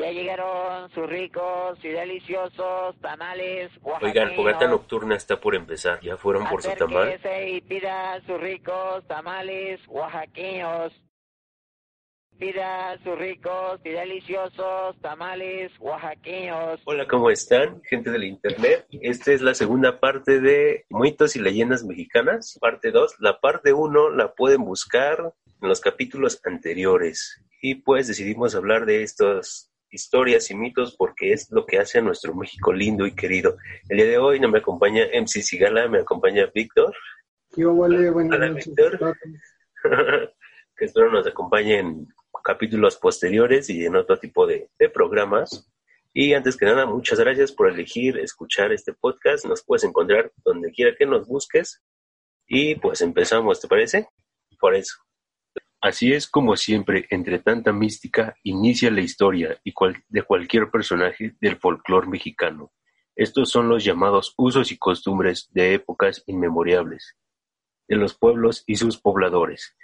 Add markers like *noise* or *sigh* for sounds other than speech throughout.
Ya llegaron sus ricos y deliciosos tamales oaxaqueños. Oigan, Fogata Nocturna está por empezar. ¿Ya fueron por su tamal? Y pida sus ricos tamales oaxaqueños. Pida sus ricos y deliciosos tamales oaxaqueños. Hola, ¿cómo están, gente del internet? Esta es la segunda parte de Mitos y Leyendas Mexicanas, parte 2. La parte 1 la pueden buscar en los capítulos anteriores. Y pues decidimos hablar de estos historias y mitos porque es lo que hace a nuestro México lindo y querido. El día de hoy no me acompaña MC Sigala, me acompaña Víctor. ¿Qué vale? Buenas Hola, noches. Víctor. *laughs* que espero nos acompañe en capítulos posteriores y en otro tipo de, de programas. Y antes que nada, muchas gracias por elegir escuchar este podcast. Nos puedes encontrar donde quiera que nos busques. Y pues empezamos, ¿te parece? Por eso. Así es como siempre, entre tanta mística, inicia la historia y de cualquier personaje del folclore mexicano. Estos son los llamados usos y costumbres de épocas inmemorables, de los pueblos y sus pobladores,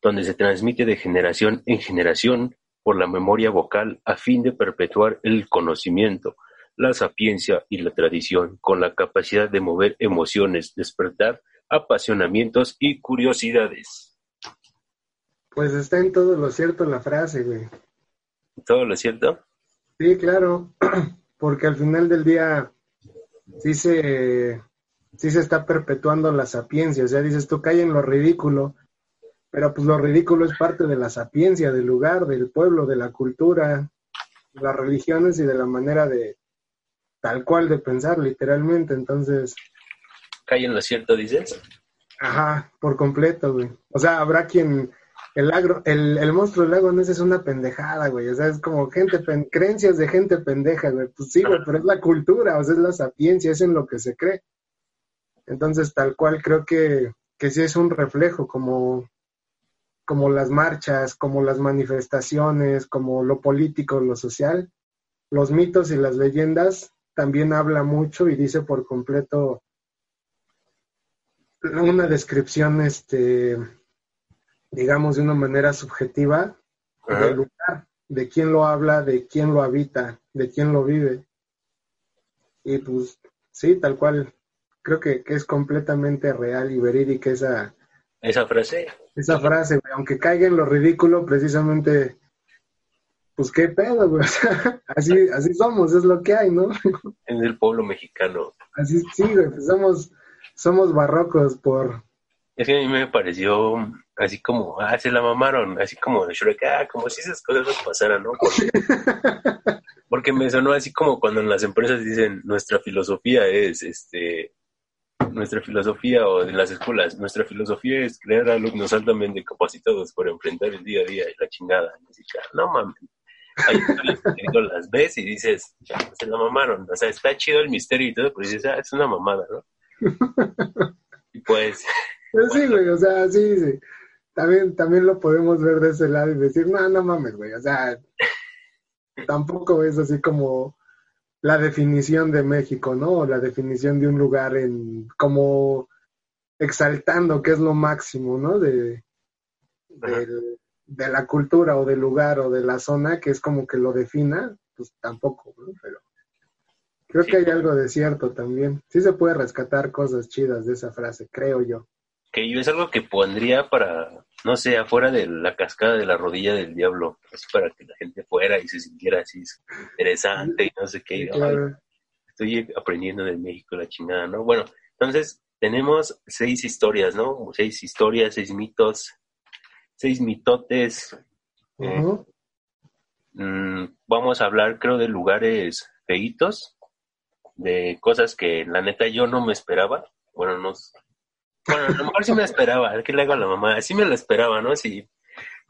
donde se transmite de generación en generación por la memoria vocal a fin de perpetuar el conocimiento, la sapiencia y la tradición, con la capacidad de mover emociones, despertar apasionamientos y curiosidades. Pues está en todo lo cierto la frase, güey. ¿Todo lo cierto? Sí, claro, *clears throat* porque al final del día sí se, sí se está perpetuando la sapiencia. O sea, dices tú, cae en lo ridículo, pero pues lo ridículo es parte de la sapiencia, del lugar, del pueblo, de la cultura, de las religiones y de la manera de tal cual de pensar, literalmente. Entonces, ¿Cae en lo cierto, dices? Ajá, por completo, güey. O sea, habrá quien el agro, el, el monstruo del lago no es una pendejada, güey. O sea, es como gente, pen- creencias de gente pendeja, güey. Pues sí, güey, pero es la cultura, o sea, es la sapiencia, es en lo que se cree. Entonces, tal cual creo que, que sí es un reflejo, como, como las marchas, como las manifestaciones, como lo político, lo social. Los mitos y las leyendas también habla mucho y dice por completo una descripción, este, digamos, de una manera subjetiva Ajá. del lugar, de quién lo habla, de quién lo habita, de quién lo vive. Y pues, sí, tal cual, creo que, que es completamente real y verídica esa, Esa frase. esa frase, aunque caiga en lo ridículo, precisamente, pues qué pedo, güey. *laughs* O sea, así, así somos, es lo que hay, ¿no? *laughs* Es del pueblo mexicano. Así, sí, güey, pues somos, somos barrocos por, Es que a mí me pareció así como, ah, se la mamaron, así como de Shrek, ah, como si esas cosas nos pasaran, ¿no? Porque, *laughs* porque me sonó así como cuando en las empresas dicen, nuestra filosofía es, este, nuestra filosofía o en las escuelas, nuestra filosofía es crear alumnos altamente capacitados para enfrentar el día a día y la chingada. Y así, no mames. Digo, las ves y dices, ya, se la mamaron. O sea, está chido el misterio y todo, pero dices, ah, es una mamada, ¿no? *laughs* Y pues, Pues sí, güey, o sea, sí, sí. También, también lo podemos ver de ese lado y decir, no, no mames, güey, o sea, *laughs* tampoco es así como la definición de México, ¿no? O la definición de un lugar en, como exaltando que es lo máximo, ¿no? De, del- de la cultura o del lugar o de la zona, que es como que lo defina, pues tampoco, ¿no? Pero creo que hay algo de cierto también. Sí se puede rescatar cosas chidas de esa frase, creo yo. que yo es algo que pondría para, no sé, afuera de la cascada de la rodilla del diablo, así para que la gente fuera y se sintiera así interesante y no sé qué. Sí, y, claro. "Ay, estoy aprendiendo de México la chingada, ¿no? Bueno, entonces tenemos seis historias, ¿no? Seis historias, seis mitos, seis mitotes. Eh, mm, vamos a hablar, creo, de lugares feitos, de cosas que la neta yo no me esperaba. Bueno, no. Bueno, a lo mejor sí me esperaba. ¿Qué le hago a la mamá? Sí me lo esperaba, ¿no? Si,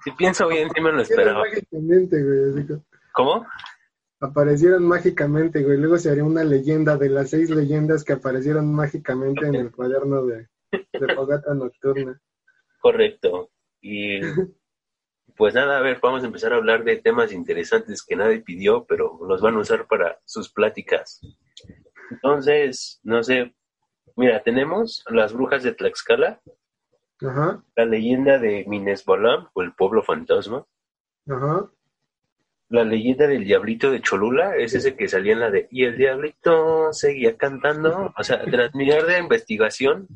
si pienso bien, sí me lo esperaba. Mágicamente, güey. así ¿Cómo? Aparecieron mágicamente, güey. Luego se haría una leyenda de las seis leyendas que aparecieron mágicamente en el cuaderno de, de Fogata Nocturna. Correcto. Y pues nada, a ver, vamos a empezar a hablar de temas interesantes que nadie pidió, pero los van a usar para sus pláticas. Entonces, no sé, mira, tenemos las brujas de Tlaxcala, Ajá, la leyenda de Minesbalam o el pueblo fantasma, ajá. la leyenda del diablito de Cholula es ese que salía en la de y el diablito seguía cantando. O sea, tras mirar de investigación,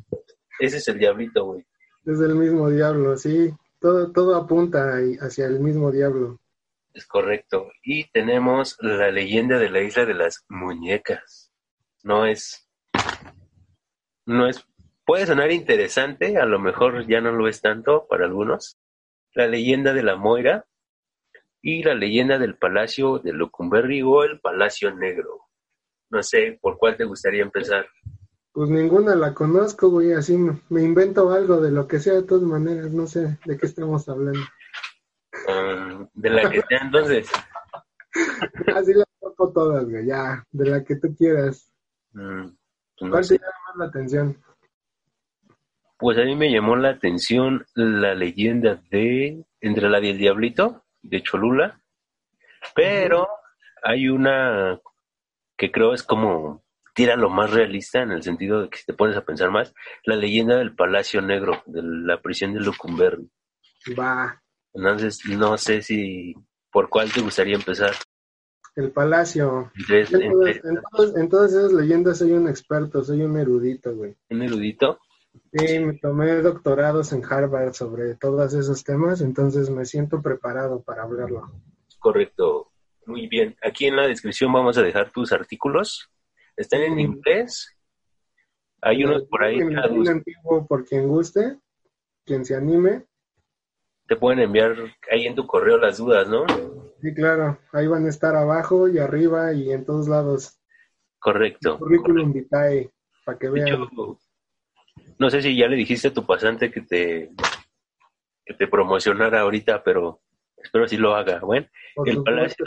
ese es el diablito, güey. Es el mismo diablo, sí. Todo, todo apunta hacia el mismo diablo. Es correcto. Y tenemos la leyenda de la isla de las muñecas. No es. No es. Puede sonar interesante, a lo mejor ya no lo es tanto para algunos. La leyenda de la Moira y la leyenda del Palacio de Lucumberri o el Palacio Negro. No sé por cuál te gustaría empezar. Pues ninguna la conozco, güey, así me, invento algo de lo que sea de todas maneras, no sé de qué estamos hablando. Ah, de la que sea entonces. *laughs* así la toco todas, güey, ya, de la que tú quieras. Mm, pues ¿Cuál te llama más la atención? Pues a mí me llamó la atención la leyenda de Entre la del Diablito, de Cholula, pero hay una que creo es como tira lo más realista en el sentido de que si te pones a pensar más, la leyenda del Palacio Negro, de la prisión de Lucumberri. Va. Entonces, no sé si por cuál te gustaría empezar. El Palacio. en, todas, esas leyendas soy un experto, soy un erudito, güey. ¿Un erudito? Sí, me tomé doctorados en Harvard sobre todos esos temas, entonces me siento preparado para hablarlo. Correcto. Muy bien. Aquí en la descripción vamos a dejar tus artículos están en inglés. Hay unos por ahí. En antiguo por quien guste, quien se anime. Te pueden enviar ahí en tu correo las dudas, ¿no? Sí, claro. Ahí van a estar abajo y arriba y en todos lados. Correcto. currículum vitae, para que vean. no sé si ya le dijiste a tu pasante que te, que te promocionara ahorita, pero espero si lo haga. Bueno, el palacio,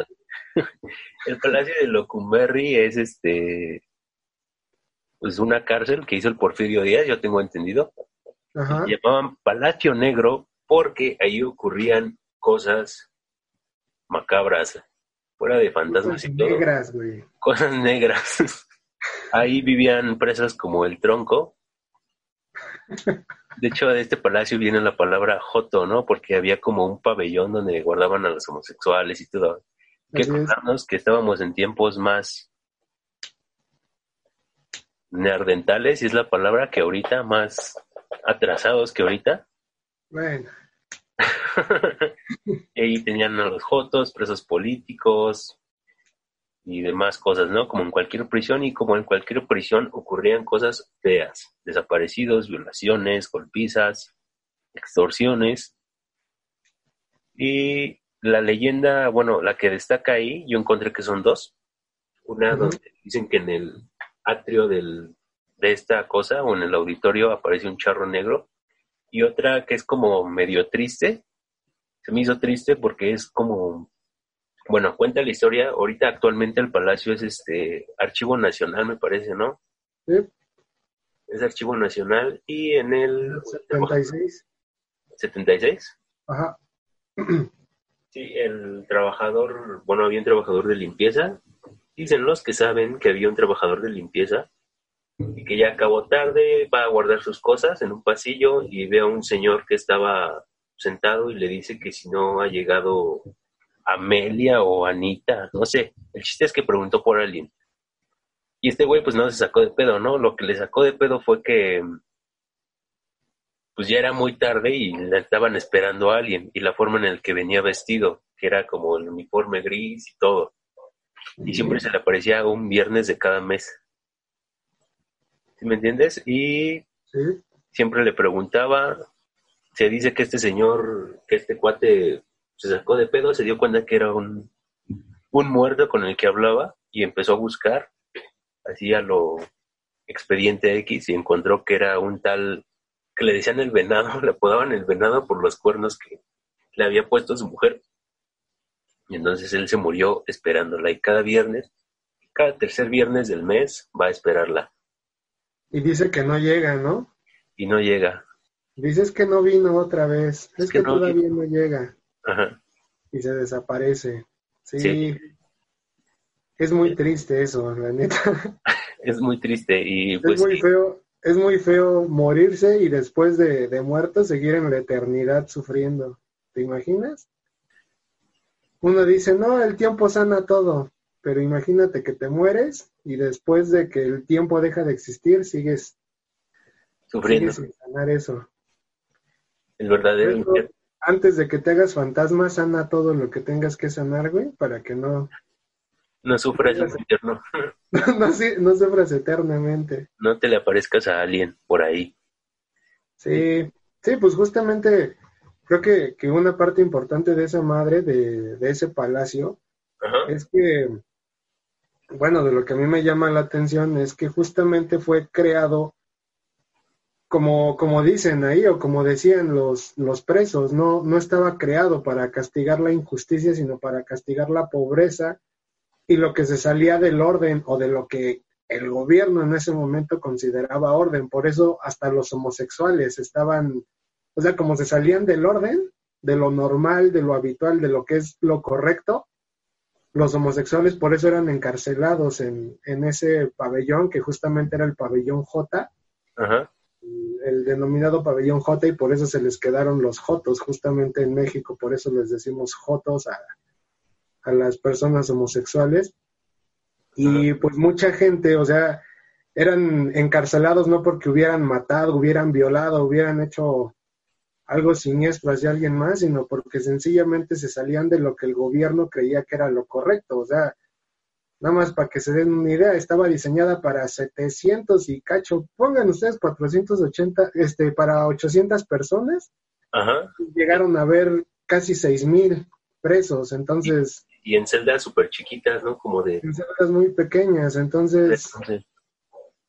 *laughs* el Palacio de Locumberri es este pues una cárcel que hizo el Porfirio Díaz, yo tengo entendido. Se llamaban Palacio Negro porque ahí ocurrían cosas macabras, fuera de fantasmas y todo. Negras, güey. Cosas negras. *laughs* ahí vivían presas como el tronco. De hecho, de este palacio viene la palabra joto, ¿no? Porque había como un pabellón donde guardaban a los homosexuales y todo que contarnos que estábamos en tiempos más neardentales, y es la palabra que ahorita, más atrasados que ahorita. Bueno. *laughs* y tenían a los jotos, presos políticos y demás cosas, ¿no? Como en cualquier prisión y como en cualquier prisión ocurrían cosas feas, desaparecidos, violaciones, golpizas, extorsiones. Y la leyenda, bueno, la que destaca ahí, yo encontré que son dos. Una donde dicen que en el atrio del, de esta cosa o en el auditorio aparece un charro negro. Y otra que es como medio triste. Se me hizo triste porque es como, bueno, cuenta la historia. Ahorita actualmente el palacio es este Archivo Nacional, me parece, ¿no? Sí. Es Archivo Nacional y en el... 76. 76. Ajá. *clears throat* Sí, el trabajador, bueno, había un trabajador de limpieza. Dicen los que saben que había un trabajador de limpieza que ya acabó tarde, va a guardar sus cosas en un pasillo y ve a un señor que estaba sentado y le dice que si no ha llegado Amelia o Anita, no sé. El chiste es que preguntó por alguien. Y este güey pues no se sacó de pedo, ¿no? Lo que le sacó de pedo fue que pues ya era muy tarde y le estaban esperando a alguien y la forma en la que venía vestido, que era como el uniforme gris y todo. Y siempre se le aparecía un viernes de cada mes. ¿Sí me entiendes? Y siempre le preguntaba, se dice que este señor, que este cuate se sacó de pedo, se dio cuenta que era un, un muerto con el que hablaba y empezó a buscar, así a lo expediente X y encontró que era un tal que le decían el venado, *laughs* le apodaban el venado por los cuernos que le había puesto su mujer. Y entonces él se murió esperándola y cada viernes, cada tercer viernes del mes va a esperarla. Y dice que no llega, ¿no? Y no llega. Dices que no vino otra vez, es, que, todavía no llega. Ajá. Y se desaparece. Sí. Es muy triste eso, la neta. *laughs* es muy triste y pues... Es muy feo es muy feo morirse y después de, muerto seguir en la eternidad sufriendo. ¿Te imaginas? uno dice, no, el tiempo sana todo, pero imagínate que te mueres y después de que el tiempo deja de existir, sigues sufriendo. Sigues sin sanar eso. El verdadero eso, infierno. Antes de que te hagas fantasma, sana todo lo que tengas que sanar, güey, para que no, No sufras el *laughs* infierno. no, no sufras eternamente. No te le aparezcas a alguien por ahí. Sí, sí, pues justamente creo que, que una parte importante de esa madre, de, de ese palacio, Ajá. es que, bueno, de lo que a mí me llama la atención es que justamente fue creado como, como dicen ahí o como decían los, los presos, no, no estaba creado para castigar la injusticia, sino para castigar la pobreza y lo que se salía del orden o de lo que el gobierno en ese momento consideraba orden. Por eso hasta los homosexuales estaban, o sea, como se salían del orden, de lo normal, de lo habitual, de lo que es lo correcto, los homosexuales por eso eran encarcelados en, en ese pabellón que justamente era el pabellón J, Ajá. el denominado pabellón J y por eso se les quedaron los Jotos justamente en México, por eso les decimos Jotos a, a las personas homosexuales. Y pues mucha gente, o sea, eran encarcelados no porque hubieran matado, hubieran violado, hubieran hecho algo siniestro hacia alguien más, sino porque sencillamente se salían de lo que el gobierno creía que era lo correcto. O sea, nada más para que se den una idea, estaba diseñada para 700 y cacho, pongan ustedes 480, este, para 800 personas, Ajá. llegaron a ver casi 6000 presos, entonces, Y en celdas súper chiquitas, ¿no? Como de... en celdas muy pequeñas, entonces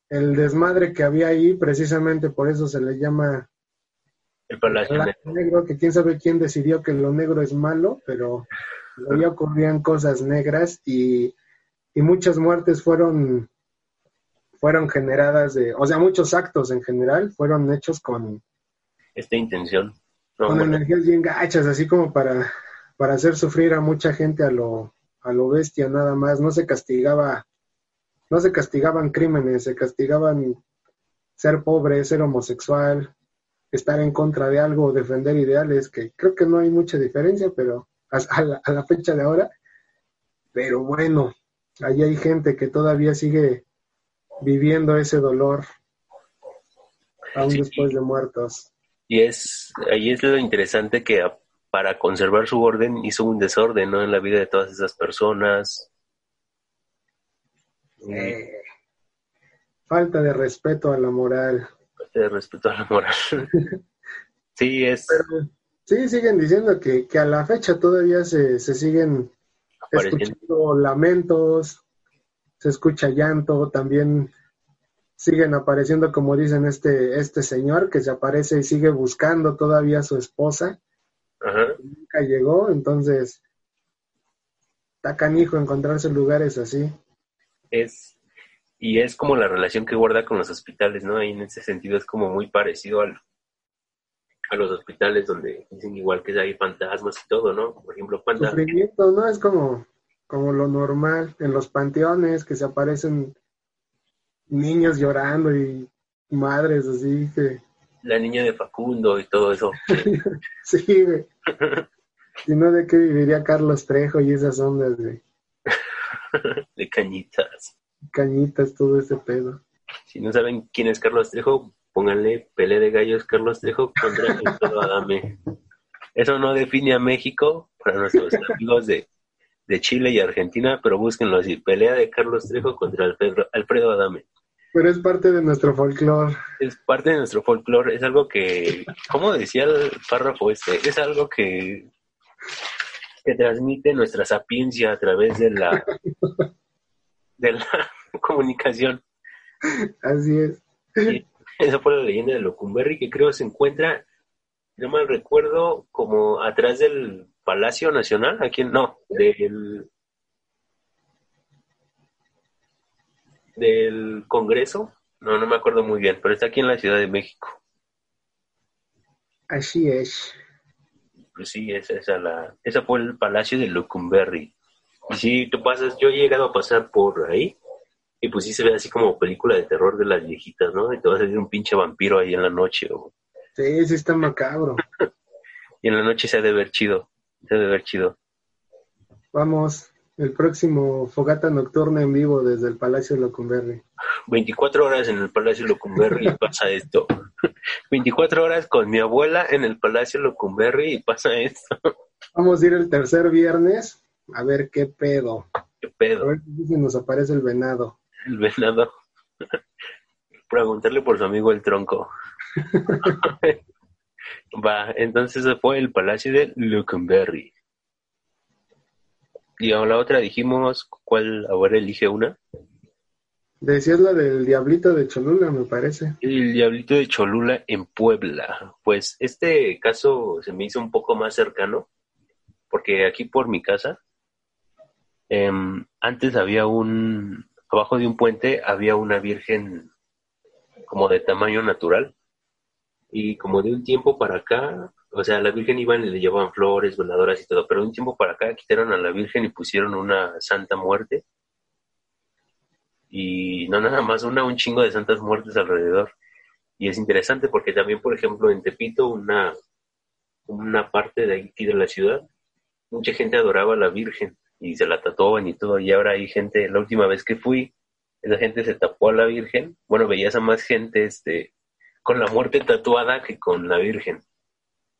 el desmadre que había ahí, precisamente por eso se le llama El palacio. Negro, que quién sabe quién decidió que lo negro es malo, pero ahí ocurrían cosas negras y, y muchas muertes fueron fueron generadas de, o sea, muchos actos en general fueron hechos con, Esta intención. No, con bueno, energías bien gachas, así como para, para hacer sufrir a mucha gente a lo, a lo bestia nada más. No se castigaba, no se castigaban crímenes, se castigaban ser pobre, ser homosexual, estar en contra de algo, defender ideales, que creo que no hay mucha diferencia, pero a, a la, a la fecha de ahora. Pero bueno, ahí hay gente que todavía sigue viviendo ese dolor aún Sí. después de muertos. Y es, ahí es lo interesante que para conservar su orden hizo un desorden, ¿no? En la vida de todas esas personas. Eh, falta de respeto a la moral. De respeto a la moral. *laughs* sí, es Pero sí, siguen diciendo que, que a la fecha todavía se, se siguen escuchando lamentos, se escucha llanto, también siguen apareciendo, como dicen este, este señor, que se aparece y sigue buscando todavía a su esposa, Ajá. nunca llegó, entonces está canijo encontrarse lugares así. Es, y es como la relación que guarda con los hospitales, ¿no? Ahí en ese sentido es como muy parecido al, a los hospitales donde dicen igual que hay fantasmas y todo, ¿no? Por ejemplo, fantasmas. Sufrimiento, ¿no? Es como, como lo normal en los panteones que se aparecen niños llorando y madres así que La niña de Facundo y todo eso. *laughs* sí, güey. *laughs* Si no, ¿de qué viviría Carlos Trejo y esas ondas de de cañitas. Cañitas, todo ese pedo? Si no saben quién es Carlos Trejo, pónganle pelea de gallos Carlos Trejo contra Alfredo Adame. Eso no define a México para nuestros *laughs* amigos de, de Chile y Argentina, pero búsquenlo así, pelea de Carlos Trejo contra Alfredo, Alfredo Adame. Pero es parte de nuestro folclore. Es parte de nuestro folclore, es algo que, como decía el párrafo este, es algo que, que transmite nuestra sapiencia a través de la, *laughs* de la *laughs* comunicación. Así es. Esa fue la leyenda de Locumberri, que creo se encuentra, no mal recuerdo, como atrás del Palacio Nacional, aquí en- no, del del Congreso, no, no me acuerdo muy bien, pero está aquí en la Ciudad de México. Así es. Pues sí, esa, esa, la, esa fue el Palacio de Locumberri. Y si tú pasas, yo he llegado a pasar por ahí, y pues sí se ve así como película de terror de las viejitas, ¿no? Y te va a salir un pinche vampiro ahí en la noche, o Sí, sí está macabro. *laughs* Y en la noche se ha de ver chido. Se ha de ver chido. Vamos, el próximo fogata nocturna en vivo desde el Palacio Locumberri. 24 horas en el Palacio Locumberri y pasa esto. *laughs* 24 horas con mi abuela en el Palacio Locumberri y pasa esto. Vamos a ir el tercer viernes a ver qué pedo. ¿Qué pedo? A ver si nos aparece el venado. El venado. Preguntarle por su amigo el tronco. *laughs* Va, entonces se fue el Palacio de Locumberri. Y a la otra dijimos, ¿cuál ahora elige una? Decías la del Diablito de Cholula, me parece. El Diablito de Cholula en Puebla. Pues este caso se me hizo un poco más cercano, porque aquí por mi casa, em, antes había un, abajo de un puente había una virgen como de tamaño natural, y como de un tiempo para acá, o sea, a la Virgen iban y le llevaban flores, veladoras y todo, pero de un tiempo para acá quitaron a la Virgen y pusieron una Santa Muerte. Y no nada más, una, un chingo de santas muertes alrededor. Y es interesante porque también, por ejemplo, en Tepito, una, una parte de aquí de la ciudad, mucha gente adoraba a la Virgen y se la tatuaban y todo. Y ahora hay gente, la última vez que fui, esa gente se tapó a la Virgen. Bueno, veías a más gente este, con la muerte tatuada que con la Virgen.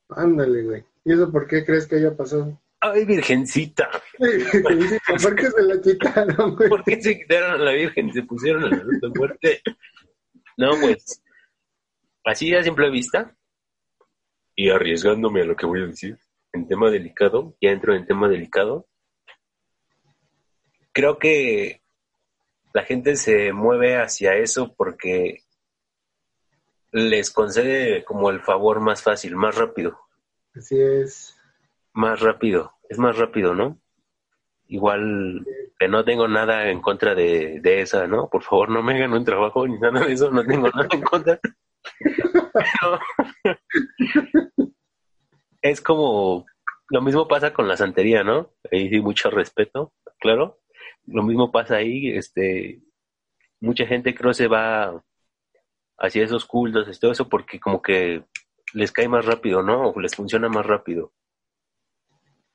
Ándale, güey. ¿Y eso por qué crees que haya pasado? Ay, virgencita. *laughs* ¿Por qué se la quitaron, güey? ¿Por qué se quitaron a la Virgen y se pusieron a la luz de muerte? No, pues, así a simple vista, y arriesgándome a lo que voy a decir, en tema delicado, ya entro en tema delicado, creo que la gente se mueve hacia eso porque les concede como el favor más fácil, más rápido. Así es. Más rápido, es más rápido, ¿no? Igual que no tengo nada en contra de, de esa, ¿no? Por favor, no me hagan un trabajo ni nada de eso, no tengo nada en contra. Pero es como, lo mismo pasa con la santería, ¿no? Ahí sí, mucho respeto, claro. Lo mismo pasa ahí, este, mucha gente creo se va hacia esos cultos eso porque como que les cae más rápido, ¿no? O les funciona más rápido.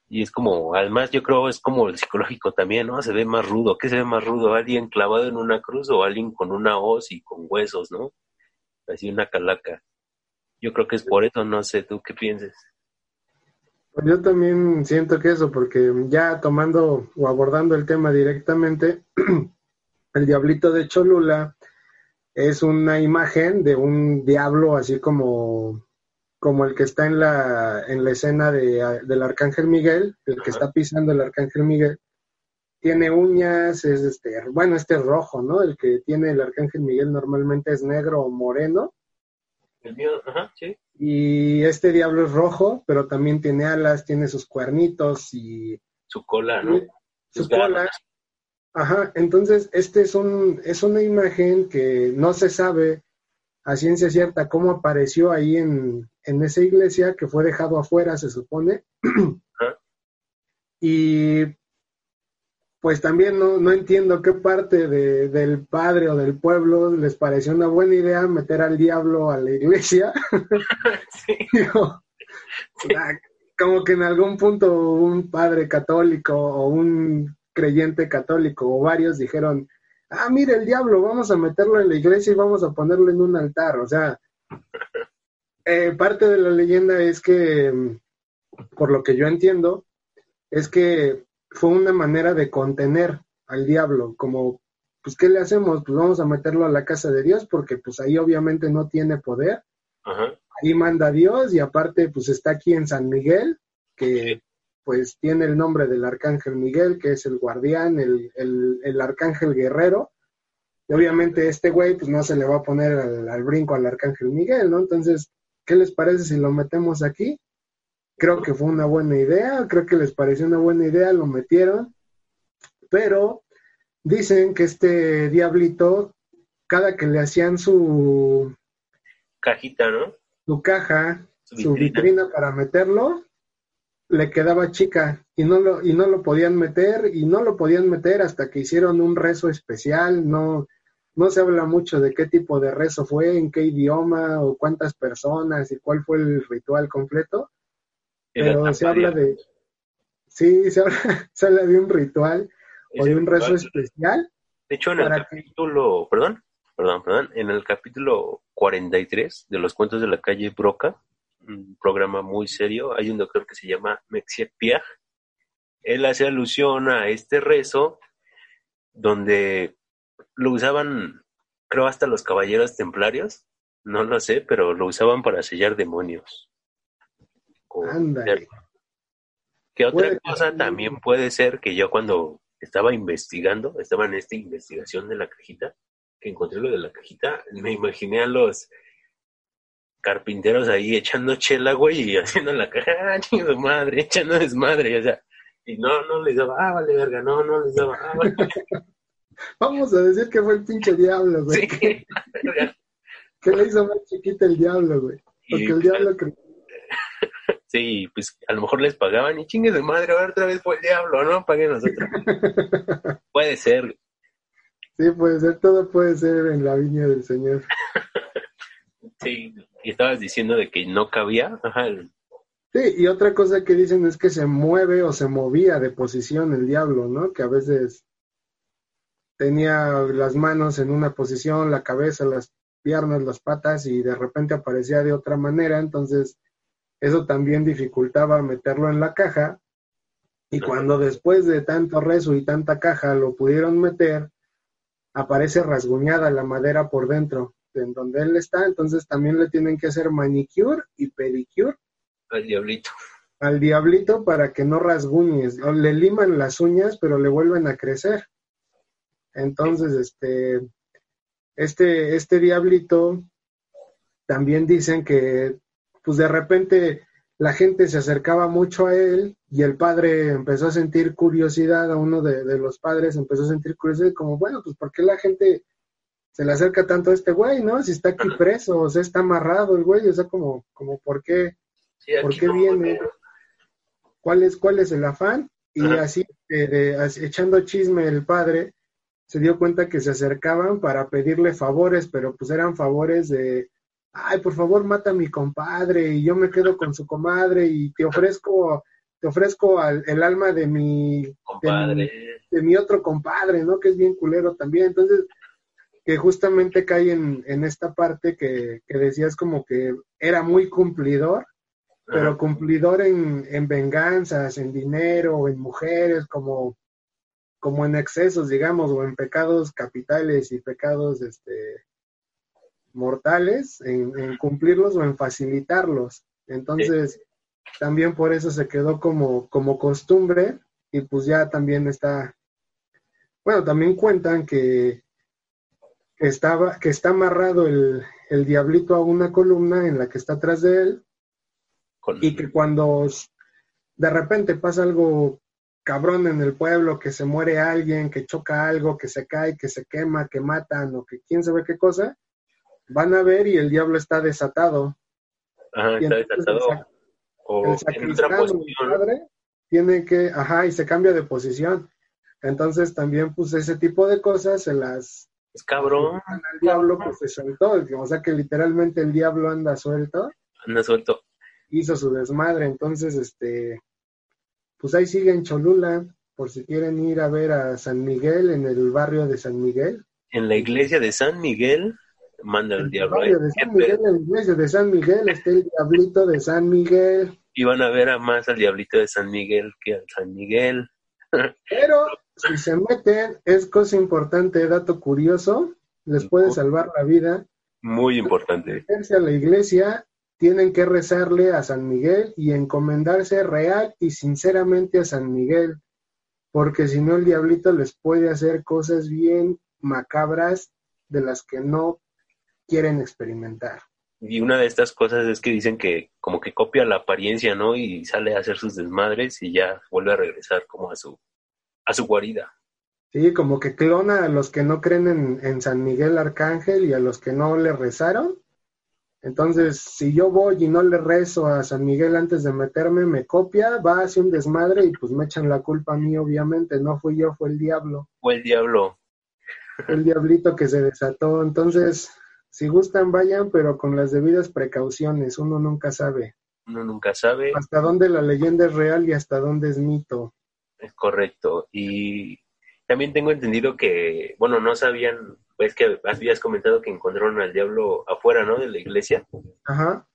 Y es como, además yo creo es como el psicológico también, ¿no? Se ve más rudo. ¿Qué se ve más rudo? ¿Alguien clavado en una cruz o alguien con una hoz y con huesos, ¿no? Así una calaca. Yo creo que es por eso, no sé, ¿tú qué pienses? Pues yo también siento que eso, porque ya tomando o abordando el tema directamente, *clears throat* el diablito de Cholula es una imagen de un diablo así como, como el que está en la, en la escena de, del Arcángel Miguel, el que está pisando el Arcángel Miguel. Tiene uñas, es este, bueno, este es rojo, ¿no? El que tiene el Arcángel Miguel normalmente es negro o moreno. El mío, ajá, sí. Y este diablo es rojo, pero también tiene alas, tiene sus cuernitos y... Su cola, ¿no? Sus colas. Ajá, entonces este es un es una imagen que no se sabe a ciencia cierta cómo apareció ahí en, en esa iglesia que fue dejado afuera, se supone. y pues también no, no entiendo qué parte de, del padre o del pueblo les pareció una buena idea meter al diablo a la iglesia. *laughs* *laughs* como que en algún punto un padre católico o un creyente católico o varios dijeron, ah, mire el diablo, vamos a meterlo en la iglesia y vamos a ponerlo en un altar. O sea, *laughs* eh, parte de la leyenda es que, por lo que yo entiendo, es que fue una manera de contener al diablo, como, pues, ¿qué le hacemos? Pues vamos a meterlo a la casa de Dios, porque pues ahí obviamente no tiene poder. Ahí manda Dios y aparte pues está aquí en San Miguel, que pues tiene el nombre del arcángel Miguel, que es el guardián, el, el, arcángel guerrero. Y obviamente este güey, pues no se le va a poner al, brinco al arcángel Miguel, ¿no? Entonces, ¿qué les parece si lo metemos aquí? Creo que fue una buena idea, creo que les pareció una buena idea, lo metieron, pero dicen que este diablito, cada que le hacían su cajita, ¿no? Su caja, su vitrina para meterlo, le quedaba chica y no lo y no lo podían meter y no lo podían meter hasta que hicieron un rezo especial no no se habla mucho de qué tipo de rezo fue en qué idioma o cuántas personas y cuál fue el ritual completo pero se habla de Sí, se habla, *laughs* se habla de un ritual o de un rezo especial. De hecho, en el capítulo, perdón, perdón, perdón, en el capítulo 43 de los cuentos de la calle Broca, un programa muy serio, hay un doctor que se llama Mexie Piag. Él hace alusión a este rezo donde lo usaban, creo, hasta los caballeros templarios, no lo sé, pero lo usaban para sellar demonios. Que otra cosa también puede ser que yo cuando estaba investigando, estaba en esta investigación de la cajita, que encontré lo de la cajita, me imaginé a los carpinteros ahí echando chela, güey, y *laughs* haciendo la caja, ¡ah, de madre! Echando desmadre, o sea, y no, no les daba, ah, vale, verga, no, no les daba, ah, vale. *laughs* Vamos a decir que fue el pinche diablo, güey. Sí, *laughs* que le hizo más chiquita el diablo, güey. Porque el diablo Sí, pues a lo mejor les pagaban y chingues de madre, ahora otra vez fue el diablo, ¿no? Paguen nosotros. *laughs* puede ser. Sí, puede ser, todo puede ser en la viña del Señor. *laughs* sí, y estabas diciendo de que no cabía. Ajá. Sí, y otra cosa que dicen es que se mueve o se movía de posición el diablo, ¿no? Que a veces tenía las manos en una posición, la cabeza, las piernas, las patas y de repente aparecía de otra manera, entonces eso también dificultaba meterlo en la caja y cuando después de tanto rezo y tanta caja lo pudieron meter, aparece rasguñada la madera por dentro, en donde él está, entonces también le tienen que hacer manicure y pedicure. Al diablito. Al diablito para que no rasguñes. Le liman las uñas, pero le vuelven a crecer. Entonces, este, este, este diablito, también dicen que, pues de repente la gente se acercaba mucho a él y el padre empezó a sentir curiosidad, a uno de, los padres empezó a sentir curiosidad, como, bueno, pues ¿por qué la gente se le acerca tanto a este güey, no? Si está aquí preso, o sea, está amarrado el güey, o sea, como, como ¿por qué, ¿por qué viene? ¿Cuál es, ¿Cuál es el afán? Y así, echando chisme el padre, se dio cuenta que se acercaban para pedirle favores, pero pues eran favores de, ay, por favor, mata a mi compadre y yo me quedo con su comadre y te ofrezco, te ofrezco al, el alma de mi, compadre. De, mi, otro compadre, ¿no? Que es bien culero también. Entonces, que justamente cae en, en esta parte que, que, decías como que era muy cumplidor, pero cumplidor en, en venganzas, en dinero, en mujeres, como como en excesos, digamos, o en pecados capitales y pecados este, mortales, en, cumplirlos o en facilitarlos. Entonces, también por eso se quedó como, como costumbre y pues ya también está, bueno, también cuentan que, estaba, que está amarrado el, el diablito a una columna en la que está atrás de él y que cuando de repente pasa algo cabrón en el pueblo, que se muere alguien, que choca algo, que se cae, que se quema, que matan o que quién sabe qué cosa, van a ver y el diablo está desatado. Ajá, está desatado. o el sacristán, padre, tiene que, ajá, y se cambia de posición. Entonces también, pues, ese tipo de cosas se las... Es cabrón. Al diablo, pues, se soltó. O sea, que literalmente el diablo anda suelto. Anda suelto. Hizo su desmadre. Entonces, este, pues ahí sigue en Cholula, por si quieren ir a ver a San Miguel en el barrio de San Miguel. En la iglesia de San Miguel, manda el diablo. En la iglesia de San Miguel está el diablito de San Miguel. Y van a ver a más al diablito de San Miguel que al San Miguel. *laughs* Pero si se meten, es cosa importante, dato curioso, les puede salvar la vida. Muy importante. a la iglesia tienen que rezarle a San Miguel y encomendarse real y sinceramente a San Miguel, porque si no el diablito les puede hacer cosas bien macabras de las que no quieren experimentar. Y una de estas cosas es que dicen que como que copia la apariencia, ¿no? Y sale a hacer sus desmadres y ya vuelve a regresar como a su, a su guarida. Sí, como que clona a los que no creen en, en San Miguel Arcángel y a los que no le rezaron entonces, si yo voy y no le rezo a San Miguel antes de meterme, me copia, va hacia un desmadre y pues me echan la culpa a mí, obviamente. No fui yo, fue el diablo. Fue el diablo. El diablito que se desató. Entonces, si gustan, vayan, pero con las debidas precauciones. Uno nunca sabe. Uno nunca sabe. Hasta dónde la leyenda es real y hasta dónde es mito. Es correcto. Y también tengo entendido que, bueno, no sabían, pues que habías comentado que encontraron al diablo afuera, ¿no? De la iglesia. Ajá.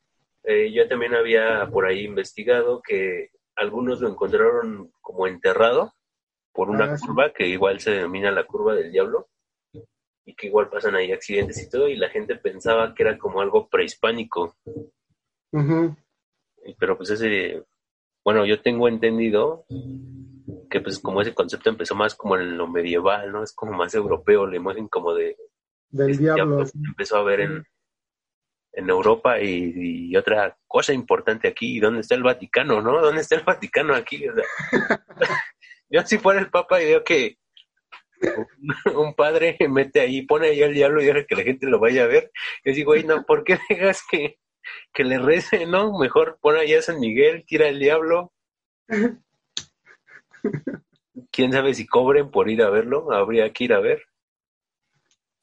Eh, yo también había por ahí investigado que algunos lo encontraron como enterrado por una Ah, sí. curva que igual se denomina la curva del diablo y que igual pasan ahí accidentes y todo y la gente pensaba que era como algo prehispánico pero pues ese bueno yo tengo entendido que pues como ese concepto empezó más como en lo medieval no es como más europeo la imagen como de Del este diablo. diablo sí. empezó a ver en en Europa y, y otra cosa importante aquí, ¿dónde está el Vaticano, no? ¿Dónde está el Vaticano aquí? O sea, *laughs* yo si fuera el Papa y veo que *laughs* un padre mete ahí, pone ahí al diablo y deja que la gente lo vaya a ver, yo digo, güey, no, ¿por qué *laughs* dejas que, que le rece, no? Mejor pon allá a San Miguel, tira el diablo. ¿Quién sabe si cobren por ir a verlo? Habría que ir a ver.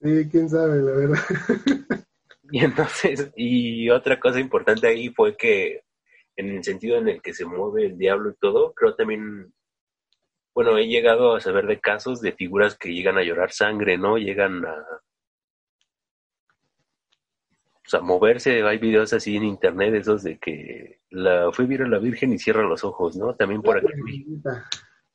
Sí, quién sabe, la verdad. *laughs* Y entonces, y otra cosa importante ahí fue que en el sentido en el que se mueve el diablo y todo, creo también, bueno, he llegado a saber de casos de figuras que llegan a llorar sangre, ¿no? Llegan a, pues, a moverse, hay videos así en internet, esos de que la fue a la Virgen y cierra los ojos, ¿no? También por aquí.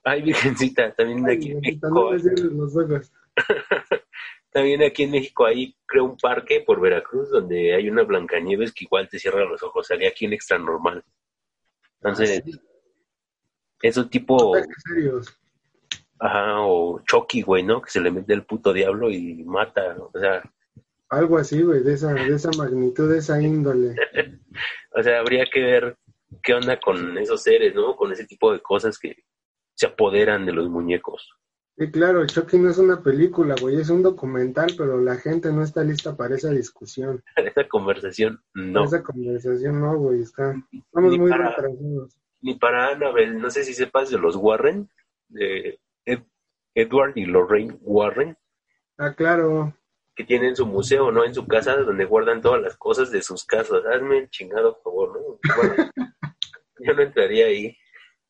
Ay, Virgencita, también Ay, aquí en México. no los ojos. *laughs* También aquí en México hay, creo, un parque por Veracruz donde hay una Blancanieves que igual te cierra los ojos. Salía aquí en Extra Normal. Entonces, Ah, sí. Eso tipo, serios. ajá, o Chucky, güey, ¿no? Que se le mete el puto diablo y mata. O sea, Algo así, güey, de esa, de esa magnitud, de esa índole. *laughs* o sea, habría que ver qué onda con esos seres, ¿no? Con ese tipo de cosas que se apoderan de los muñecos. Sí, claro, Chucky no es una película, güey, es un documental, pero la gente no está lista para esa discusión. *laughs* Esa conversación, no. Esa conversación no, güey, está. Estamos Ni muy para- retrasados. Ni para Annabelle, no sé si sepas de los Warren, de Ed- Edward y Lorraine Warren. Ah, claro. que tienen su museo, ¿no? En su casa, donde guardan todas las cosas de sus casas. Hazme el chingado favor, ¿no? Bueno, *laughs* yo no entraría ahí.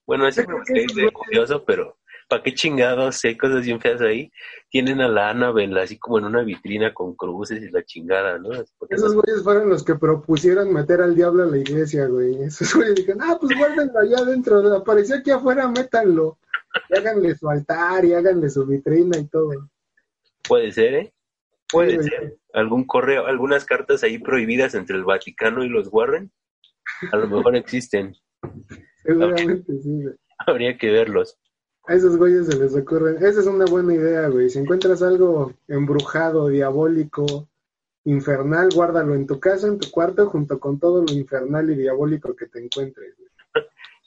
Bueno, eso me parece curioso, pero ¿para qué chingados? Si hay cosas bien feas ahí. Tienen a la Annabelle así como en una vitrina con cruces y la chingada, ¿no? Porque Esos güeyes fueron los que propusieron meter al diablo a la iglesia, güey. Esos güeyes dijeron, ah, pues guárdenlo allá adentro, apareció aquí afuera, métanlo. Y háganle su altar y háganle su vitrina y todo. puede ser, ¿eh? Puede Sí, ser. Algún correo, algunas cartas ahí prohibidas entre el Vaticano y los Warren. A lo mejor existen. *laughs* Seguramente sí, güey. Habría que verlos. A esos güeyes se les ocurren. Esa es una buena idea, güey. Si encuentras algo embrujado, diabólico, infernal, guárdalo en tu casa, en tu cuarto, junto con todo lo infernal y diabólico que te encuentres. güey.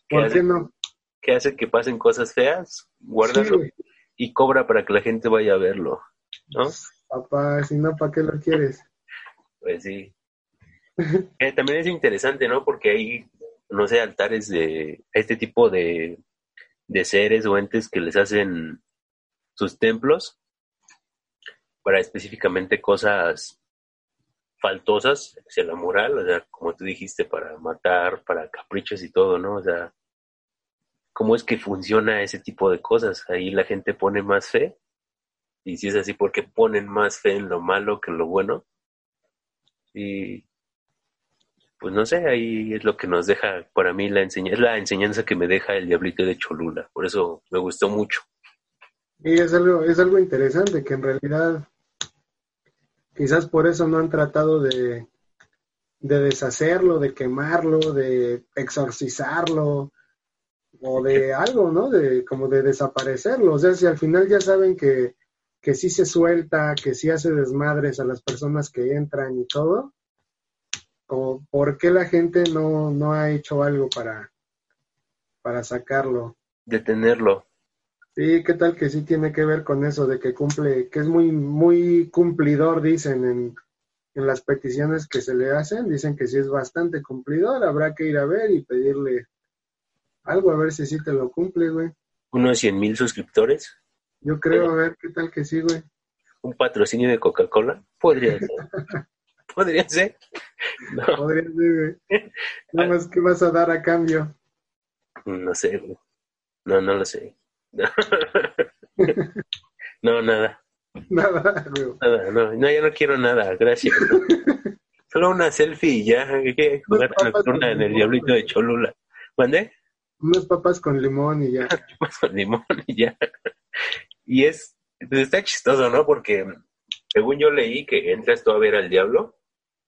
¿Qué ¿Por hace? qué no? Que hace que pasen cosas feas, guárdalo y cobra para que la gente vaya a verlo, ¿no? Papá, si no, ¿para qué lo quieres? Pues sí. Eh, también es interesante, ¿no? Porque hay, no sé, altares de este tipo de, de seres o entes que les hacen sus templos para específicamente cosas faltosas hacia la moral, o sea, como tú dijiste, para matar, para caprichos y todo, ¿no? O sea, ¿cómo es que funciona ese tipo de cosas? Ahí la gente pone más fe, y si es así, porque ponen más fe en lo malo que en lo bueno? Y pues no sé, ahí es lo que nos deja, para mí, la enseñanza, es la enseñanza que me deja el diablito de Cholula, por eso me gustó mucho. Y es algo, es algo interesante que en realidad quizás por eso no han tratado de, de deshacerlo, de quemarlo, de exorcizarlo o de algo, ¿no? De como de desaparecerlo. O sea, si al final ya saben que, que sí se suelta, que sí hace desmadres a las personas que entran y todo, como por qué la gente no, no ha hecho algo para, para sacarlo. Detenerlo. Sí, ¿qué tal que sí tiene que ver con eso de que cumple, que es muy, muy cumplidor, dicen en, en las peticiones que se le hacen, dicen que sí es bastante cumplidor, habrá que ir a ver y pedirle algo, a ver si sí te lo cumple, güey. Unos 100 mil suscriptores, Yo creo, a ver, ¿qué tal que sí, güey? un patrocinio de Coca-Cola, podría *laughs* ser. Podría ser. No, *laughs* Podría ser, güey. Nada más, ¿qué vas a dar a cambio? no sé, güey. No, no lo sé. *laughs* No, nada, Nada, güey. nada, no, no, ya no quiero nada, gracias. *laughs* Solo una selfie y ya, ¿qué? Jugar papas nocturna en el diablito de Cholula. ¿Mandé? Unas papas con limón y ya. Chupas con limón y ya. Y es, pues está chistoso, ¿no? Porque según yo leí que entras tú a ver al diablo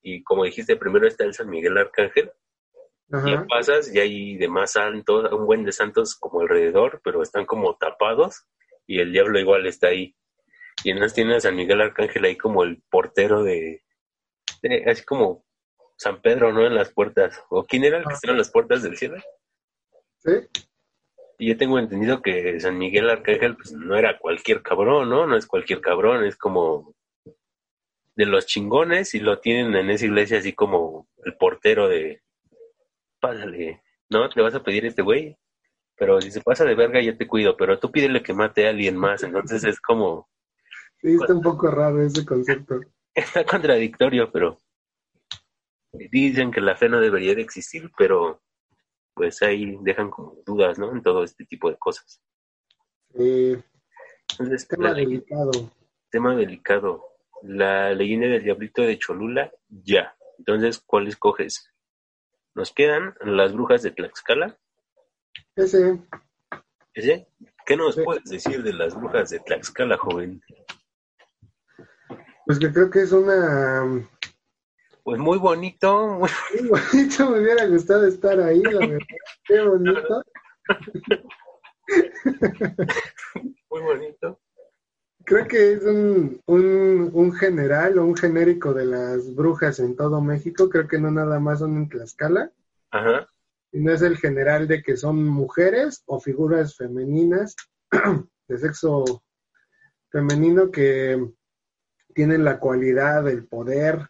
y como dijiste, primero está el San Miguel Arcángel y Ajá. ya pasas y hay demás santos, un buen de santos como alrededor, pero están como tapados y el diablo igual está ahí. Y entonces tiene a San Miguel Arcángel ahí como el portero de, de- así como San Pedro, ¿no? En las puertas. ¿O quién era el que estaba en las puertas del cielo? ¿Sí? Y yo tengo entendido que San Miguel Arcángel pues, no era cualquier cabrón, ¿no? No es cualquier cabrón, es como de los chingones y lo tienen en esa iglesia así como el portero de, pásale, ¿no? Te vas a pedir este güey, pero si se pasa de verga ya te cuido, pero tú pídele que mate a alguien más, entonces es como, Sí, está un poco raro ese concepto. *laughs* está contradictorio, pero dicen que la fe no debería de existir, pero pues ahí dejan como dudas, ¿no? En todo este tipo de cosas. Eh, Entonces, tema ley- delicado. tema delicado. La leyenda del diablito de Cholula, ya. Entonces, ¿cuál escoges? Nos quedan las brujas de Tlaxcala. Ese, ¿Ese? ¿Qué nos Sí. puedes decir de las brujas de Tlaxcala, joven? pues que creo que es una... Pues muy bonito, muy- *laughs* Muy bonito, me hubiera gustado estar ahí, la verdad. Qué bonito. *laughs* muy bonito. Creo que es un, un, un general o un genérico de las brujas en todo México. Creo que no nada más son en Tlaxcala. Ajá, Y no es el general de que son mujeres o figuras femeninas *clears throat* de sexo femenino que tienen la cualidad, el poder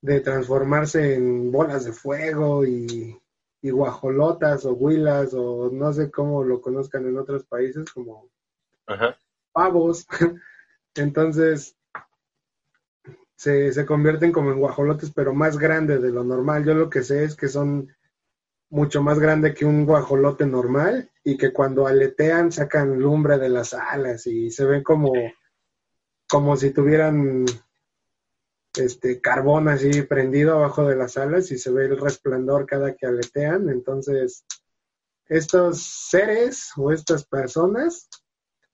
de transformarse en bolas de fuego y, y guajolotas o huilas o no sé cómo lo conozcan en otros países como ajá. Pavos. *laughs* Entonces se, se convierten como en guajolotes, pero más grandes de lo normal. Yo lo que sé es que son mucho más grandes que un guajolote normal y que cuando aletean sacan lumbre de las alas y se ven como, como si tuvieran este carbón así prendido abajo de las alas y se ve el resplandor cada que aletean. Entonces, estos seres o estas personas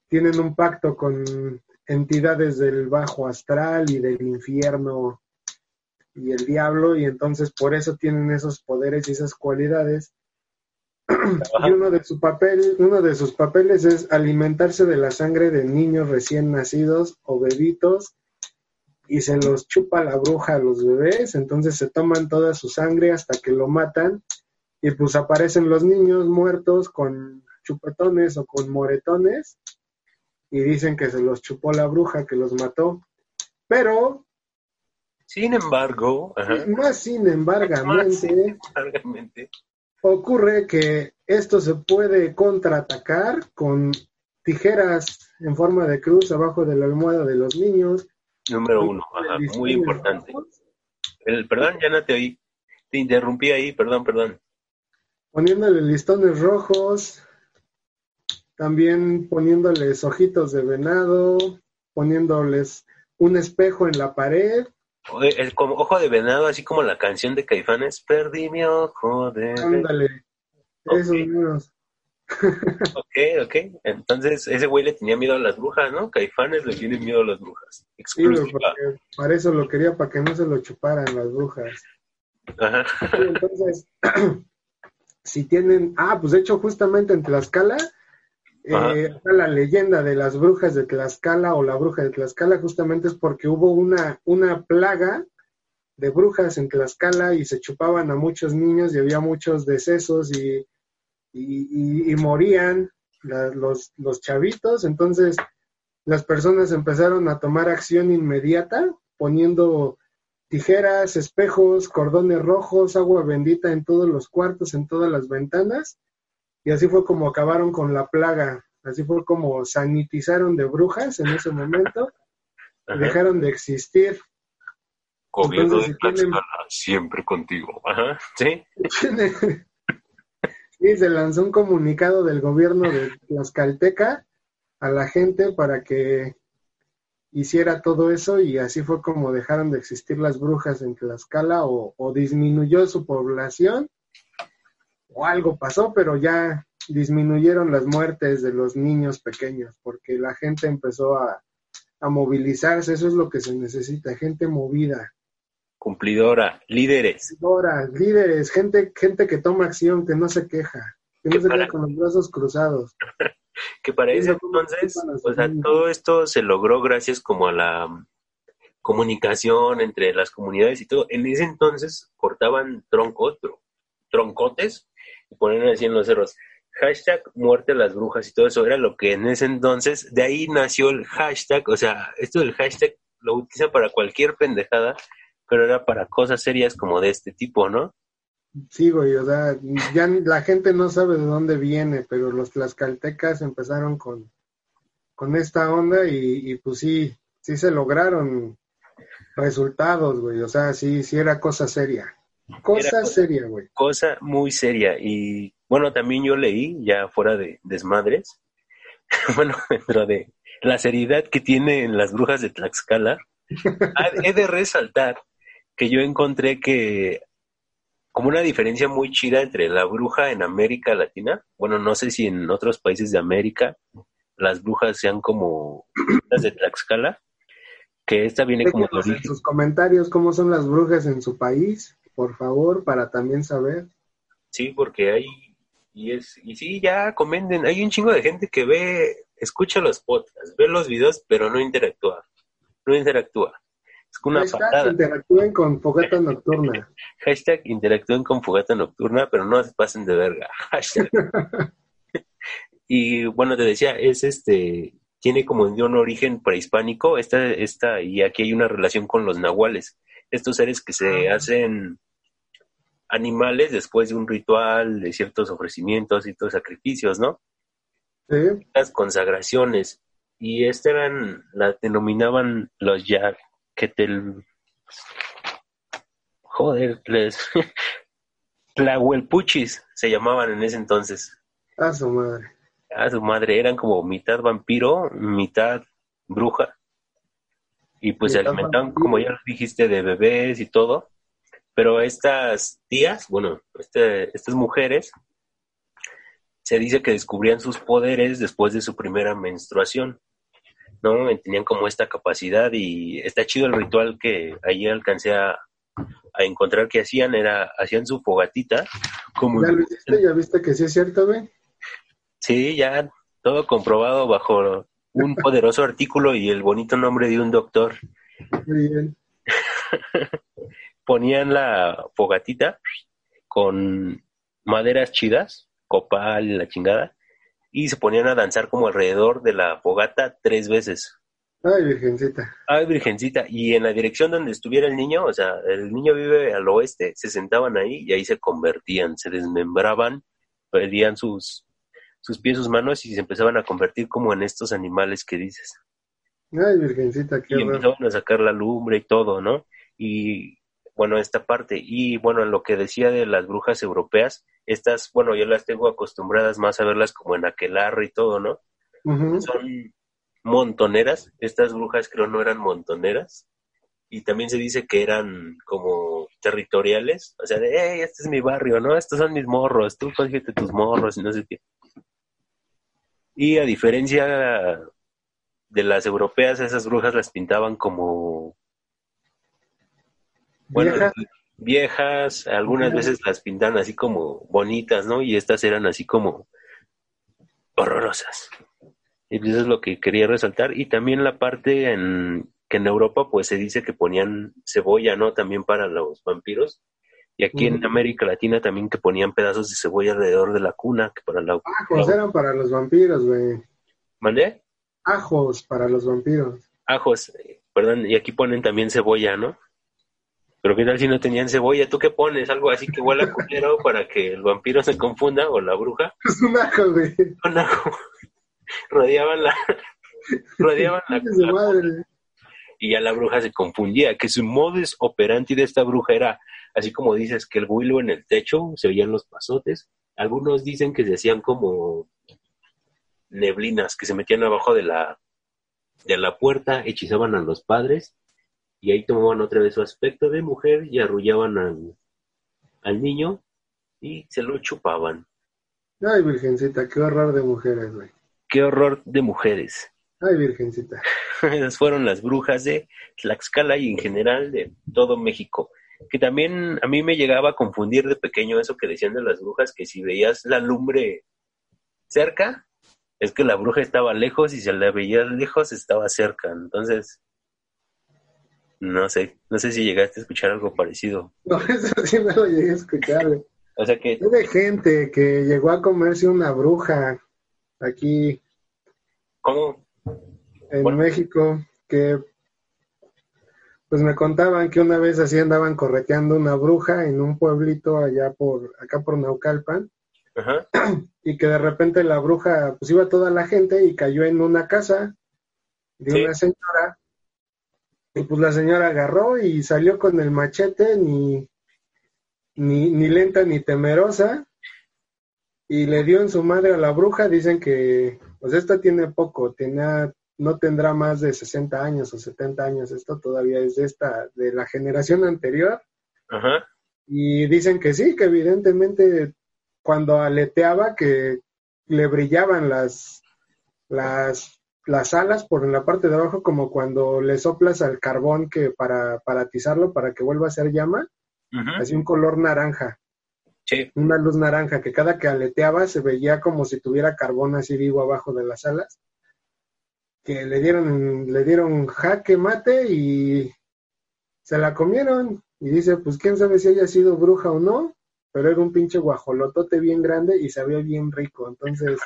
tienen un pacto con entidades del bajo astral y del infierno y el diablo y entonces por eso tienen esos poderes y esas cualidades. Y uno de su papel uno de sus papeles es alimentarse de la sangre de niños recién nacidos o bebitos y se los chupa la bruja a los bebés entonces se toman toda su sangre hasta que lo matan y pues aparecen los niños muertos con chupetones o con moretones y dicen que se los chupó la bruja que los mató. Pero, Sin embargo, ajá, más sin embargamente, ocurre que esto se puede contraatacar con tijeras en forma de cruz abajo de la almohada de los niños. número uno, ajá, muy importante. El, perdón, ya no te oí. Te interrumpí ahí, perdón, perdón. Poniéndole listones rojos, también poniéndoles ojitos de venado, poniéndoles un espejo en la pared. Oye, Es como ojo de venado, así como la canción de Caifanes. Perdí mi ojo de. Ándale, esos Ok. mismos. *laughs* Ok, ok. Entonces, ese güey le tenía miedo a las brujas, ¿no? Caifanes le tienen miedo a las brujas. Exclusiva. para eso lo quería, para que no se lo chuparan las brujas. Ajá. Sí, entonces, *clears throat* si tienen, ah, pues de hecho justamente en Tlaxcala. Eh, la leyenda de las brujas de Tlaxcala o la bruja de Tlaxcala justamente es porque hubo una, una plaga de brujas en Tlaxcala y se chupaban a muchos niños y había muchos decesos y, y, y- y morían la- los, los chavitos, entonces las personas empezaron a tomar acción inmediata poniendo tijeras, espejos, cordones rojos, agua bendita en todos los cuartos, en todas las ventanas, y así fue como acabaron con la plaga, así fue como sanitizaron de brujas en ese momento y dejaron de existir. Gobierno Entonces, de si tienen- Tlaxcala, siempre contigo. Ajá, ¿sí? *laughs* Sí, se lanzó un comunicado del gobierno de Tlaxcalteca a la gente para que hiciera todo eso y así fue como dejaron de existir las brujas en Tlaxcala o, o disminuyó su población o algo pasó, pero ya disminuyeron las muertes de los niños pequeños porque la gente empezó a, a movilizarse, eso es lo que se necesita, gente movida. Cumplidora, líderes. Ahora, líderes, gente, gente que toma acción, que no se queja, que no se para- queda con los brazos cruzados. *laughs* Que para cómo entonces, o sea, todo esto se logró gracias como a la mm, comunicación entre las comunidades y todo. En ese entonces cortaban troncos, troncotes, ponían así en los cerros. Hashtag muerte a las brujas y todo eso era lo que en ese entonces, de ahí nació el hashtag, o sea, esto del hashtag lo utilizan para cualquier pendejada, pero era para cosas serias como de este tipo, ¿no? Sí, güey, o sea, ya la gente no sabe de dónde viene, pero los tlaxcaltecas empezaron con, con esta onda y, y pues sí, sí se lograron resultados, güey, o sea, sí, sí era cosa seria. Cosa Era seria, güey. cosa muy seria. Y bueno, también yo leí, ya fuera de desmadres, *laughs* bueno, dentro de la seriedad que tienen las brujas de Tlaxcala, he de resaltar que yo encontré que como una diferencia muy chida entre la bruja en América Latina, bueno, no sé si en otros países de América las brujas sean como *clears throat* las de Tlaxcala, que esta viene como de en sus comentarios cómo son las brujas en su país, por favor, para también saber. Sí, porque hay, y es, y sí, ya comenten, hay un chingo de gente que ve, escucha los podcasts, ve los videos, pero no interactúa, no interactúa. Es una Hashtag patada. interactúen con Fogata Nocturna. *laughs* Hashtag interactúen con Fogata Nocturna, pero no se pasen de verga. *laughs* Hashtag. *laughs* y bueno, te decía, es este, tiene como un origen prehispánico, esta, esta, y aquí hay una relación con los nahuales, estos seres que se Ah. hacen animales después de un ritual, de ciertos ofrecimientos y ciertos sacrificios, ¿no? ¿Sí? Las consagraciones. Y esta eran, la denominaban los yaquetel... Joder, les... *laughs* Tlahuelpuchis se llamaban en ese entonces. A su madre. A su madre, eran como mitad vampiro, mitad bruja. Y pues se alimentaban, vampiro. como ya lo dijiste, de bebés y todo. Pero estas tías, bueno, este- estas mujeres, se dice que descubrían sus poderes después de su primera menstruación. ¿No? Tenían como esta capacidad y está chido el ritual que allí alcancé a, a encontrar que hacían, era, hacían su fogatita, como ¿Ya hiciste? ¿Ya viste que sí es cierto, güey? Sí, ya todo comprobado bajo un poderoso artículo y el bonito nombre de un doctor. Muy bien. *laughs* Ponían la fogatita con maderas chidas, copal y la chingada, y se ponían a danzar como alrededor de la fogata tres veces. Ay, virgencita. Ay, virgencita, y en la dirección donde estuviera el niño, o sea, el niño vive al oeste, se sentaban ahí y ahí se convertían, se desmembraban, perdían sus, sus pies, sus manos y se empezaban a convertir como en estos animales que dices. Ay, virgencita, qué y empezaban a sacar la lumbre y todo, ¿no? Y bueno, esta parte. Y bueno, lo que decía de las brujas europeas, estas, bueno, yo las tengo acostumbradas más a verlas como en aquelarre y todo, ¿no? Son montoneras, estas brujas creo no eran montoneras. Y también se dice que eran como territoriales, o sea, de, hey, este es mi barrio, ¿no? Estos son mis morros, tú cógete tus morros y no sé qué. Y a diferencia de las europeas, esas brujas las pintaban como bueno, Vieja. viejas, algunas veces las pintaban así como bonitas, ¿no? Y estas eran así como horrorosas. Y pues eso es lo que quería resaltar. Y también la parte en que en Europa pues se dice que ponían cebolla, ¿no? También para los vampiros. Y aquí en. América Latina también que ponían pedazos de cebolla alrededor de la cuna, que para la... Ajos eran para los vampiros, güey. ¿Mandé? Ajos para los vampiros. Ajos, perdón, y aquí ponen también cebolla, ¿no? Pero qué tal si no tenían cebolla, ¿tú qué pones? Algo así que huela *laughs* culero para que el vampiro se confunda o la bruja Es un ajo, güey. con ajo. rodeaban la *laughs* rodeaban la, la- madre. y ya la bruja se confundía, que su modus operandi de esta bruja era, así como dices, que el huilo en el techo, se oían los pasotes, algunos dicen que se hacían como neblinas, que se metían abajo de la, de la puerta, hechizaban a los padres, y ahí tomaban otra vez su aspecto de mujer y arrullaban al, al niño y se lo chupaban. Ay, virgencita, qué horror de mujeres, güey. Qué horror de mujeres. Ay, virgencita. *laughs* Esas fueron las brujas de Tlaxcala y en general de todo México. Que también a mí me llegaba a confundir de pequeño eso que decían de las brujas, que si veías la lumbre cerca, es que la bruja estaba lejos y si la veías lejos estaba cerca. Entonces, no sé, no sé si llegaste a escuchar algo parecido. *laughs* No, eso sí no lo llegué a escuchar. güey. O sea que, Es de gente que llegó a comerse una bruja aquí ¿cómo? en. México, que pues me contaban que una vez así andaban correteando una bruja en un pueblito allá por, acá por Naucalpan, Ajá, *clears throat* y que de repente la bruja, pues iba toda la gente y cayó en una casa de Sí. una señora, y pues la señora agarró y salió con el machete, ni, ni, ni lenta ni temerosa, y le dio en su madre a la bruja, dicen que, pues esta tiene poco, tenía, no tendrá más de 60 años o 70 años, esto todavía es de esta, de la generación anterior, ajá, y dicen que sí, que evidentemente cuando aleteaba que le brillaban las, las, las alas por en la parte de abajo, como cuando le soplas al carbón que para, para atizarlo, para que vuelva a ser llama, así un color naranja, sí, una luz naranja, que cada que aleteaba se veía como si tuviera carbón así vivo abajo de las alas, que le dieron, le dieron jaque mate y se la comieron. Y dice, pues quién sabe si haya sido bruja o no, pero era un pinche guajolotote bien grande y sabía bien rico. Entonces,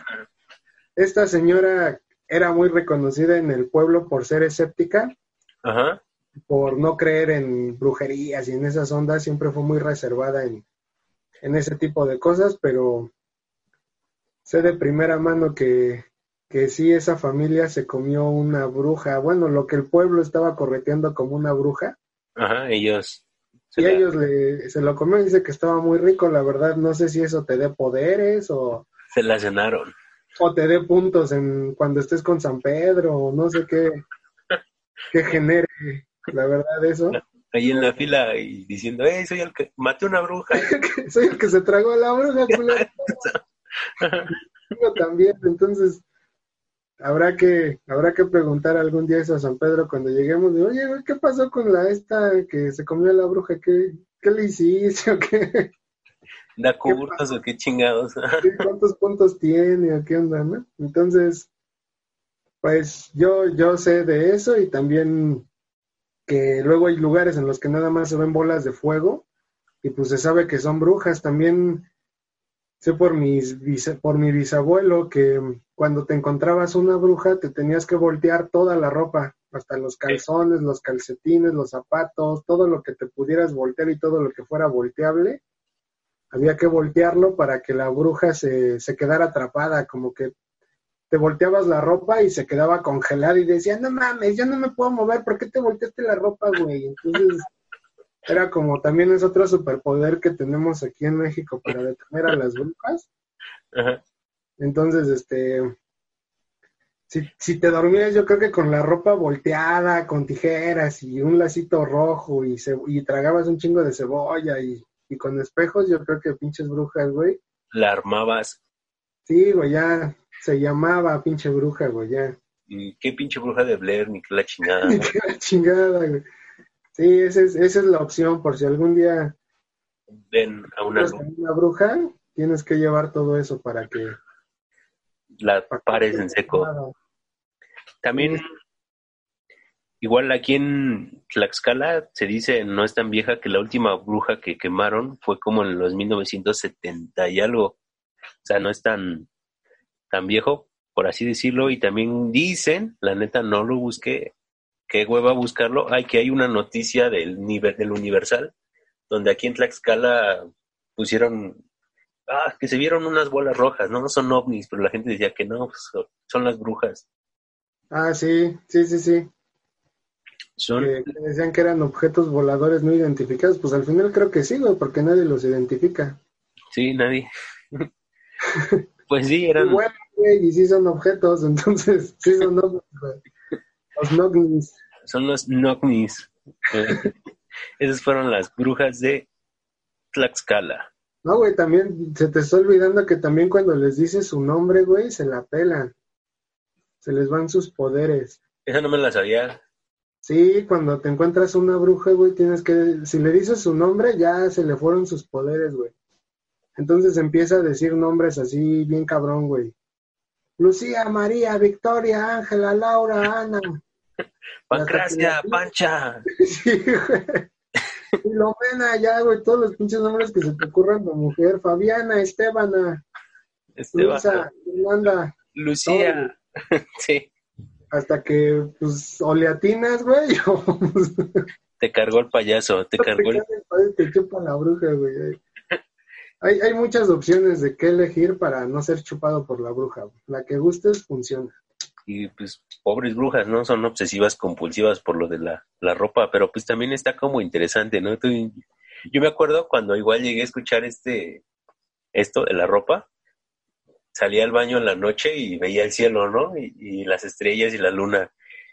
esta señora era muy reconocida en el pueblo por ser escéptica, ajá, por no creer en brujerías y en esas ondas, siempre fue muy reservada en, en ese tipo de cosas, pero sé de primera mano que, que sí esa familia se comió una bruja, bueno, lo que el pueblo estaba correteando como una bruja, ajá, ellos. y ellos le, se lo comieron, dice que estaba muy rico, la verdad no sé si eso te dé poderes o, Se la cenaron. O te dé puntos en cuando estés con San Pedro, o no sé qué, qué genere, la verdad eso. Ahí en la fila y diciendo, hey, soy el que maté una bruja. *laughs* Soy el que se tragó a la bruja, culero. Yo *laughs* también, entonces habrá que habrá que preguntar algún día eso a San Pedro cuando lleguemos, de, oye, ¿qué pasó con la esta que se comió a la bruja? ¿Qué, qué le hiciste o qué? ¿Da cursos o qué chingados? *laughs* ¿Qué- ¿Cuántos puntos tiene o qué onda, no? Entonces, pues yo, yo sé de eso y también que luego hay lugares en los que nada más se ven bolas de fuego y pues se sabe que son brujas. También sé por, mis, por mi bisabuelo que cuando te encontrabas una bruja te tenías que voltear toda la ropa, hasta los calzones, los calcetines, los zapatos, todo lo que te pudieras voltear y todo lo que fuera volteable había que voltearlo para que la bruja se, se quedara atrapada, como que te volteabas la ropa y se quedaba congelada y decía, no mames, yo no me puedo mover, ¿por qué te volteaste la ropa, güey? Entonces, era como también es otro superpoder que tenemos aquí en México para detener a las brujas. Ajá. Entonces, este, si, si te dormías, yo creo que con la ropa volteada, con tijeras y un lacito rojo y, ce- y tragabas un chingo de cebolla y, y con espejos, yo creo que pinches brujas, güey. La armabas. Sí, güey, ya se llamaba pinche bruja, güey, ya. Y qué pinche bruja de Blair, ni qué la chingada. *laughs* Qué la chingada, güey. Sí, esa es, esa es la opción, por si algún día Ven a una eres una bruja, tienes que llevar todo eso para que... la que pares en seco. También, igual aquí en Tlaxcala se dice, no es tan vieja, que la última bruja que quemaron fue como en los 1970 y algo. O sea, no es tan, tan viejo, por así decirlo. Y también dicen, la neta no lo busqué, qué hueva buscarlo, hay que hay una noticia del nivel del Universal, donde aquí en Tlaxcala pusieron, ah, que se vieron unas bolas rojas, no, no son ovnis, pero la gente decía que no, son las brujas. Ah, sí, sí, sí, sí. Son, que decían que eran objetos voladores no identificados, pues al final creo que sí, güey, porque nadie los identifica. sí, nadie. *laughs* pues sí, eran, Y bueno, güey, y sí son objetos, *laughs* entonces sí son güey. Los ovnis. son los Nocnis. Eh, *laughs* Esas fueron las brujas de Tlaxcala. No, güey, también se te está olvidando que también cuando les dices su nombre, güey, se la pelan. Se les van sus poderes. Esa no me la sabía. Sí, cuando te encuentras una bruja, güey, tienes que, si le dices su nombre, ya se le fueron sus poderes, güey. Entonces empieza a decir nombres así, bien cabrón, güey. Lucía, María, Victoria, Ángela, Laura, Ana. *laughs* Pancracia, Pancha. *laughs* Sí, güey. Filomena, ya, güey, todos los pinches nombres que se te ocurran de mujer. Fabiana, Estebana, Esteban, Luisa, Fernanda, Lucía. *laughs* sí, hasta que, pues, o le atinas, güey, *laughs* o pues, te cargó el payaso, te cargó el... te chupa la bruja, güey. Hay, hay muchas opciones de qué elegir para no ser chupado por la bruja. La que gustes funciona. Y pues, pobres brujas, ¿no? Son obsesivas, compulsivas por lo de la, la ropa, pero pues también está como interesante, ¿no? Tú- yo me acuerdo cuando igual llegué a escuchar este, esto de la ropa, salía al baño en la noche y veía el cielo, ¿no? Y, y las estrellas y la luna.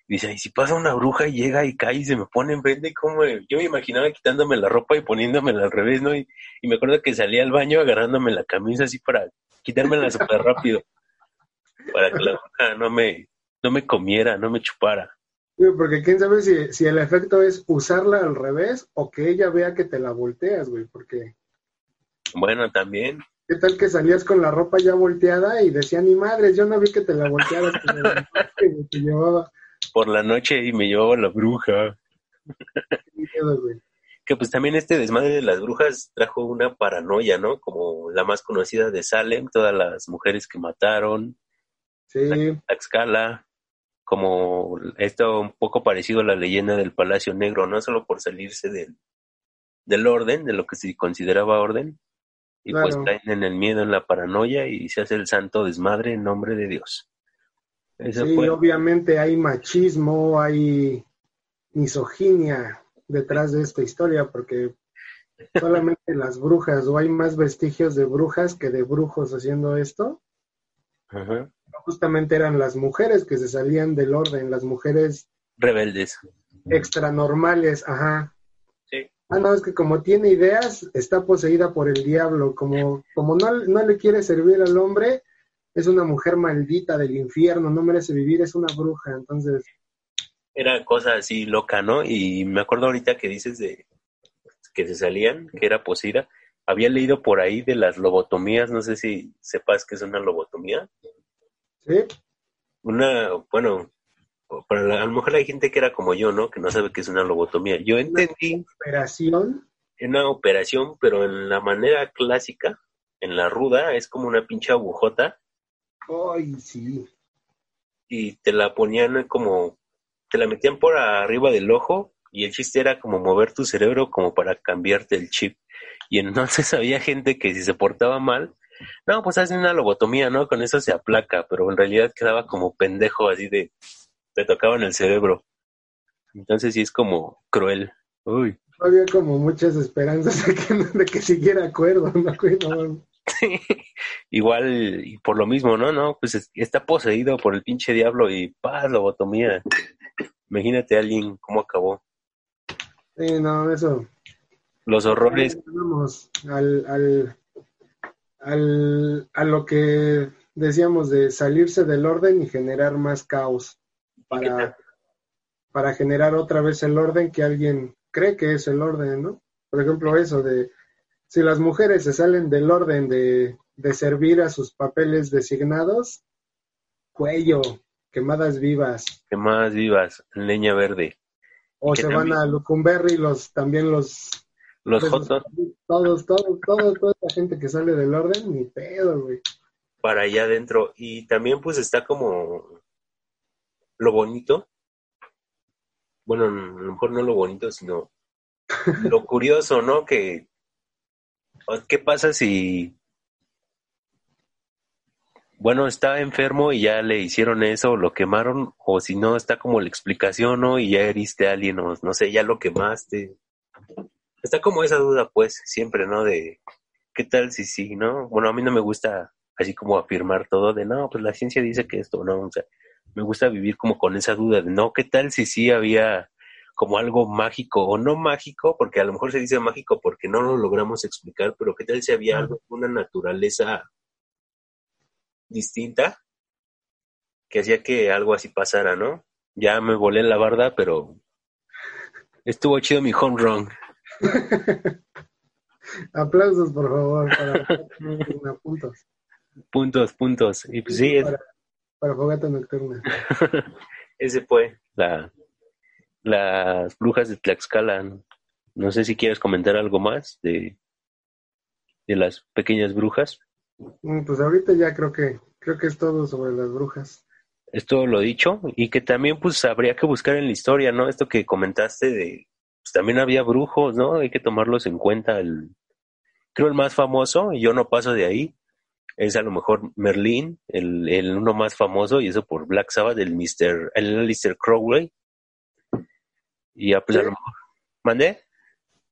Y dice, ¿y si pasa una bruja y llega y cae y se me pone enfrente? ¿Cómo? Yo me imaginaba quitándome la ropa y poniéndomela al revés, ¿no? Y, y me acuerdo que salía al baño agarrándome la camisa así para quitármela súper rápido. Para que la bruja no me, no me comiera, no me chupara. Porque quién sabe si, si el efecto es usarla al revés o que ella vea que te la volteas, güey. Porque, Bueno, también. ¿Qué tal que salías con la ropa ya volteada y decía, ni madres, yo no vi que te la voltearas, que me la- que te llevaba por la noche y me llevaba la bruja. miedo, güey. Que pues también este desmadre de las brujas trajo una paranoia, ¿no? Como la más conocida de Salem, todas las mujeres que mataron, Sí, Tlaxcala, como esto un poco parecido a la leyenda del Palacio Negro, no solo por salirse del, del orden, de lo que se consideraba orden, y pues caen en el miedo, en la paranoia y se hace el santo desmadre en nombre de Dios. Eso sí, fue. obviamente hay machismo, hay misoginia detrás de esta historia, porque solamente las brujas, o hay más vestigios de brujas que de brujos haciendo esto. Ajá. Justamente eran las mujeres que se salían del orden, las mujeres Rebeldes. extranormales, ajá. Ah, no, es que como tiene ideas, está poseída por el diablo, como, como no, no le quiere servir al hombre, es una mujer maldita del infierno, no merece vivir, es una bruja, entonces, era cosa así loca, ¿no? Y me acuerdo ahorita que dices de que se salían, que era poseída. Había leído por ahí de las lobotomías, no sé si sepas qué es una lobotomía. ¿sí? Una, bueno, para la- a lo mejor hay gente que era como yo, ¿no? Que no sabe qué es una lobotomía. Yo entendí Operación, una operación, pero en la manera clásica, en la ruda, es como una pinche agujota ay, sí, y te la ponían como, te la metían por arriba del ojo y el chiste era como mover tu cerebro como para cambiarte el chip. Y entonces *laughs* había gente que si se portaba mal, no, pues hacen una lobotomía, ¿no? Con eso se aplaca, pero en realidad quedaba como pendejo así de, te tocaban el cerebro. Entonces sí es como cruel. Uy. había como muchas esperanzas de que, de que siguiera acuerdo, *laughs* *laughs* Igual, y por lo mismo, ¿no? No, pues es- está poseído por el pinche diablo y paz, lobotomía. Imagínate a alguien cómo acabó. sí, no, eso. Los horrores Vamos al, al, al, a lo que decíamos de salirse del orden y generar más caos para, para generar otra vez el orden que alguien cree que es el orden, ¿no? Por ejemplo, eso de si las mujeres se salen del orden de, de servir a sus papeles designados, cuello, quemadas vivas, que más vivas, leña verde. o se van a Lucumberri los también los Los Pues, jotos Todos, todos, todos, toda la gente que sale del orden, ni pedo, güey. para allá adentro. Y también pues está como lo bonito. Bueno, a lo mejor no lo bonito, sino lo *laughs* curioso, ¿no? Que, ¿qué pasa si bueno, está enfermo y ya le hicieron eso, lo quemaron, o si no, está como la explicación, ¿no? Y ya heriste a alguien, o no sé, ya lo quemaste. Está como esa duda, pues, siempre, ¿no? De, ¿qué tal si sí, no? Bueno, a mí no me gusta así como afirmar todo de, no, pues la ciencia dice que esto, ¿no? O sea, me gusta vivir como con esa duda de, no, ¿qué tal si sí había como algo mágico o no mágico? Porque a lo mejor se dice mágico porque no lo logramos explicar, pero ¿qué tal si había algo, una naturaleza distinta que hacía que algo así pasara, ¿no? Ya me volé la barda, pero estuvo chido mi home run. *laughs* Aplausos, por favor, para *laughs* puntos. Puntos, puntos. Y pues sí, para, para fogata nocturna. *laughs* ese fue la, las brujas de Tlaxcala. No sé si quieres comentar algo más de, de las pequeñas brujas. Mm, pues ahorita ya creo que creo que es todo sobre las brujas. Es todo lo dicho y que también pues habría que buscar en la historia, ¿no? Esto que comentaste de pues también había brujos, ¿no? Hay que tomarlos en cuenta. El, creo el más famoso, y yo no paso de ahí, es a lo mejor Merlin, el, el uno más famoso, y eso por Black Sabbath, el Mr. el Alistair Crowley. Y ya pues a lo mejor. ¿Mandé?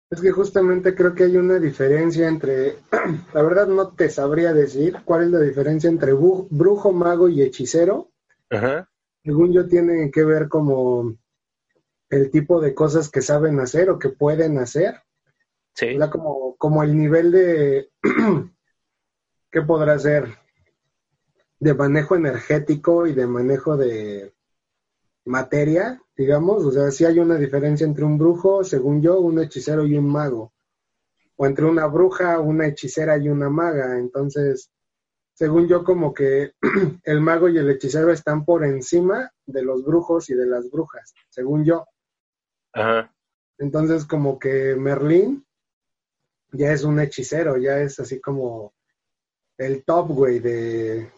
Es que justamente creo que hay una diferencia entre, *clears throat* la verdad no te sabría decir cuál es la diferencia entre brujo, mago y hechicero. Ajá. Según yo tiene que ver como el tipo de cosas que saben hacer o que pueden hacer. Sí. O como, como el nivel de, *clears throat* ¿qué podrá ser? De manejo energético y de manejo de materia, digamos, o sea, si hay una diferencia entre un brujo, según yo, un hechicero y un mago, o entre una bruja, una hechicera y una maga, entonces, según yo, como que *clears throat* el mago y el hechicero están por encima de los brujos y de las brujas, según yo. Ajá. Entonces, como que Merlín ya es un hechicero, ya es así como el top, güey, de,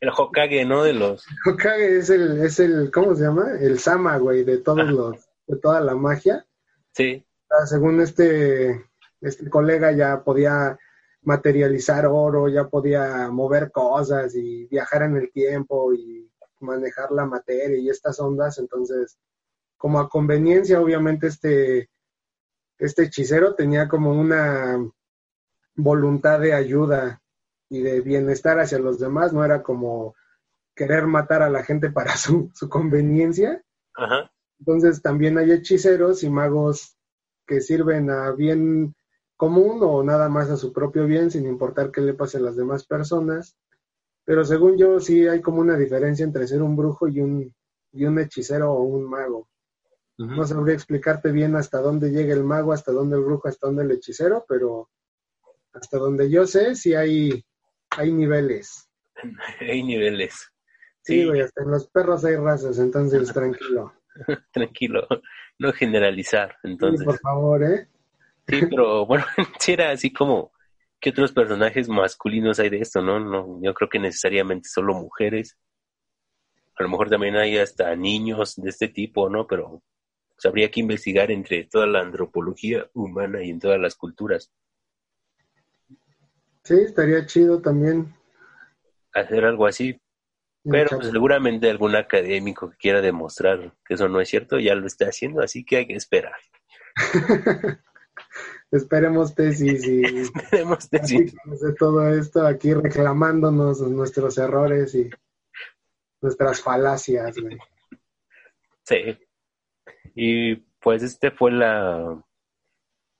el Hokage, ¿no? De los... Hokage es el, es el, ¿cómo se llama? El Sama, güey, de todos los, de toda la magia. Sí. según este, este colega ya podía materializar oro, ya podía mover cosas y viajar en el tiempo y manejar la materia y estas ondas, entonces, como a conveniencia, obviamente este, este hechicero tenía como una voluntad de ayuda y de bienestar hacia los demás, no era como querer matar a la gente para *laughs* su, su conveniencia. Ajá. Entonces también hay hechiceros y magos que sirven a bien común o nada más a su propio bien, sin importar qué le pase a las demás personas. Pero según yo sí hay como una diferencia entre ser un brujo y un, y un hechicero o un mago. No sabría explicarte bien hasta dónde llega el mago, hasta dónde el brujo, hasta dónde el hechicero, pero hasta donde yo sé sí hay hay niveles. *laughs* hay niveles. Sí, güey, hasta en los perros hay razas, entonces *laughs* tranquilo. *laughs* tranquilo, no generalizar, entonces. por favor, ¿eh? Sí, pero bueno, si era así como, ¿qué otros personajes masculinos hay de esto, no? no Yo creo que necesariamente solo mujeres. A lo mejor también hay hasta niños de este tipo, ¿no? Pero pues, habría que investigar entre toda la antropología humana y en todas las culturas. Sí, estaría chido también. Hacer algo así. Pero pues, seguramente algún académico que quiera demostrar que eso no es cierto ya lo está haciendo, así que hay que esperar. *laughs* Esperemos tesis *laughs* y Esperemos tesis. de todo esto aquí reclamándonos nuestros errores y nuestras falacias. Sí. Y pues este fue la...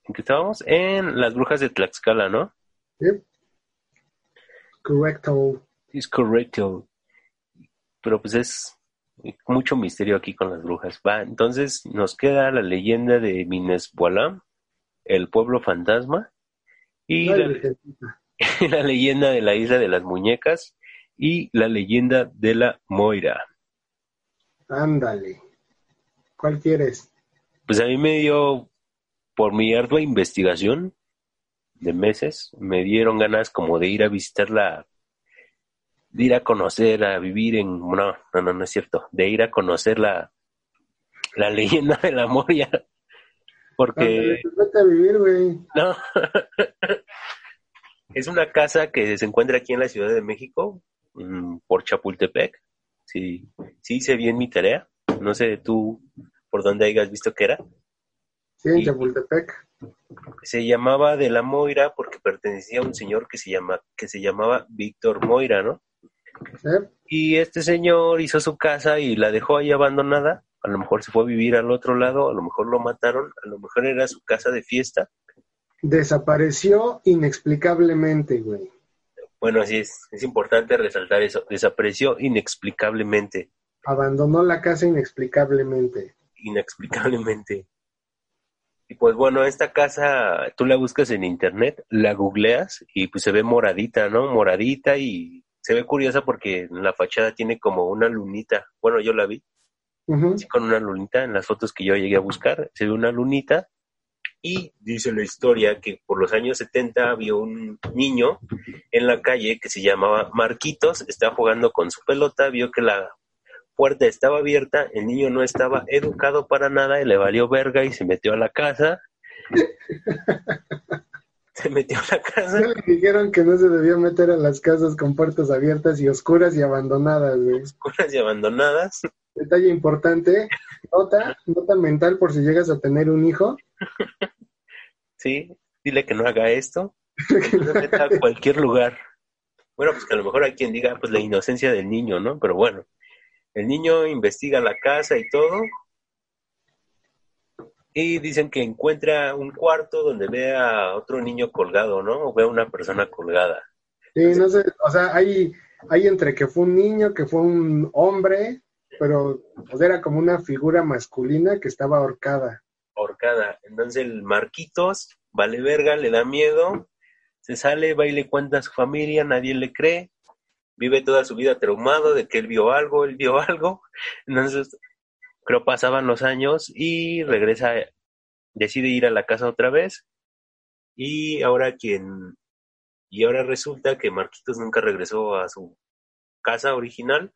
¿En qué estábamos? En las brujas de Tlaxcala, ¿no? Sí. Correcto. Es correcto. Pero pues es mucho misterio aquí con las brujas. Va, entonces nos queda la leyenda de Minespoalá, el pueblo fantasma, y la, *laughs* la, leyenda de la isla de las muñecas y la leyenda de la Moira. Ándale. ¿Cuál quieres? Pues a mí me dio, por mi ardua investigación, de meses, me dieron ganas como de ir a visitarla, de ir a conocer, a vivir en, no, no, no, no es cierto, de ir a conocer la, la leyenda *laughs* de la Moria. Porque... a vivir, güey. No. *laughs* es una casa que se encuentra aquí en la Ciudad de México, mm, por Chapultepec. Sí, sí hice bien mi tarea. No sé tú por dónde hayas visto que era. Sí, en Y- Chapultepec. Se llamaba de la Moira porque pertenecía a un señor que se llama que se llamaba Víctor Moira, ¿no? ¿eh? Y este señor hizo su casa y la dejó ahí abandonada. A lo mejor se fue a vivir al otro lado, a lo mejor lo mataron, a lo mejor era su casa de fiesta. Desapareció inexplicablemente, güey. Bueno, así es, es importante resaltar eso. Desapareció inexplicablemente, Abandonó la casa inexplicablemente. inexplicablemente. Y pues bueno, esta casa tú la buscas en internet, la googleas y pues se ve moradita, ¿no? Moradita y se ve curiosa porque en la fachada tiene como una lunita. Bueno, yo la vi. Con una lunita en las fotos que yo llegué a buscar, se ve una lunita y dice la historia que por los años 70 había un niño en la calle que se llamaba Marquitos, estaba jugando con su pelota, vio que la puerta estaba abierta, el niño no estaba educado para nada y le valió verga y se metió a la casa. *laughs* se metió a la casa. Le dijeron que no se debía meter a las casas con puertas abiertas y oscuras y abandonadas, güey. oscuras y abandonadas. Detalle importante, nota, nota mental por si llegas a tener un hijo. Sí, dile que no haga esto. *laughs* Que no meta a cualquier lugar. Bueno, pues que a lo mejor hay quien diga, pues la inocencia del niño, ¿no? Pero bueno, el niño investiga la casa y todo. Y dicen que encuentra un cuarto donde ve a otro niño colgado, ¿no? O ve a una persona colgada. Sí, no sé, o sea, hay, hay entre que fue un niño, que fue un hombre, pero era como una figura masculina que estaba ahorcada. ahorcada. Entonces el Marquitos, vale verga, le da miedo, se sale, va y le cuenta a su familia, nadie le cree, vive toda su vida traumado de que él vio algo, él vio *laughs* algo. Entonces, creo pasaban los años y regresa, decide ir a la casa otra vez. Y ahora quien, y ahora resulta que Marquitos nunca regresó a su casa original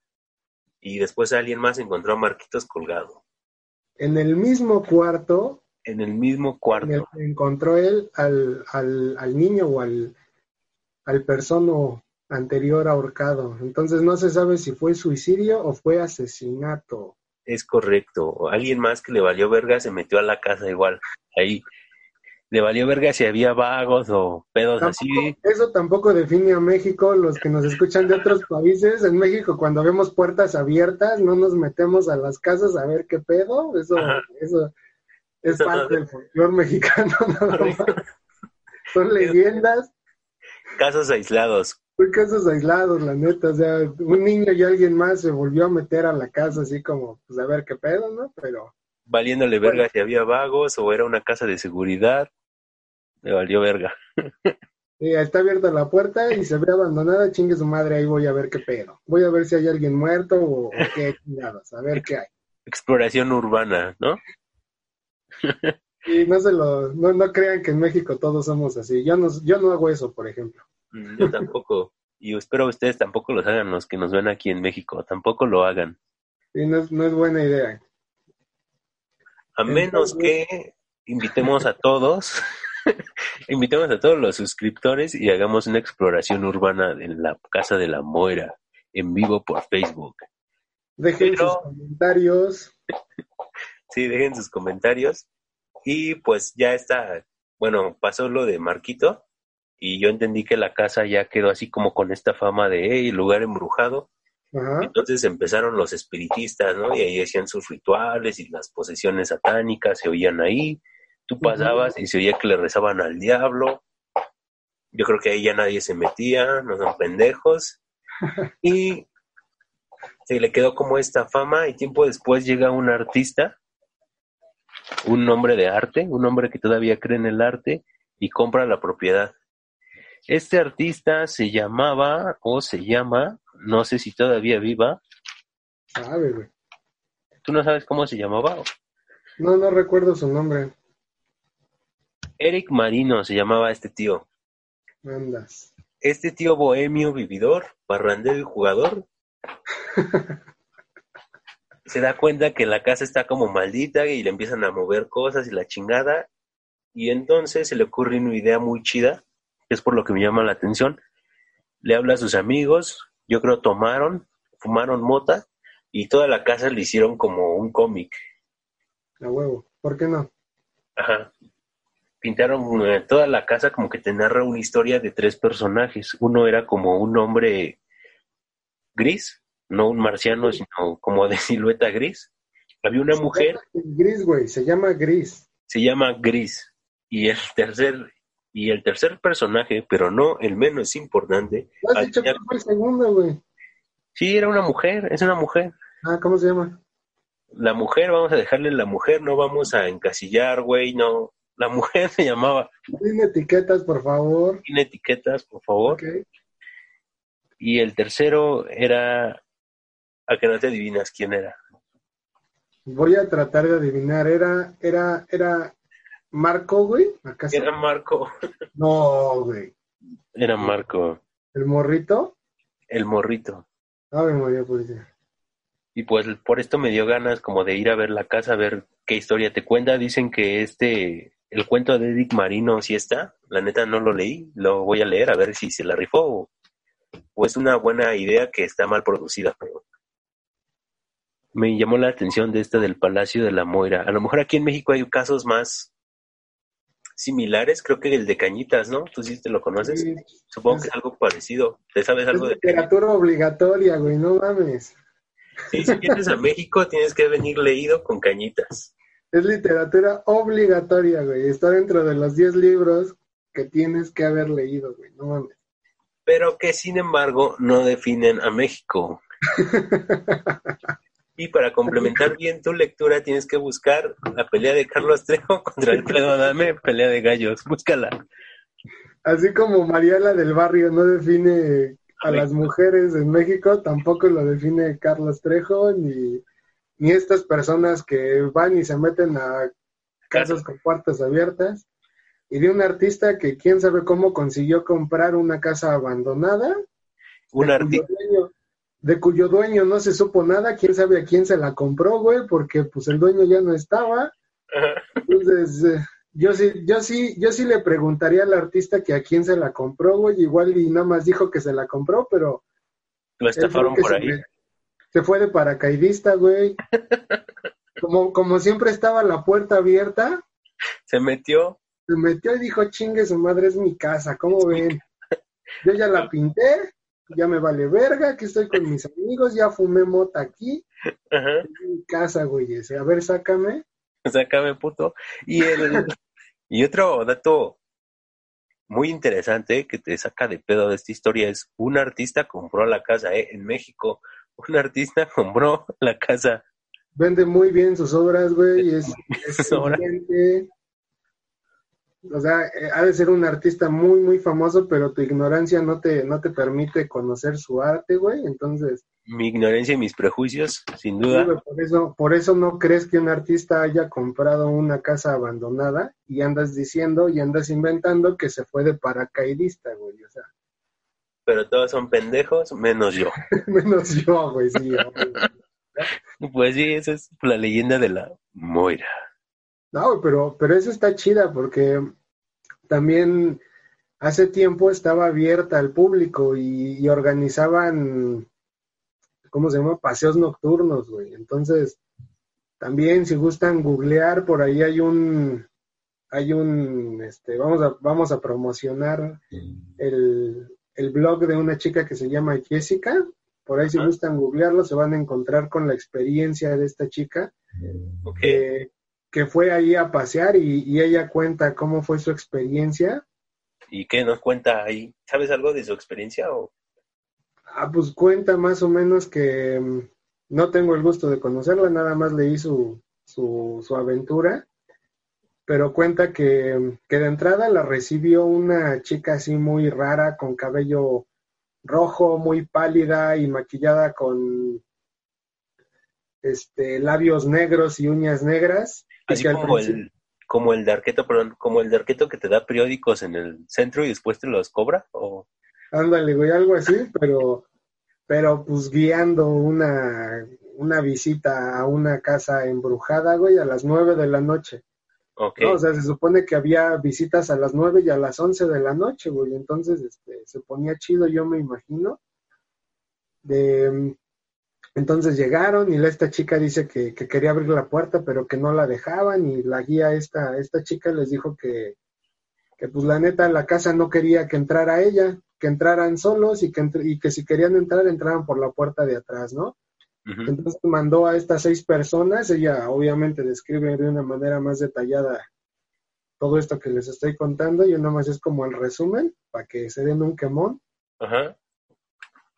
y después alguien más encontró a Marquitos colgado En el mismo cuarto en el mismo cuarto. encontró él al, al, al niño o al, al persona anterior ahorcado. Entonces no se sabe si fue suicidio o fue asesinato. Es correcto. Alguien más que le valió verga se metió a la casa igual. Ahí. Le valió verga si había vagos o pedos así. Eso tampoco define a México, los que nos escuchan de otros países. En México, cuando vemos puertas abiertas, no nos metemos a las casas a ver qué pedo. Eso, Ajá. eso es Eso parte no- del folclore mexicano. *laughs* nada más. Son leyendas, Casos aislados. Son casos aislados, la neta. O sea, un niño y alguien más se volvió a meter a la casa así como, pues a ver qué pedo, ¿no? Pero Valiéndole verga si había vagos o era una casa de seguridad. Le valió verga. sí, está abierta la puerta y se ve abandonada, chingue su madre, ahí voy a ver qué pedo. Voy a ver si hay alguien muerto o, o qué *laughs* chingados, a ver qué hay. Exploración urbana, ¿no? Y no se lo, no, no crean que en México todos somos así. Yo no, yo no hago eso, por ejemplo. Mm, Yo tampoco. Y espero ustedes tampoco los hagan los que nos ven aquí en México. Tampoco lo hagan. Y no, es- no es buena idea. A menos que invitemos a todos, *laughs* invitemos a todos los suscriptores y hagamos una exploración urbana en la casa de la Moira, en vivo por Facebook. Dejen Pero- sus comentarios. *laughs* Sí, dejen sus comentarios. Y pues ya está, bueno, pasó lo de Marquito y yo entendí que la casa ya quedó así como con esta fama de hey, lugar embrujado. Ajá. Entonces empezaron los espiritistas, ¿no? Y ahí hacían sus rituales y las posesiones satánicas se oían ahí. Tú pasabas y se oía que le rezaban al diablo. Yo creo que ahí ya nadie se metía, no son pendejos. *laughs* Y se le quedó como esta fama y tiempo después llega un artista, un hombre de arte, un hombre que todavía cree en el arte y compra la propiedad. Este artista se llamaba o se llama, no sé si todavía viva, Sabe, güey. ¿tú no sabes cómo se llamaba? No, no recuerdo su nombre. Eric Marino se llamaba este tío. Andas. Este tío bohemio, vividor, barrandero y jugador, *laughs* se da cuenta que la casa está como maldita y le empiezan a mover cosas y la chingada. Y entonces se le ocurre una idea muy chida, es por lo que me llama la atención. Le habla a sus amigos yo creo tomaron, fumaron mota y toda la casa le hicieron como un cómic. A huevo, ¿por qué no? Ajá. Pintaron eh, toda la casa como que te narra una historia de tres personajes. Uno era como un hombre gris, no un marciano, sino como de *laughs* silueta gris. Había una mujer. Gris, güey, se llama Gris. Se llama Gris. Y el tercer, y el tercer personaje, pero no el menos importante. ¿No has dicho que fue el segundo, güey? Sí, era una mujer, es una mujer. Ah, ¿cómo se llama? La mujer, vamos a dejarle la mujer, no vamos a encasillar, güey, no. La mujer *laughs* se llamaba. Sin etiquetas, por favor. Sin etiquetas, por favor. Y el tercero era. A que no te adivinas quién era. Voy a tratar de adivinar. Era, era, era Marco, güey. ¿Acaso? Era Marco. No, güey. Era Marco. ¿El morrito? El morrito. Ah, me moría policía. Y pues por esto me dio ganas como de ir a ver la casa, a ver qué historia te cuenta. Dicen que este, el cuento de Edic Marino sí está. La neta no lo leí, lo voy a leer a ver si se la rifó o, o es una buena idea que está mal producida. Pero me llamó la atención de esta del Palacio de la Moira. A lo mejor aquí en México hay casos más similares, creo que el de Cañitas, ¿no? Tú sí te lo conoces. Supongo que es algo parecido. ¿Te sabes algo de literatura obligatoria, güey, no mames. Sí, si vienes a México tienes que venir leído con Cañitas. Es literatura obligatoria, güey. Está dentro de los 10 libros que tienes que haber leído, güey, no mames. Pero que sin embargo no definen a México. *laughs* Y para complementar bien tu lectura tienes que buscar la pelea de Carlos Trejo *laughs* contra Alfredo Dame, pelea de gallos. Búscala. Así como Mariela del Barrio no define a las mujeres en México, tampoco lo define Carlos Trejo, ni, ni estas personas que van y se meten a casas con puertas abiertas. Y de un artista que quién sabe cómo consiguió comprar una casa abandonada. Un artista de cuyo dueño no se supo nada, quién sabe a quién se la compró, güey, porque pues el dueño ya no estaba. Entonces, eh, yo sí, yo sí, yo sí le preguntaría al artista que a quién se la compró, güey, igual y nada más dijo que se la compró, pero lo estafaron por ahí. Se, fue de paracaidista, güey. como, como siempre estaba la puerta abierta. Se metió. Se metió y dijo, chingue, su madre es mi casa, ¿cómo ven? Yo ya la pinté, ya me vale verga, que estoy con mis amigos, ya fumé mota aquí. En mi casa, güey, ese. A ver, sácame. Sácame, puto. Y el y otro dato muy interesante que te saca de pedo de esta historia es un artista compró la casa ¿eh? en México. Un artista *laughs* compró la casa. Vende muy bien sus obras, güey. *laughs* Es, es o sea, eh, ha de ser un artista muy, muy famoso, pero tu ignorancia no te, no te permite conocer su arte, güey, entonces... Mi ignorancia y mis prejuicios, sin duda. por, eso, por eso no crees que un artista haya comprado una casa abandonada y andas diciendo y andas inventando que se fue de paracaidista, güey, o sea... Pero todos son pendejos, menos yo. *laughs* menos yo, güey, sí. pues sí, esa es la leyenda de la Moira. No, pero, pero eso está chida porque también hace tiempo estaba abierta al público y, organizaban, ¿cómo se llama? Paseos nocturnos, güey. Entonces, también si gustan googlear, por ahí hay un, hay un, este, vamos a, vamos a promocionar el, el blog de una chica que se llama Jessica. Por ahí si gustan googlearlo, se van a encontrar con la experiencia de esta chica. Okay que fue ahí a pasear y, ella cuenta cómo fue su experiencia. ¿Y qué nos cuenta ahí? ¿Sabes algo de su experiencia o? Ah, pues cuenta más o menos que mm, no tengo el gusto de conocerla, nada más leí su, su, su aventura, pero cuenta que, que de entrada la recibió una chica así muy rara, con cabello rojo, muy pálida y maquillada con este, labios negros y uñas negras. Así como el, como el de Arqueto, perdón, como el de Arqueto que te da periódicos en el centro y después te los cobra, o... Ándale, güey, algo así, pero, pero pues guiando una, una visita a una casa embrujada, güey, a las nueve de la noche. Okay. o sea, se supone que había visitas a las nueve y a las once de la noche, güey, entonces este, se ponía chido, yo me imagino. De, entonces llegaron y esta chica dice que, que, quería abrir la puerta, pero que no la dejaban y la guía, esta, esta chica les dijo que, que pues la neta la casa no quería que entrara ella, que entraran solos y que, y que si querían entrar, entraran por la puerta de atrás, ¿no? Entonces mandó a estas seis personas, ella obviamente describe de una manera más detallada todo esto que les estoy contando, y nada más es como el resumen, para que se den un quemón. Ajá.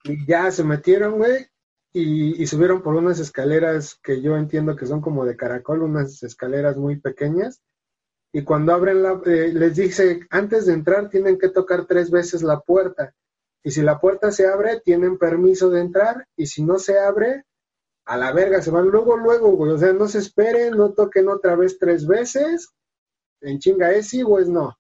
Y ya se metieron, güey, y, subieron por unas escaleras que yo entiendo que son como de caracol, unas escaleras muy pequeñas. Y cuando abren la, eh, les dice, antes de entrar tienen que tocar tres veces la puerta. Y si la puerta se abre, tienen permiso de entrar. Y si no se abre, a la verga, se van luego, luego, güey. O sea, no se esperen, no toquen otra vez tres veces. En chinga es sí o es no.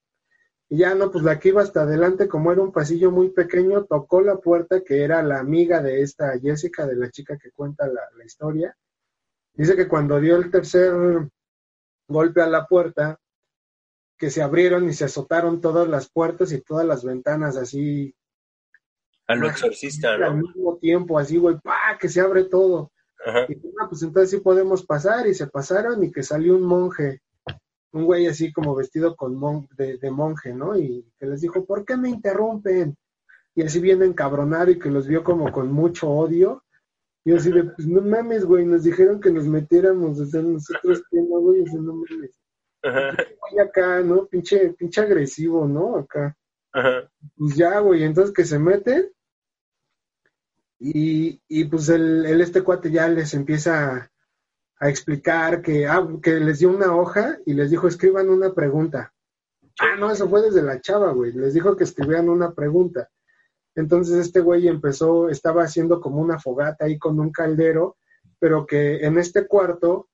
Y ya no, pues la que iba hasta adelante, como era un pasillo muy pequeño, tocó la puerta, que era la amiga de esta Jessica, de la chica que cuenta la, historia. Dice que cuando dio el tercer golpe a la puerta, que se abrieron y se azotaron todas las puertas y todas las ventanas así. A lo exorcista, ¿no? Al mismo tiempo, así, güey, pa, que se abre todo. Y ah, pues entonces sí podemos pasar, y se pasaron, y que salió un monje un güey así como vestido con de, monje, ¿no? Y que les dijo, ¿por qué me interrumpen? Y así bien encabronado y que los vio como con mucho odio. Y así de, pues no mames, güey, nos dijeron que nos metiéramos, o sea, nosotros que no, güey, o sea, no mames. Y acá, ¿no? Pinche, pinche agresivo, ¿no? Acá. Ajá. Pues ya, güey, entonces que se meten. Y, y pues el, el este cuate ya les empieza a explicar que, ah, que les dio una hoja y les dijo, escriban una pregunta. Ah, no, eso fue desde la chava, güey. Les dijo que escribieran una pregunta. Entonces este güey empezó, estaba haciendo como una fogata ahí con un caldero, pero que en este cuarto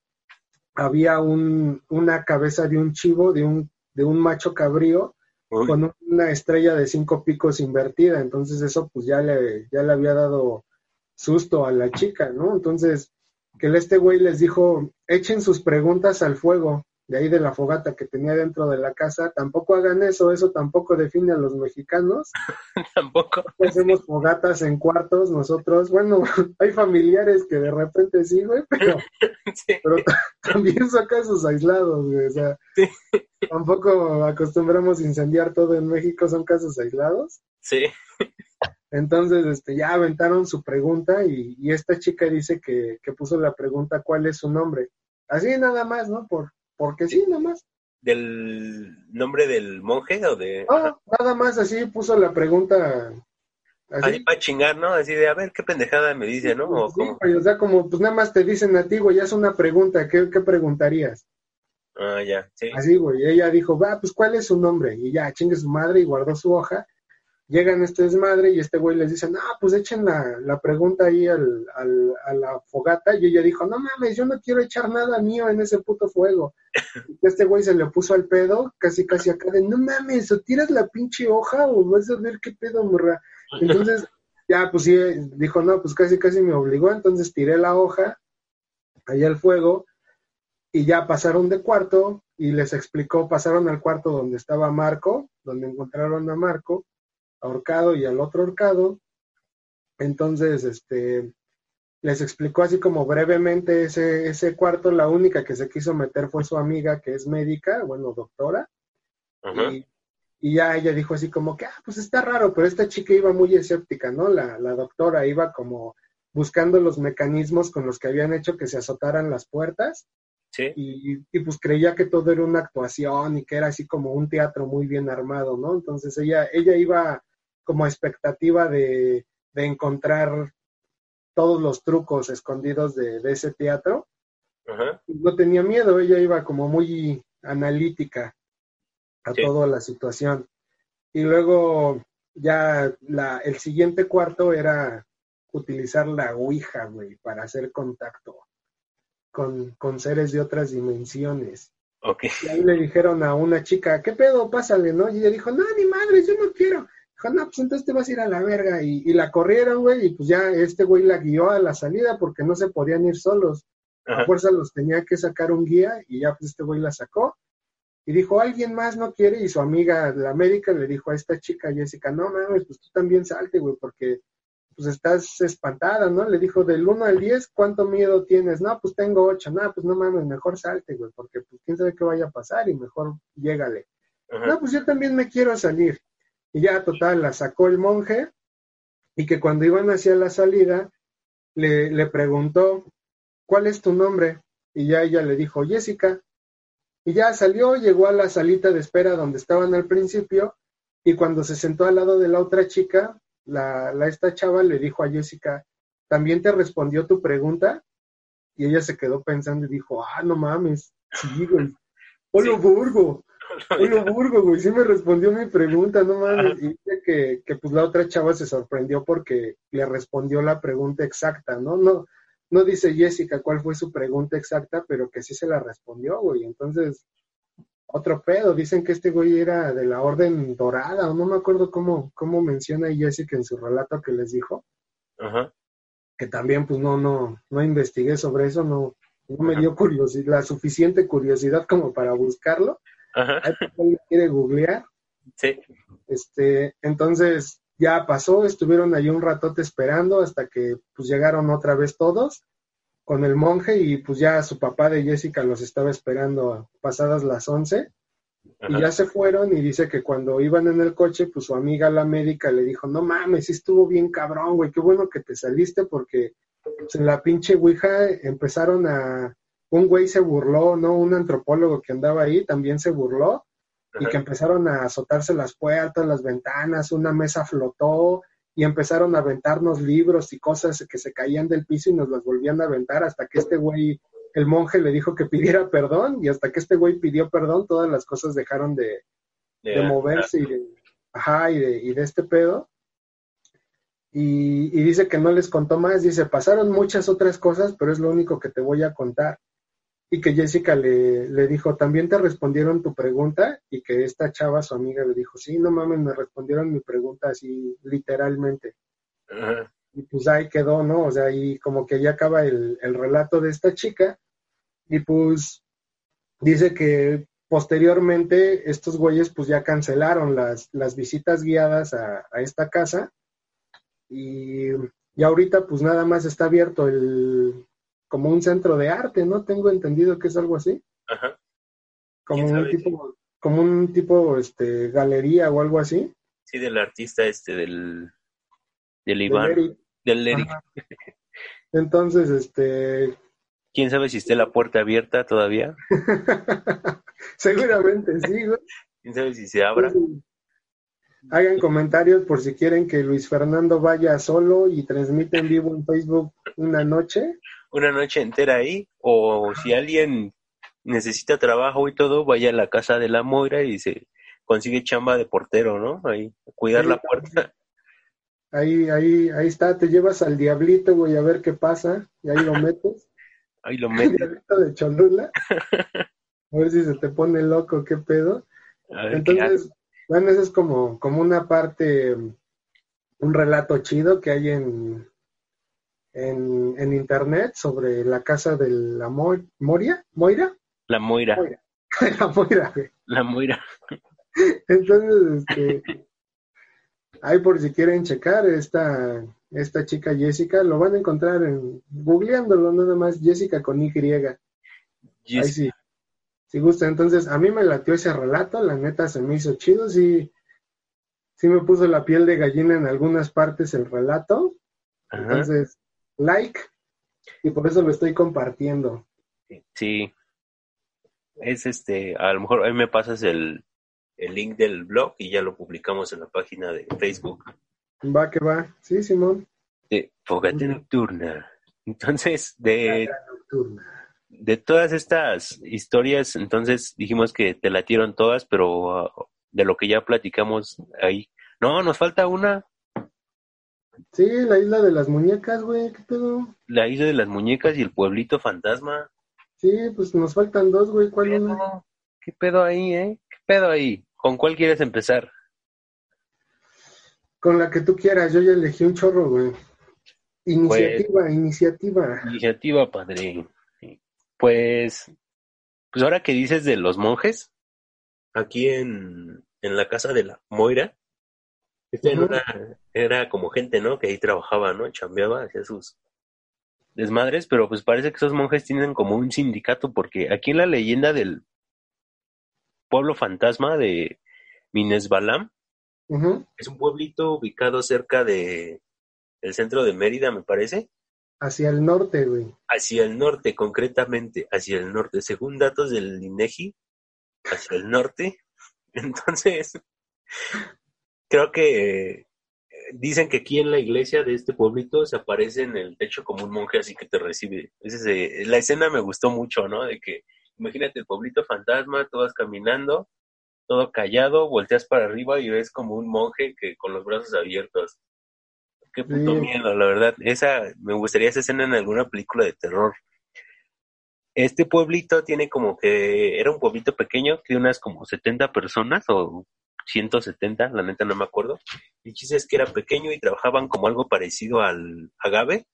había un, una cabeza de un chivo, de un, de un macho cabrío, con una estrella de cinco picos invertida. Entonces eso pues ya le, ya le había dado susto a la chica, ¿no? Entonces que este güey les dijo, echen sus preguntas al fuego, de ahí de la fogata que tenía dentro de la casa, tampoco hagan eso, eso tampoco define a los mexicanos. *laughs* tampoco. Hacemos fogatas en cuartos nosotros, bueno, *laughs* hay familiares que de repente sí, güey, pero, *laughs* pero también son casos aislados, güey, o sea, tampoco acostumbramos incendiar todo en México, son casos aislados. Sí. Entonces, este, ya aventaron su pregunta y, esta chica dice que, puso la pregunta ¿cuál es su nombre? Así nada más, ¿no? Por, porque sí, nada más. ¿Del nombre del monje o de...? No, nada más así puso la pregunta. Así para chingar, ¿no? Así de, a ver, qué pendejada me dice, ¿no? ¿O, o sea, como, pues nada más te dicen a ti, güey, ya es una pregunta, ¿qué, qué preguntarías? Ah, ya, sí. Así, güey, ella dijo, va, pues, ¿cuál es su nombre? Y ya, chingue su madre y guardó su hoja llegan este desmadre y este güey les dice, no, pues echen la, la pregunta ahí al, al, a la fogata. Y ella dijo, no mames, yo no quiero echar nada mío en ese puto fuego. Y este güey se le puso al pedo, casi casi acá de, no mames, o tiras la pinche hoja o vas a ver qué pedo, morra. Entonces, ya, pues sí, dijo, no, pues casi casi me obligó. Entonces tiré la hoja ahí al fuego y ya pasaron de cuarto y les explicó, pasaron al cuarto donde estaba Marco, donde encontraron a Marco ahorcado y al otro ahorcado. Entonces, este, les explicó así como brevemente ese, ese cuarto. La única que se quiso meter fue su amiga, que es médica, bueno, doctora. Y, ya ella dijo así como que, ah, pues está raro, pero esta chica iba muy escéptica, ¿no? La, la doctora iba como buscando los mecanismos con los que habían hecho que se azotaran las puertas. Sí. Y, y, pues creía que todo era una actuación y que era así como un teatro muy bien armado, ¿no? Entonces ella, ella iba como expectativa de, encontrar todos los trucos escondidos de, ese teatro. No tenía miedo, ella iba como muy analítica a toda la situación. Y luego ya la, el siguiente cuarto era utilizar la Ouija, güey, para hacer contacto con, con seres de otras dimensiones. Y ahí le dijeron a una chica, ¿qué pedo? Pásale, ¿no? Y ella dijo, no, ni madre, yo no quiero. Dijo, no, pues entonces te vas a ir a la verga. Y, la corrieron, güey, y pues ya este güey la guió a la salida porque no se podían ir solos. A fuerza los tenía que sacar un guía y ya pues este güey la sacó. Y dijo, alguien más no quiere. Y su amiga, la médica, le dijo a esta chica, Jessica, no mames, pues tú también salte, güey, porque pues estás espantada, ¿no? Le dijo, del 1 al 10, ¿cuánto miedo tienes? No, pues tengo 8. No, pues no mames, mejor salte, güey, porque pues quién sabe qué vaya a pasar y mejor llégale. No, pues yo también me quiero salir. Y ya, total, la sacó el monje y que cuando iban hacia la salida, le, le preguntó, ¿cuál es tu nombre? Y ya ella le dijo, Jessica. Y ya salió, llegó a la salita de espera donde estaban al principio y cuando se sentó al lado de la otra chica, la, la esta chava le dijo a Jessica, ¿también te respondió tu pregunta? Y ella se quedó pensando y dijo, ah, no mames, sí, güey. Polo Burgo, *laughs* Polo Burgo, güey, sí me respondió mi pregunta, no mames. Y dice que, que pues la otra chava se sorprendió porque le respondió la pregunta exacta, ¿no? No, no dice Jessica cuál fue su pregunta exacta, pero que sí se la respondió, güey. Entonces, otro pedo. Dicen que este güey era de la Orden Dorada, o no me acuerdo cómo, cómo menciona Jessica en su relato que les dijo. Ajá. Que también, pues no, no, no investigué sobre eso, no, no me dio curiosidad, la suficiente curiosidad como para buscarlo. Ajá. Ahí quiere googlear. Sí. Este, entonces ya pasó, estuvieron ahí un ratote esperando hasta que pues llegaron otra vez todos con el monje y pues ya su papá de Jessica los estaba esperando pasadas las once y Ajá. ya se fueron y dice que cuando iban en el coche pues su amiga la médica le dijo no mames, sí estuvo bien cabrón güey, qué bueno que te saliste porque pues, en la pinche Ouija empezaron a un güey se burló, ¿no? Un antropólogo que andaba ahí también se burló y que empezaron a azotarse las puertas, las ventanas, una mesa flotó y empezaron a aventarnos libros y cosas que se caían del piso y nos las volvían a aventar hasta que este güey, el monje le dijo que pidiera perdón y hasta que este güey pidió perdón todas las cosas dejaron de, de moverse y de, ajá, y de, y de este pedo. Y, y dice que no les contó más, dice, pasaron muchas otras cosas, pero es lo único que te voy a contar y que Jessica le, le dijo, ¿también te respondieron tu pregunta? Y que esta chava, su amiga, le dijo, sí, no mames, me respondieron mi pregunta así literalmente. Y pues ahí quedó, ¿no? O sea, ahí como que ya acaba el, el relato de esta chica y pues dice que posteriormente estos güeyes pues ya cancelaron las, las visitas guiadas a, a esta casa y, y ahorita pues nada más está abierto el como un centro de arte, ¿no? Tengo entendido que es algo así, Ajá. como ¿Quién un tipo, como un tipo este galería o algo así. Sí, del artista este, del, del de Iván, Eric. del Eric. Entonces, este, ¿Quién sabe si esté la puerta abierta todavía? *laughs* seguramente sí, güey. ¿Quién sabe si se abra? Hagan comentarios por si quieren que Luis Fernando vaya solo y transmita en vivo en Facebook una noche. Una noche entera ahí, o si alguien necesita trabajo y todo, vaya a la casa de la Moira y se consigue chamba de portero, ¿no? Ahí, cuidar la puerta. Ahí, ahí, ahí está, te llevas al diablito, güey, a ver qué pasa, y ahí lo metes. *laughs* Ahí lo *laughs* El mete. diablito de Cholula. *laughs* A ver si se te pone loco, qué pedo. Ver. Entonces, bueno, eso es como, como una parte, un relato chido que hay en, en, en internet sobre la casa de la Mo- Moria, Moira, La Moira, Moira. *laughs* la Moira, güey. la Moira. Entonces, este, ahí por si quieren checar esta, esta chica Jessica, lo van a encontrar en, googleándolo nada más, Jessica con Y. Ahí sí, si gusta. Entonces, a mí me latió ese relato, la neta se me hizo chido, sí, sí me puso la piel de gallina en algunas partes el relato. Ajá. Entonces, like, y por eso lo estoy compartiendo. Sí. Es este, a lo mejor ahí me pasas el, el link del blog y ya lo publicamos en la página de Facebook Va que va. Sí, Simón. de Fogata Nocturna. Entonces, de, Nocturna. de todas estas historias, entonces dijimos que te latieron todas, pero ah, de lo que ya platicamos ahí. No, nos falta una, Sí, la isla de las muñecas, güey, ¿qué pedo? la isla de las muñecas y el pueblito fantasma. Sí, pues nos faltan dos, güey, ¿Qué ¿cuál pedo? ¿Qué pedo ahí, eh? ¿Qué pedo ahí? ¿Con cuál quieres empezar? Con la que tú quieras, yo ya elegí un chorro, güey. Iniciativa, iniciativa. Iniciativa, padre. Pues, pues ahora que dices de los monjes, aquí en, en la casa de la Moira, Este era, era como gente, ¿no? Que ahí trabajaba, ¿no? Chambeaba, hacía sus desmadres, pero pues parece que esos monjes tienen como un sindicato, porque aquí en la leyenda del pueblo fantasma de Minesbalam, es un pueblito ubicado cerca de el centro de Mérida, me parece, Hacia el norte, güey. hacia el norte, concretamente, hacia el norte, según datos del INEGI, hacia el norte. *laughs* Entonces, creo que eh, dicen que aquí en la iglesia de este pueblito se aparece en el techo como un monje así que te recibe. La escena me gustó mucho, ¿no? De que imagínate el pueblito fantasma, tú vas caminando, todo callado, volteas para arriba y ves como un monje que con los brazos abiertos. Qué puto Sí. miedo, la verdad. Esa me gustaría esa escena en alguna película de terror. Este pueblito tiene como que era un pueblito pequeño, de unas como 70 personas o 170, la neta no me acuerdo. El chiste es que era pequeño y trabajaban como algo parecido al agave.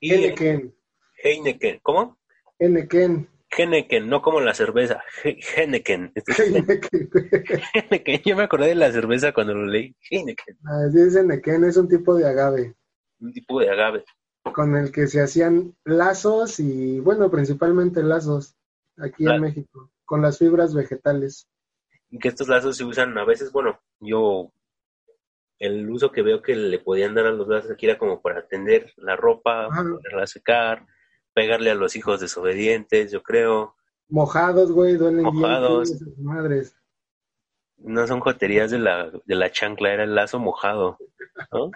Y Henneken. Heineken, ¿cómo? Henneken. Heineken, no como la cerveza, He- Heineken. *laughs* Heineken. Heineken. Yo me acordé de la cerveza cuando lo leí. Heineken, Así es Henneken, es un tipo de agave un tipo de agave. con el que se hacían lazos y, bueno, principalmente lazos aquí en México, con las fibras vegetales. Que estos lazos se usan a veces, bueno, yo el uso que veo que le podían dar a los lazos aquí era como para tender la ropa, Ajá. ponerla a secar, pegarle a los hijos desobedientes, yo creo. Mojados, güey, duelen Mojados. bien. madres. No son joterías de la, de la chancla, era el lazo mojado, ¿no?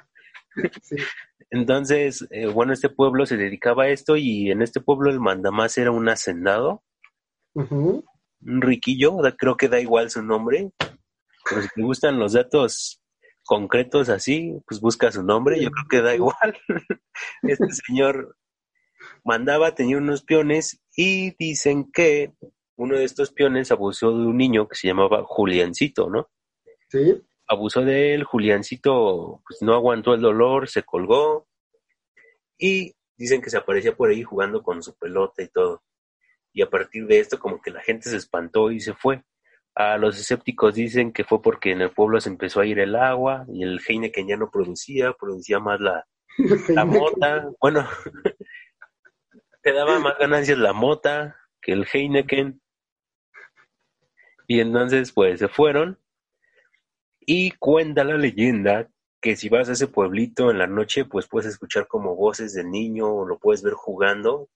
*laughs* Sí. Entonces, eh, bueno, este pueblo se dedicaba a esto y en este pueblo el mandamás era un hacendado. Un riquillo, creo que da igual su nombre, pero si te gustan los datos concretos así, pues busca su nombre, yo creo que da igual. *laughs* Este señor mandaba, tenía unos peones y dicen que uno de estos peones abusó de un niño que se llamaba Juliancito, ¿no? Sí. abusó de él, Juliancito pues no aguantó el dolor, se colgó y dicen que se aparecía por ahí jugando con su pelota y todo. Y a partir de esto como que la gente se espantó y se fue. A los escépticos dicen que fue porque en el pueblo se empezó a ir el agua y el Heineken ya no producía, producía más la, la *laughs* mota. Bueno, *laughs* te daba más ganancias la mota que el Heineken. Y entonces pues se fueron y cuenta la leyenda que si vas a ese pueblito en la noche, pues puedes escuchar como voces de niño o lo puedes ver jugando,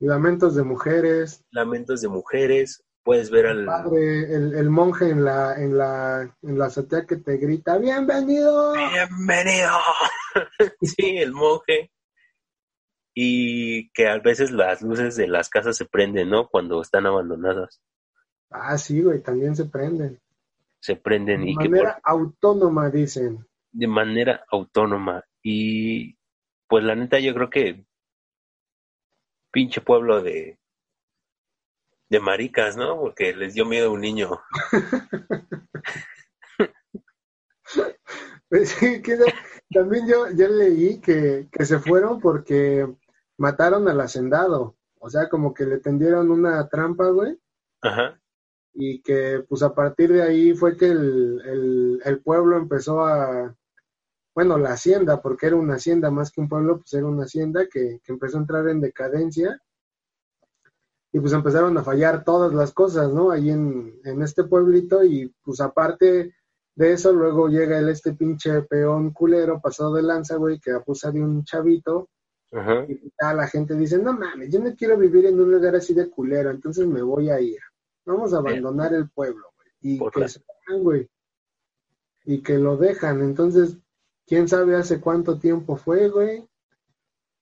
Lamentos de mujeres. lamentos de mujeres, puedes ver al... Padre, el, el monje en la, en la, en la azotea que te grita, bienvenido. Bienvenido. *laughs* sí, el monje. Y que a veces las luces de las casas se prenden, ¿no? Cuando están abandonadas, Ah, sí, güey, también se prenden. se prenden De y que manera por- autónoma, dicen. de manera autónoma. Y pues la neta yo creo que pinche pueblo de de maricas, ¿no? Porque les dio miedo a un niño. *laughs* Pues sí, que también yo, yo leí que, que se fueron porque mataron al hacendado. O sea, como que le tendieron una trampa, güey. Ajá. Y que pues a partir de ahí fue que el, el, el pueblo empezó a, bueno, la hacienda, porque era una hacienda más que un pueblo, pues era una hacienda que, que empezó a entrar en decadencia. Y pues empezaron a fallar todas las cosas, ¿no? Ahí en, en este pueblito y pues aparte de eso, luego llega el este pinche peón culero pasado de lanza, güey, que abusa de un chavito Ajá. y ya la gente dice, no mames, yo no quiero vivir en un lugar así de culero, entonces me voy a ir. Vamos a abandonar el pueblo, güey. Y Por que se van, güey. Y que lo dejan. Entonces, quién sabe hace cuánto tiempo fue, güey.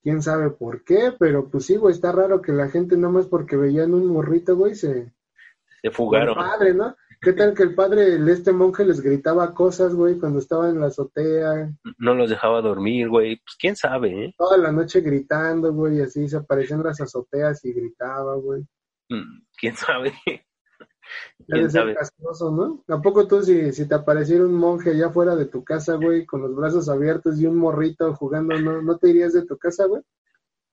Quién sabe por qué, pero pues sí, güey, está raro que la gente nada más porque veían un morrito, güey, se... Se fugaron. El padre, ¿no? ¿Qué tal que el padre, el este monje les gritaba cosas, güey, cuando estaba en la azotea, No los dejaba dormir, güey. Pues quién sabe, ¿eh? toda la noche gritando, güey, así se aparecían las azoteas y gritaba, güey. Mm, Quién sabe. Quién sabe. castroso, ¿no? ¿A poco tú si, si te apareciera un monje allá afuera de tu casa, güey, con los brazos abiertos y un morrito jugando, ¿no, ¿no te irías de tu casa, güey?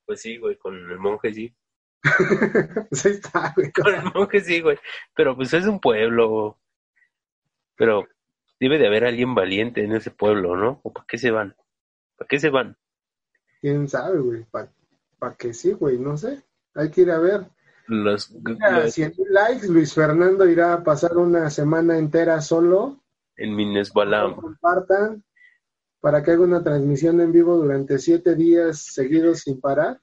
Pues sí, güey, con el monje sí. *laughs* Pues ahí está, güey. Con el monje sí, güey. Pero pues es un pueblo. Pero debe de haber alguien valiente en ese pueblo, ¿no? ¿O para qué se van? ¿Para qué se van? ¿Quién sabe, güey? ¿Para pa qué sí, güey? No sé. Hay que ir a ver. Los, los- 100 mil likes, Luis Fernando irá a pasar una semana entera solo. en Minesbalam. Compartan para que haga una transmisión en vivo durante siete días seguidos sin parar.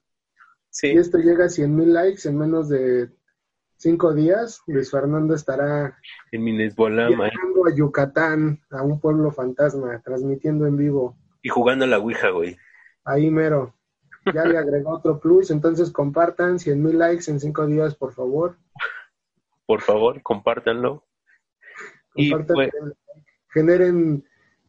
Sí, Y esto llega a 100 mil likes en menos de cinco días. Luis Fernando estará en Minesbalam ahí, viajando a Yucatán, a un pueblo fantasma, transmitiendo en vivo. y jugando a la Ouija, güey. Ahí mero. Ya le agregó otro plus, entonces compartan 100 mil likes en cinco días, por favor. Por favor, compártanlo. Y Compartan, pues, generen,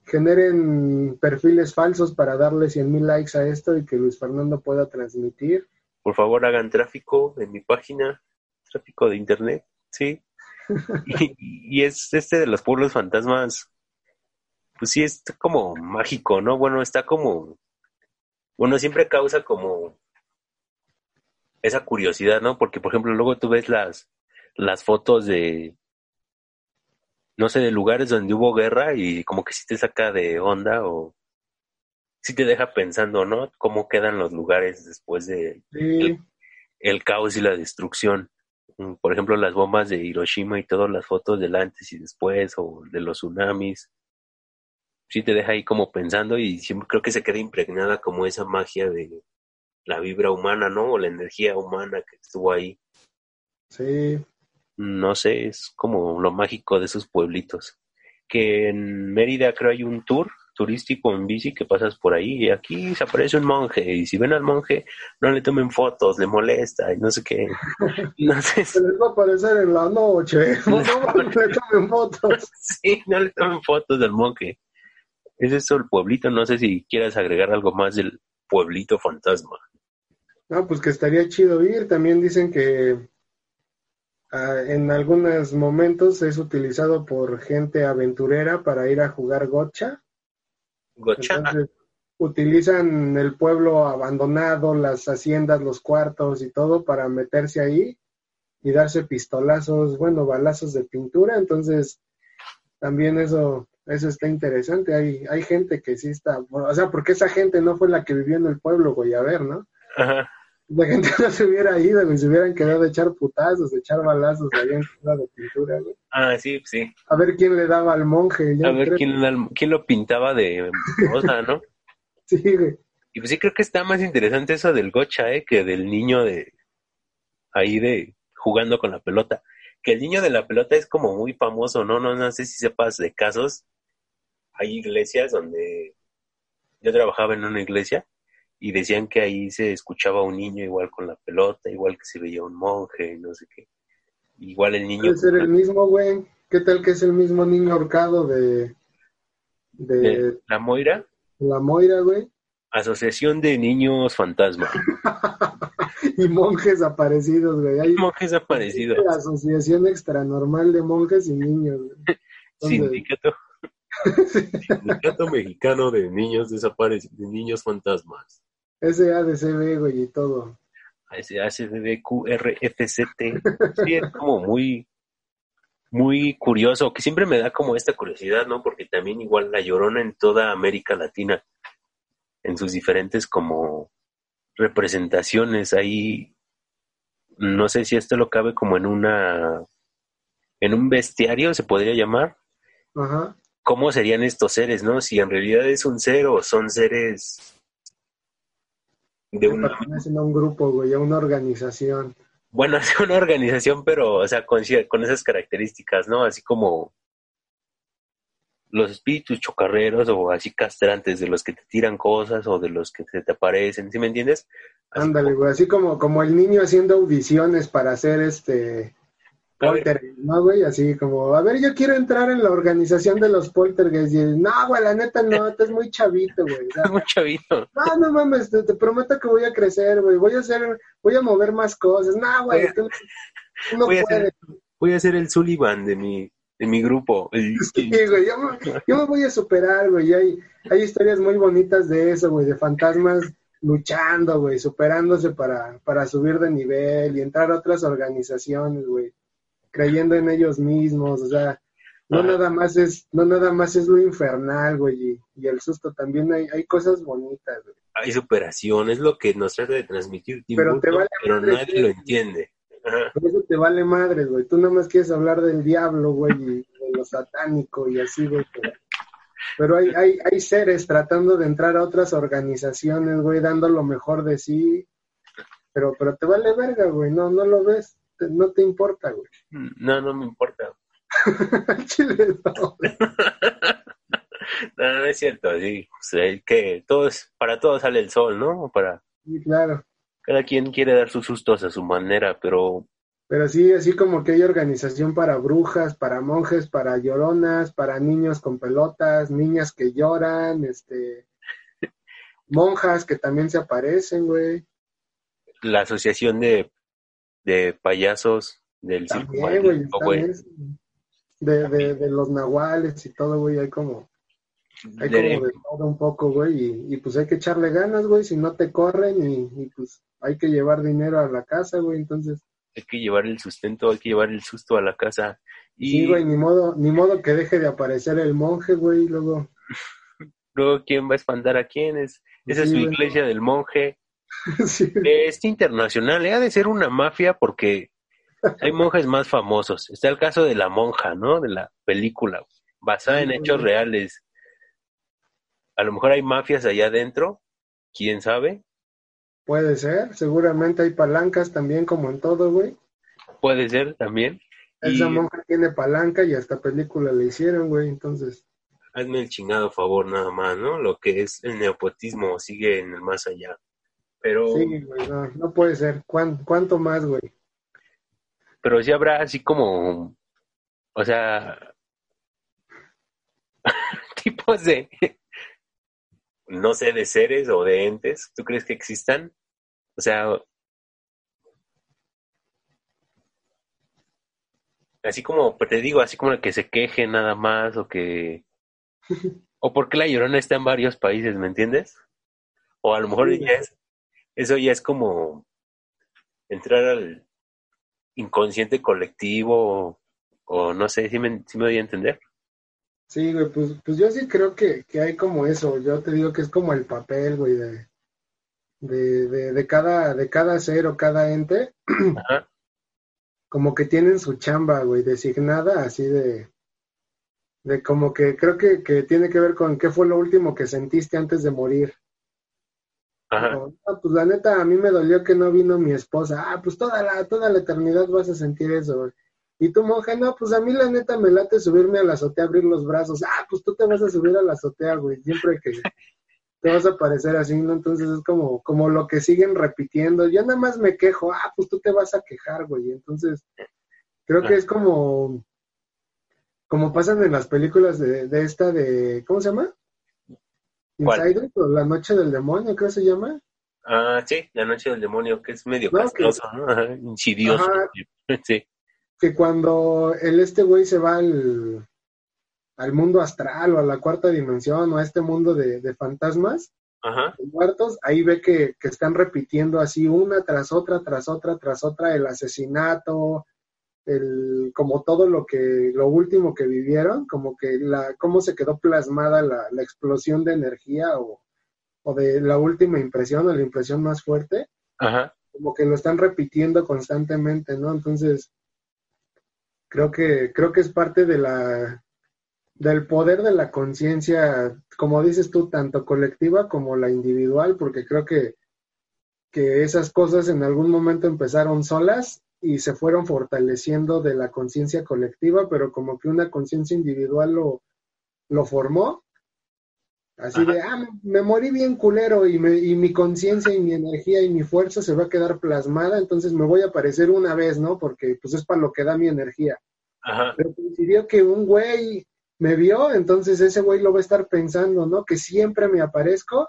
generen perfiles falsos para darle 100 mil likes a esto y que Luis Fernando pueda transmitir. por favor, hagan tráfico en mi página, tráfico de internet, sí. *laughs* Y, y es este de los pueblos fantasmas, pues sí, es como mágico, ¿no? Bueno, está como, bueno, siempre causa como esa curiosidad, ¿no? Porque, por ejemplo, luego tú ves las, las fotos de, no sé, de lugares donde hubo guerra y como que sí te saca de onda o sí te deja pensando, ¿no? Cómo quedan los lugares después de Sí, el caos y la destrucción. Mm, Por ejemplo, las bombas de Hiroshima y todas las fotos del antes y después, o de los tsunamis. Sí te deja ahí como pensando y siempre creo que se queda impregnada como esa magia de la vibra humana, ¿no? O la energía humana que estuvo ahí. sí. No sé, es como lo mágico de esos pueblitos. Que en Mérida creo hay un tour turístico en bici que pasas por ahí y aquí se aparece un monje y si ven al monje no le tomen fotos, le molesta y no sé qué. *laughs* No sé, Se les va a aparecer en la noche. No, no, *laughs* le tomen fotos. *laughs* sí, no le tomen fotos del monje. Es eso el pueblito, no sé si quieras agregar algo más del pueblito fantasma. No, pues que estaría chido ir. También dicen que ah, en algunos momentos es utilizado por gente aventurera para ir a jugar gocha. Gocha, Entonces, utilizan el pueblo abandonado, las haciendas, los cuartos y todo para meterse ahí y darse pistolazos, bueno, balazos de pintura. Entonces, también eso, eso está interesante. Hay, hay gente que sí está, o sea, porque esa gente no fue la que vivió en el pueblo, güey, a ver, ¿no? ajá, La gente *laughs* no se hubiera ido, güey, se hubieran quedado a echar putazos, a echar balazos ahí en la de pintura, güey. ah, sí, sí. A ver quién le daba al monje. yo A ver creo- quién, quién lo pintaba de rosa, ¿no? *laughs* Sí, güey. Y pues sí creo que está más interesante eso del gocha, ¿eh? Que del niño de... Ahí de... jugando con la pelota. Que el niño de la pelota es como muy famoso, ¿no? No, no sé si sepas de casos. Hay iglesias donde... Yo trabajaba en una iglesia y decían que ahí se escuchaba un niño igual con la pelota, igual que se veía un monje, no sé qué. Igual el niño... Puede ser el mismo, güey. ¿Qué tal que es el mismo niño ahorcado de, de de la Moira, la Moira, güey? Asociación de Niños Fantasma. *laughs* Y monjes aparecidos, güey. Hay Monjes aparecidos. la Asociación Extranormal de Monjes y Niños, güey. *laughs* Entonces, Sindicato. Sindicato Mexicano de Niños Desaparecidos, de Niños Fantasmas. SADCB, güey, y todo. SACDQRFCT. Sí, es como muy, muy curioso, que siempre me da como esta curiosidad, ¿no? Porque también igual la llorona en toda América Latina, en sus diferentes como representaciones, ahí, no sé si esto lo cabe como en una, en un bestiario, se podría llamar, Ajá. Cómo serían estos seres, ¿no? Si en realidad es un ser o son seres de una, pertenecen a un grupo, güey, a una organización. bueno, *laughs* es una organización, pero, o sea, con, esas características, ¿no? Así como los espíritus chocarreros o así castrantes de los que te tiran cosas o de los que se te aparecen, ¿sí me entiendes? Así Ándale, como- güey, así como, como el niño haciendo audiciones para hacer este. Poltergeist, ¿no, güey? Así como, a ver, yo quiero entrar en la organización de los poltergeist. Y no, güey, la neta no, estás muy chavito, güey. O sea, Es *laughs* muy chavito. no, no mames, te, te prometo que voy a crecer, güey. Voy a hacer, voy a mover más cosas. No, güey, Voy a- tú, tú no voy a puedes. hacer- Voy a ser el Sullivan de mi, de mi grupo. *laughs* Sí, güey, yo, me- yo me voy a superar, güey. y Hay, hay historias muy bonitas de eso, güey, de fantasmas luchando, güey, superándose para, para subir de nivel y entrar a otras organizaciones, güey, creyendo en ellos mismos, o sea, no Ajá. nada más es, no nada más es lo infernal, güey, y, y el susto, también hay, hay cosas bonitas, güey. Hay superación, es lo que nos trata de transmitir Tim Pero te vale pero madre nadie lo entiende. Ajá. Por eso te vale madre, güey. Tú nada más quieres hablar del diablo, güey, y de lo satánico y así, güey. Pero, pero hay, hay, hay seres tratando de entrar a otras organizaciones, güey, dando lo mejor de sí. Pero, pero te vale verga, güey. No, no lo ves. Te- no te importa, güey. No, no me importa. *laughs* Chile, no. *laughs* No, no es cierto, sí. O sea, el que todos, para todos sale el sol, ¿no? Para Sí, claro. cada quien quiere dar sus sustos a su manera, pero Pero sí, así como que hay organización para brujas, para monjes, para lloronas, para niños con pelotas, niñas que lloran, este, *laughs* monjas que también se aparecen, güey. la asociación de, de payasos del circo También, güey. De, de, de los nahuales y todo, güey, hay como, hay De- como de todo un poco, güey, y, y pues hay que echarle ganas, güey, si no te corren y, y pues hay que llevar dinero a la casa, güey, entonces, hay que llevar el sustento, hay que llevar el susto a la casa. Y sí, güey, ni modo, ni modo que deje de aparecer el monje, güey, luego, *laughs* luego, ¿quién va a espantar a quién? Es, esa es su güey. iglesia del monje. *laughs* sí, Es internacional, ¿eh? ha de ser una mafia porque hay monjes más famosos. Está el caso de la monja, ¿no? De la película, basada en hechos reales. A lo mejor hay mafias allá adentro, quién sabe. puede ser, seguramente hay palancas también, como en todo, güey. Puede ser también. Esa Y monja tiene palanca y hasta película le hicieron, güey, entonces, hazme el chingado favor nada más, ¿no? Lo que es el neopotismo sigue en el más allá. Pero, sí, güey, no, no puede ser. ¿Cuán- ¿Cuánto más, güey? pero sí habrá así como, o sea, *laughs* tipos de, no sé, de seres o de entes, ¿tú crees que existan? O sea, así como, pues, te digo, así como que se queje nada más o que, *laughs* o porque la llorona está en varios países, ¿me entiendes? O a lo mejor Sí. ya es, eso ya es como entrar al inconsciente colectivo o, o no sé, si me, sí me doy a entender. Sí, güey, pues, pues yo sí creo que, que hay como eso. Yo te digo que es como el papel, güey, de, de, de, de cada, de cada ser o cada ente, *clears throat* Ajá. como que tienen su chamba, güey, designada, así de, de como que creo que, que tiene que ver con qué fue lo último que sentiste antes de morir. "Ah, pues la neta, a mí me dolió que no vino mi esposa. Ah, pues toda la, toda la eternidad vas a sentir eso, güey. Y tu monja, no, pues a mí la neta me late subirme a la azotea, abrir los brazos. Ah, pues tú te vas a subir a la azotea, güey, siempre que te vas a parecer así, ¿no? Entonces es como, como lo que siguen repitiendo. Yo nada más me quejo, ah, pues tú te vas a quejar, güey. Entonces, creo que es como, como pasan en las películas de, de esta de, ¿cómo se llama? ¿Cuál? Insider, o La Noche del Demonio, creo que se llama. Ah, sí, la noche del demonio, que es medio No, que- castroso, ¿no? Ajá, insidioso. *laughs* Sí. que cuando el este güey se va al, al mundo astral o a la cuarta dimensión o a este mundo de, de fantasmas, Ajá. de muertos, ahí ve que, que están repitiendo así una tras otra, tras otra, tras otra, el asesinato, el, como todo lo que, lo último que vivieron, como que la, cómo se quedó plasmada la, la explosión de energía o, o de la última impresión o la impresión más fuerte, Ajá. como que lo están repitiendo constantemente, ¿no? Entonces, creo que, creo que es parte de la del poder de la conciencia, como dices tú, tanto colectiva como la individual, porque creo que, que esas cosas en algún momento empezaron solas y se fueron fortaleciendo de la conciencia colectiva, pero como que una conciencia individual lo, lo formó. Así Ajá. de, ah, me morí bien culero y, me, y mi conciencia y mi energía y mi fuerza se va a quedar plasmada, entonces me voy a aparecer una vez, ¿no? Porque pues es para lo que da mi energía. Ajá. Pero coincidió que un güey me vio, entonces ese güey lo va a estar pensando, ¿no? Que siempre me aparezco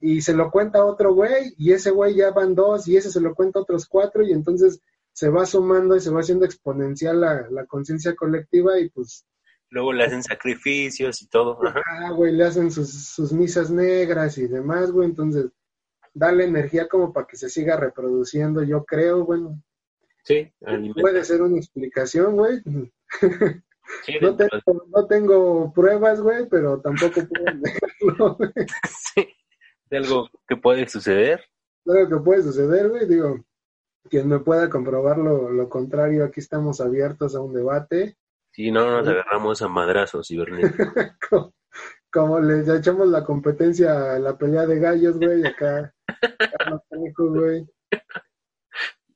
y se lo cuenta otro güey y ese güey ya van dos y ese se lo cuenta otros cuatro y entonces se va sumando y se va haciendo exponencial la, la conciencia colectiva y pues, Luego le hacen sacrificios y todo. Ajá. ah, güey, le hacen sus, sus misas negras y demás, güey, entonces dale energía como para que se siga reproduciendo, yo creo, bueno, Sí, alimenta. puede ser una explicación, güey. no, tengo, no tengo pruebas, güey, pero tampoco puedo *laughs* negarlo, güey. Sí, de algo que puede suceder. De algo que puede suceder, güey, digo, quien me pueda comprobar lo, lo contrario, aquí estamos abiertos a un debate. Si no nos agarramos a madrazos, cibernéticos. *laughs* como, como les echamos la competencia a la pelea de gallos, güey, acá, acá güey.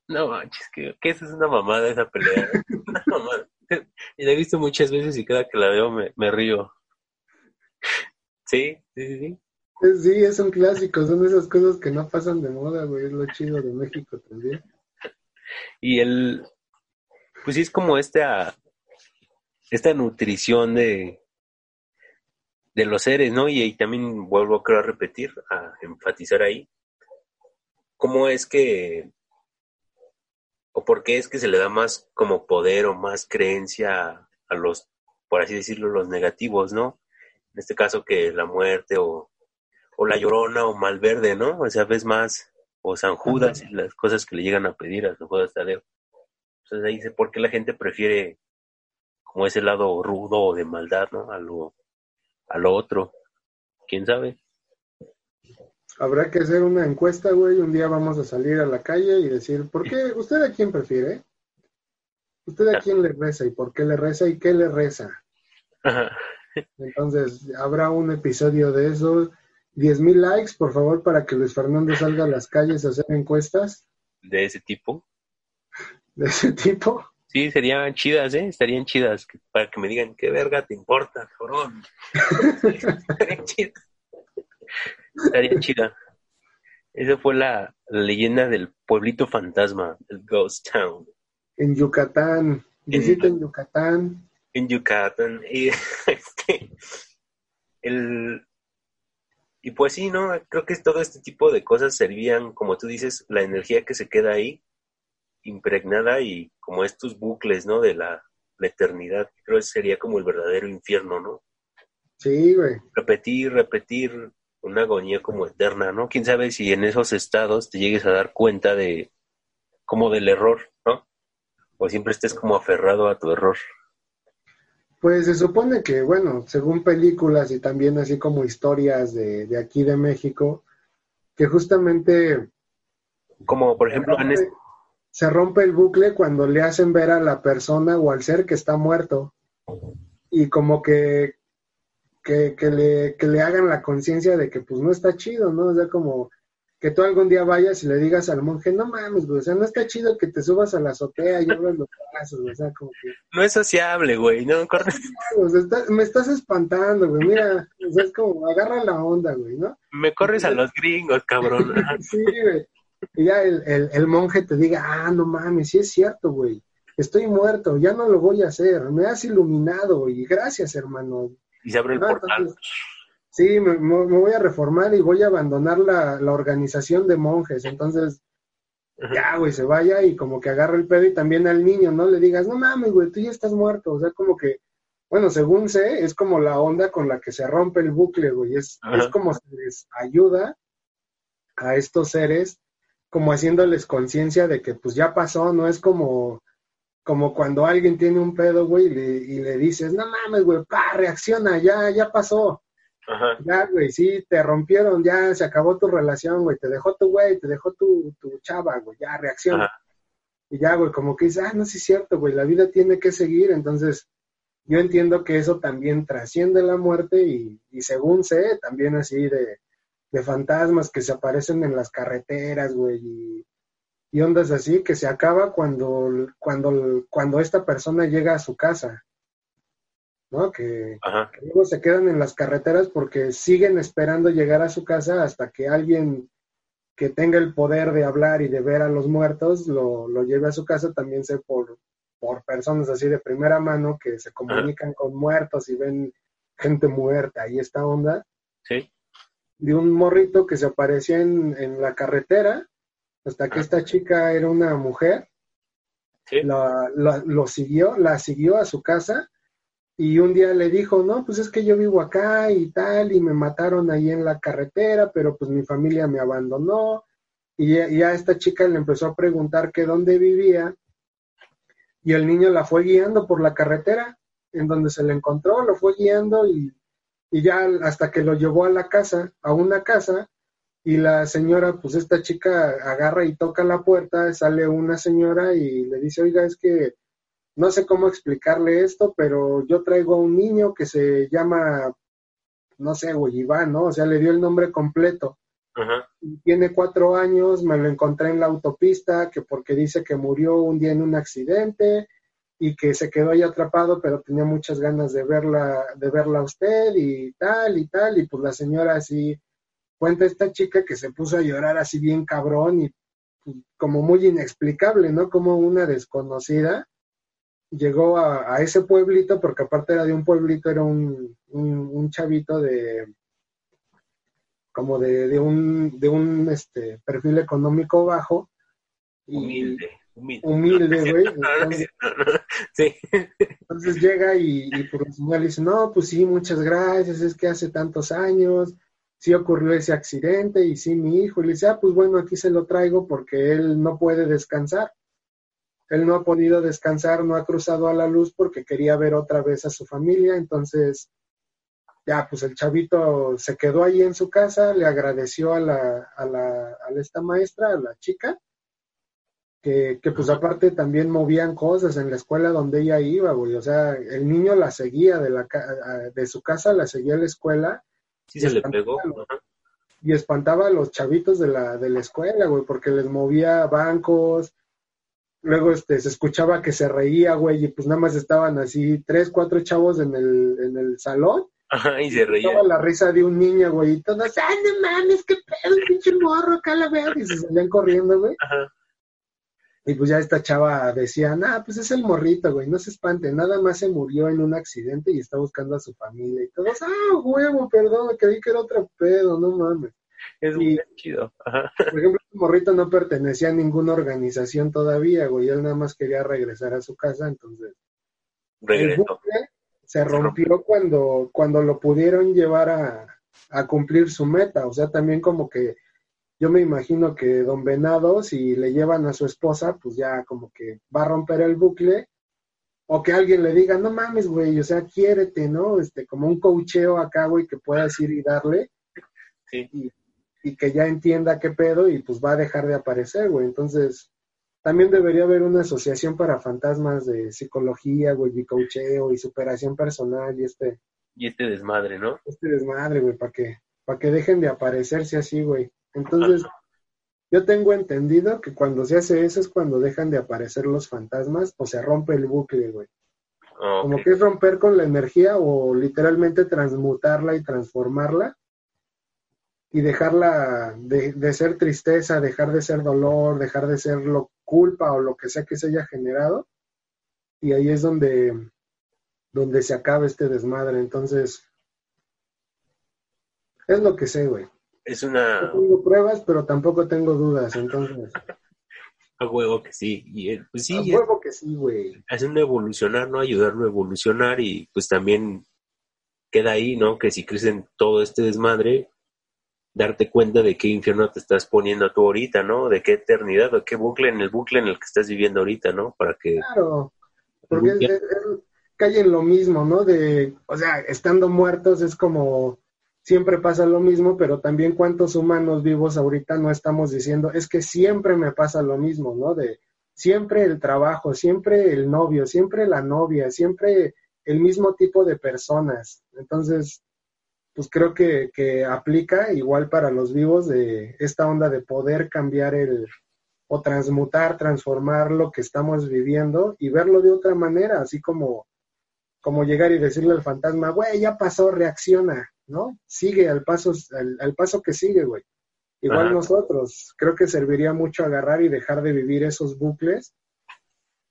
No manches, que, que esa es una mamada esa pelea. Una mamada. Y la he visto muchas veces y cada que la veo me, me río. Sí, sí, sí, sí. Sí, es un clásico, son esas cosas que no pasan de moda, güey, es lo chido de México también. Y el, pues sí, es como esta, esta nutrición de, de los seres, ¿no? Y, y también vuelvo creo a repetir, a enfatizar ahí, cómo es que, o por qué es que se le da más como poder o más creencia a los, por así decirlo, los negativos, ¿no? En este caso que la muerte o, o la llorona o Malverde, ¿no? O sea, ves más, o San Judas y las cosas que le llegan a pedir a San Judas Tadeo. Entonces ahí dice, ¿por qué la gente prefiere como ese lado rudo o de maldad, ¿no? A lo, a lo otro. ¿Quién sabe? Habrá que hacer una encuesta, güey. Un día vamos a salir a la calle y decir, ¿por qué? *laughs* ¿Usted a quién prefiere? ¿Usted a quién le reza y por qué le reza y qué le reza? Entonces, habrá un episodio de eso. Diez mil likes, por favor, para que Luis Fernando salga a las calles a hacer encuestas. ¿De ese tipo? ¿De ese tipo? Sí, serían chidas, ¿eh? Estarían chidas para que me digan, ¿qué verga te importa, cabrón? Estaría *laughs* chida. Estaría chida. Esa fue la, leyenda del pueblito fantasma, el Ghost Town. En Yucatán. Visita en, Yucatán. En Yucatán. Y, *laughs* este, el, y pues sí, ¿no? Creo que todo este tipo de cosas servían, como tú dices, la energía que se queda ahí impregnada y como estos bucles, ¿no? De la, eternidad. Creo que sería como el verdadero infierno, ¿no? Sí, güey. Repetir, repetir una agonía como eterna, ¿no? Quién sabe si en esos estados te llegues a dar cuenta de como del error, ¿no? O siempre estés como aferrado a tu error. Pues se supone que, bueno, según películas y también así como historias de, de aquí de México, que justamente... Como por ejemplo en, este, se rompe el bucle cuando le hacen ver a la persona o al ser que está muerto y como que, que, le, que le hagan la conciencia de que pues no está chido, ¿no? O sea, como que tú algún día vayas y le digas al monje, no mames, güey, o sea, no está chido que te subas a la azotea y abras los brazos, o sea, como que... No es sociable, güey, no, corre. me estás espantando, güey, mira, o sea, es como, agarra la onda, güey, ¿no? Me corres a los gringos, cabrón. *laughs* sí, güey, y ya el, el, monje te diga, ah, no mames, sí es cierto, güey, estoy muerto, ya no lo voy a hacer, me has iluminado y gracias, hermano. Y se abre el portal. Sí, me, voy a reformar y voy a abandonar la, la organización de monjes, entonces ya, güey, se vaya y como que agarra el pedo y también al niño, ¿no? Le digas, no mames, güey, tú ya estás muerto, o sea, como que, bueno, según sé, es como la onda con la que se rompe el bucle, güey, es, es como se les ayuda a estos seres como haciéndoles conciencia de que pues ya pasó, no es como, como cuando alguien tiene un pedo, güey, y le, y le dices, no mames, güey, pa, reacciona, ya, ya pasó. Ajá. Ya, güey, sí, te rompieron, ya se acabó tu relación, güey, te dejó tu güey, te dejó tu, tu chava, güey, ya reacciona. Y ya, güey, como que dices, ah, no, sí es cierto, güey, la vida tiene que seguir, entonces yo entiendo que eso también trasciende la muerte y, y según sé, también así de, de fantasmas que se aparecen en las carreteras, güey, y, ondas así, que se acaba cuando, cuando, cuando esta persona llega a su casa, ¿no? Que, luego se quedan en las carreteras porque siguen esperando llegar a su casa hasta que alguien que tenga el poder de hablar y de ver a los muertos lo, lo lleve a su casa, también sé por, por personas así de primera mano que se comunican con muertos y ven gente muerta y esta onda. Sí. De un morrito que se aparecía en, la carretera, hasta que esta chica era una mujer, la, lo siguió, la siguió a su casa y un día le dijo, no, pues es que yo vivo acá y tal, y me mataron ahí en la carretera, pero pues mi familia me abandonó. Y, y a esta chica le empezó a preguntar que dónde vivía, y el niño la fue guiando por la carretera en donde se le encontró, lo fue guiando y, y ya hasta que lo llevó a la casa, a una casa, y la señora, pues esta chica agarra y toca la puerta, sale una señora y le dice, oiga, es que no sé cómo explicarle esto, pero yo traigo a un niño que se llama, no sé, güey, Iván, ¿no? O sea, le dio el nombre completo. Ajá. Tiene cuatro años, me lo encontré en la autopista, que porque dice que murió un día en un accidente y que se quedó ahí atrapado, pero tenía muchas ganas de verla, de verla a usted y tal y tal, y pues la señora así cuenta esta chica que se puso a llorar así bien cabrón y como muy inexplicable, ¿no? Como una desconocida llegó a, a, ese pueblito, porque aparte era de un pueblito, era un, un, un chavito de como de, de, un, de un este, perfil económico bajo. Y, humilde. Humilde, humilde güey. *laughs* Entonces, sí. entonces llega y, y por señal dice, no, pues sí, muchas gracias, es que hace tantos años, sí ocurrió ese accidente y sí mi hijo. Y le dice, ah, pues bueno, aquí se lo traigo porque él no puede descansar. Él no ha podido descansar, no ha cruzado a la luz porque quería ver otra vez a su familia. Entonces, ya, pues el chavito se quedó ahí en su casa, le agradeció a la, a la, a esta maestra, a la chica, que, que pues aparte también movían cosas en la escuela donde ella iba, güey. O sea, el niño la seguía de, la, de su casa, la seguía a la escuela Sí se le pegó. Y espantaba a los chavitos de la, de la escuela, güey, porque les movía bancos. Luego este, se escuchaba que se reía, güey, y pues nada más estaban así tres, cuatro chavos en el, en el salón. Ajá, y se reía. Estaba la risa de un niño, güey, y todos, ¡ay, no mames, qué pedo, pinche morro, acá la veo! Y se salían corriendo, güey. Ajá. Y pues ya esta chava decía, nah, pues es el morrito, güey, no se espante, nada más se murió en un accidente y está buscando a su familia. Y todos, ah, huevo, perdón, creí que era otro pedo, no mames. Es muy chido. Ajá. Por ejemplo, el morrito no pertenecía a ninguna organización todavía, güey, él nada más quería regresar a su casa, entonces el Regresó. bucle se rompió cuando, cuando lo pudieron llevar a, a cumplir su meta, o sea, también como que yo me imagino que don Venado, si le llevan a su esposa, pues ya como que va a romper el bucle, o que alguien le diga, no mames, güey, o sea, quiérete, ¿no? Este, como un cocheo acá, güey, que puedas ir y darle, Sí. y, y que ya entienda qué pedo, y pues va a dejar de aparecer, güey. Entonces, también debería haber una asociación para fantasmas de psicología, güey, y cocheo y superación personal y este, Y este desmadre, ¿no? este desmadre, güey, para que, para que dejen de aparecerse así, güey. Entonces, yo tengo entendido que cuando se hace eso es cuando dejan de aparecer los fantasmas o se rompe el bucle, güey. Como que es romper con la energía o literalmente transmutarla y transformarla y dejarla de, de ser tristeza, dejar de ser dolor, dejar de ser lo culpa o lo que sea que se haya generado. Y ahí es donde, donde se acaba este desmadre. Entonces, es lo que sé, güey. Es No una... tengo pruebas, pero tampoco tengo dudas. Entonces, *laughs* A huevo que sí. Y eh, pues sí, a huevo que sí, güey. un evolucionar, ¿no? Ayudarlo a evolucionar y pues también queda ahí, ¿no? Que si crees en todo este desmadre, darte cuenta de qué infierno te estás poniendo tú ahorita, ¿no? De qué eternidad o qué bucle en el bucle en el que estás viviendo ahorita, ¿no? Para que... Claro, porque cae en lo mismo, ¿no? De, o sea, estando muertos es como siempre pasa lo mismo, pero también cuántos humanos vivos ahorita no estamos diciendo, es que siempre me pasa lo mismo, ¿no? De siempre el trabajo, siempre el novio, siempre la novia, siempre el mismo tipo de personas. Entonces, pues creo que, que aplica igual para los vivos de esta onda de poder cambiar el, o transmutar, transformar lo que estamos viviendo y verlo de otra manera, así como, como llegar y decirle al fantasma, güey, ya pasó, reacciona, ¿no? Sigue al paso, al, al paso que sigue, güey. Igual Ajá. nosotros, creo que serviría mucho agarrar y dejar de vivir esos bucles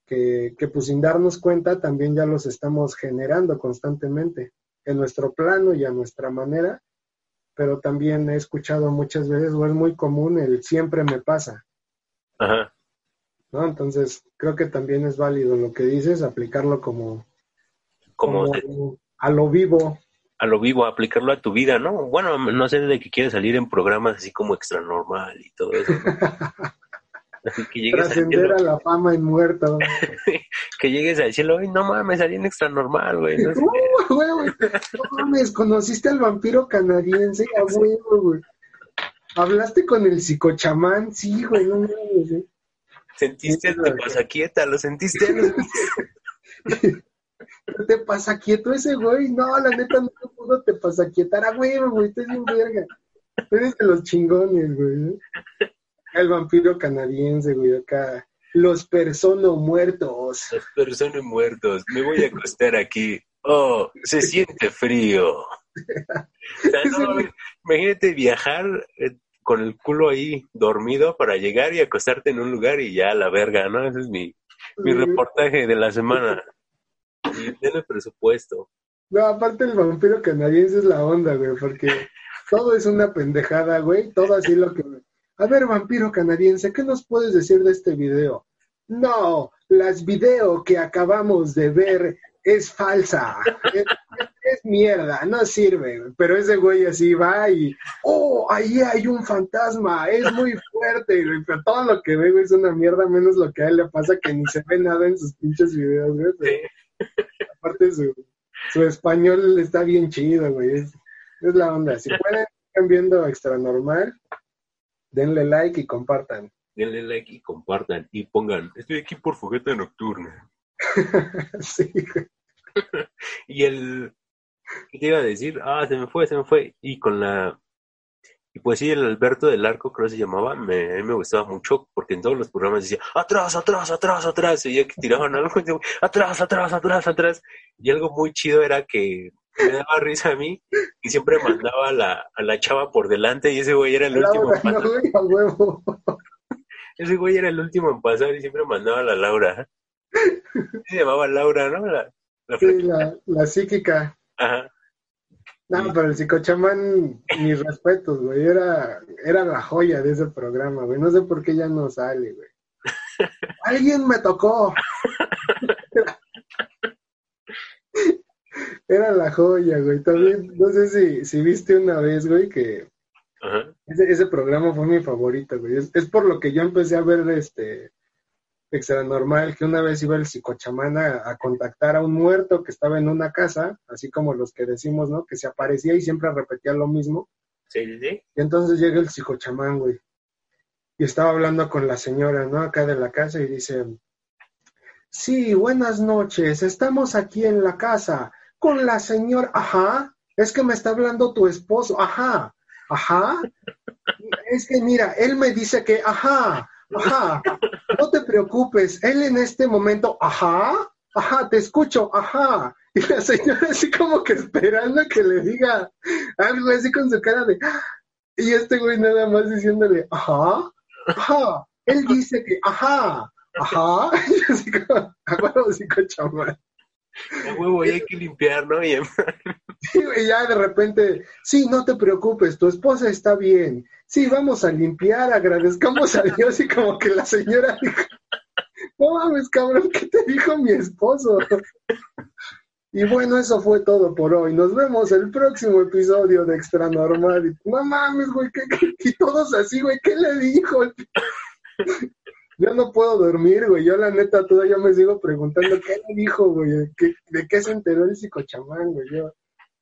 que, que pues sin darnos cuenta también ya los estamos generando constantemente en nuestro plano y a nuestra manera, pero también he escuchado muchas veces, o es muy común el siempre me pasa. Ajá. ¿no? Entonces, creo que también es válido lo que dices, aplicarlo como, Como a lo vivo. a lo vivo, aplicarlo a tu vida, ¿no? Bueno, no sé de que quieres salir en programas así como extra normal y todo eso. ¿no? *laughs* *laughs* Que llegues al Trascender cielo, a la fama en muerto. *laughs* que llegues al cielo, no mames, salí en extra normal, güey. no. *laughs* Uh, güey, güey. No mames, conociste al vampiro canadiense, a huevo, güey. ¿Hablaste con el psicochamán? Sí, güey, no mames. eh. Sentiste el te pasa quieta, lo sentiste. ¿No te pasa quieto ese güey? No, la neta no te pudo te pasa quietar a huevo, güey, estás bien verga. Tú eres de los chingones, güey. El vampiro canadiense, güey, acá. Los personos muertos. Las personas muertos, me voy a acostar aquí. Oh, se siente frío. O sea, no, *laughs* imagínate viajar eh, con el culo ahí dormido para llegar y acostarte en un lugar y ya la verga, ¿no? Ese es mi, mi reportaje de la semana. *laughs* Y denle presupuesto. No, aparte el vampiro canadiense es la onda, güey, porque todo es una pendejada, güey, todo así lo que... A ver, vampiro canadiense, ¿qué nos puedes decir de este video? No, las video que acabamos de ver es falsa, es, es mierda, no sirve, pero ese güey así va y, oh, ahí hay un fantasma, es muy fuerte, pero todo lo que ve, güey, es una mierda, menos lo que a él le pasa que ni se ve nada en sus pinches videos, güey, aparte su, su español está bien chido, güey. Es, es la onda. Si pueden, están viendo Extra Normal, denle like y compartan. Denle like y compartan y pongan, estoy aquí por fogueta nocturna. *laughs* sí. *laughs* Y el, ¿qué te iba a decir? Ah, se me fue, se me fue. Y con la, y pues sí, el Alberto del Arco, creo que se llamaba, me, a mí me gustaba mucho porque en todos los programas decía, atrás, atrás, atrás, atrás, y ya que tiraban algo, *laughs* atrás, atrás, atrás, atrás. Y algo muy chido era que me daba risa a mí y siempre mandaba a la, a la chava por delante y ese güey era el último en Laura, no, pasar. a huevo. *laughs* Ese güey era el último en pasar y siempre mandaba a la Laura. Se llamaba Laura, ¿no? La, la Sí, la, la psíquica. Ajá. No, pero el psicochamán, mis respetos, güey. Era, era la joya de ese programa, güey. No sé por qué ya no sale, güey. *laughs* Alguien me tocó. *laughs* Era la joya, güey. También, no sé si, si viste una vez, güey, que Ajá. ese, ese programa fue mi favorito, güey. Es, es por lo que yo empecé a ver este extra normal, que una vez iba el psicochamán a, a contactar a un muerto que estaba en una casa, así como los que decimos, ¿no? Que se aparecía y siempre repetía lo mismo. Sí, sí, sí. Y entonces llega el psicochamán, güey. Y estaba hablando con la señora, ¿no? Acá de la casa y dice, sí, buenas noches, estamos aquí en la casa con la señora, ajá, es que me está hablando tu esposo, ajá, ajá. Es que mira, él me dice que, ajá, ajá, no te preocupes, él en este momento, ajá, ajá, te escucho, ajá. Y la señora así como que esperando que le diga algo así con su cara de, y este güey nada más diciéndole, ajá, ajá. Él dice que, ajá, ajá. *laughs* Y así como, a huevo, psicochamán. A huevo, y hay que limpiar, ¿no? Y ya de repente, sí, no te preocupes, tu esposa está bien. Sí, vamos a limpiar, agradezcamos a Dios. Y como que la señora dijo, no mames, cabrón, ¿qué te dijo mi esposo? Y bueno, eso fue todo por hoy. Nos vemos el próximo episodio de Extra Normal. No mames, güey, ¿qué, qué? y todos así, güey, ¿qué le dijo? Yo no puedo dormir, güey. Yo la neta todavía me sigo preguntando qué le dijo, güey. ¿Qué- ¿De qué se enteró el psicochamán, güey? Yo,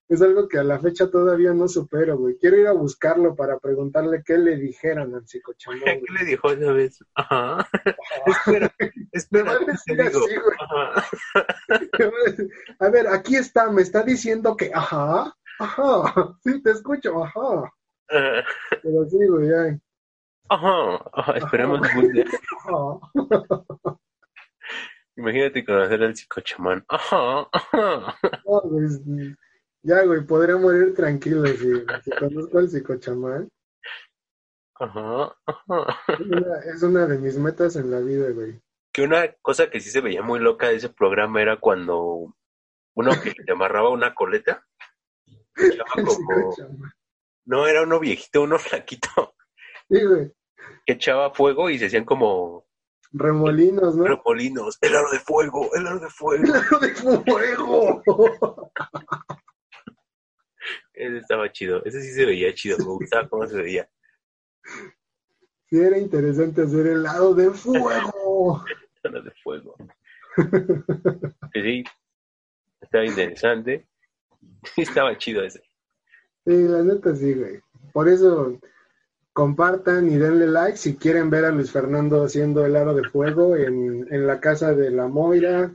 es algo que a la fecha todavía no supero, güey. Quiero ir a buscarlo para preguntarle qué le dijeron al psicochamán, ¿Qué le dijo esa vez? Ajá. *laughs* espera, espera, Me va a te digo. así, güey. Ajá. *laughs* A ver, aquí está, me está diciendo que, ajá, ajá, sí, te escucho, ajá. Ajá. Pero sí, güey, ay, Ajá. Ajá. Ajá. *laughs* Imagínate conocer al psicochamán. Ajá. Ajá. No, sí. ya, güey, podría morir tranquilo si, si conozco al psicochamán. Ajá. Ajá. Es una, es una de mis metas en la vida, güey. Que una cosa que sí se veía muy loca de ese programa era cuando uno que le amarraba una coleta. *laughs* como, no, era uno viejito, uno flaquito, que echaba fuego y se hacían como remolinos, ¿no? remolinos. El aro de fuego, el aro de fuego. ¡Claro de fuego! Ese estaba chido, ese sí se veía chido, me gustaba cómo se veía. sí era interesante hacer helado de fuego. helado de fuego. sí, estaba interesante. Estaba chido ese. Sí, la neta sí, güey. Por eso compartan y denle like si quieren ver a Luis Fernando haciendo helado de fuego en, en la casa de la Moira.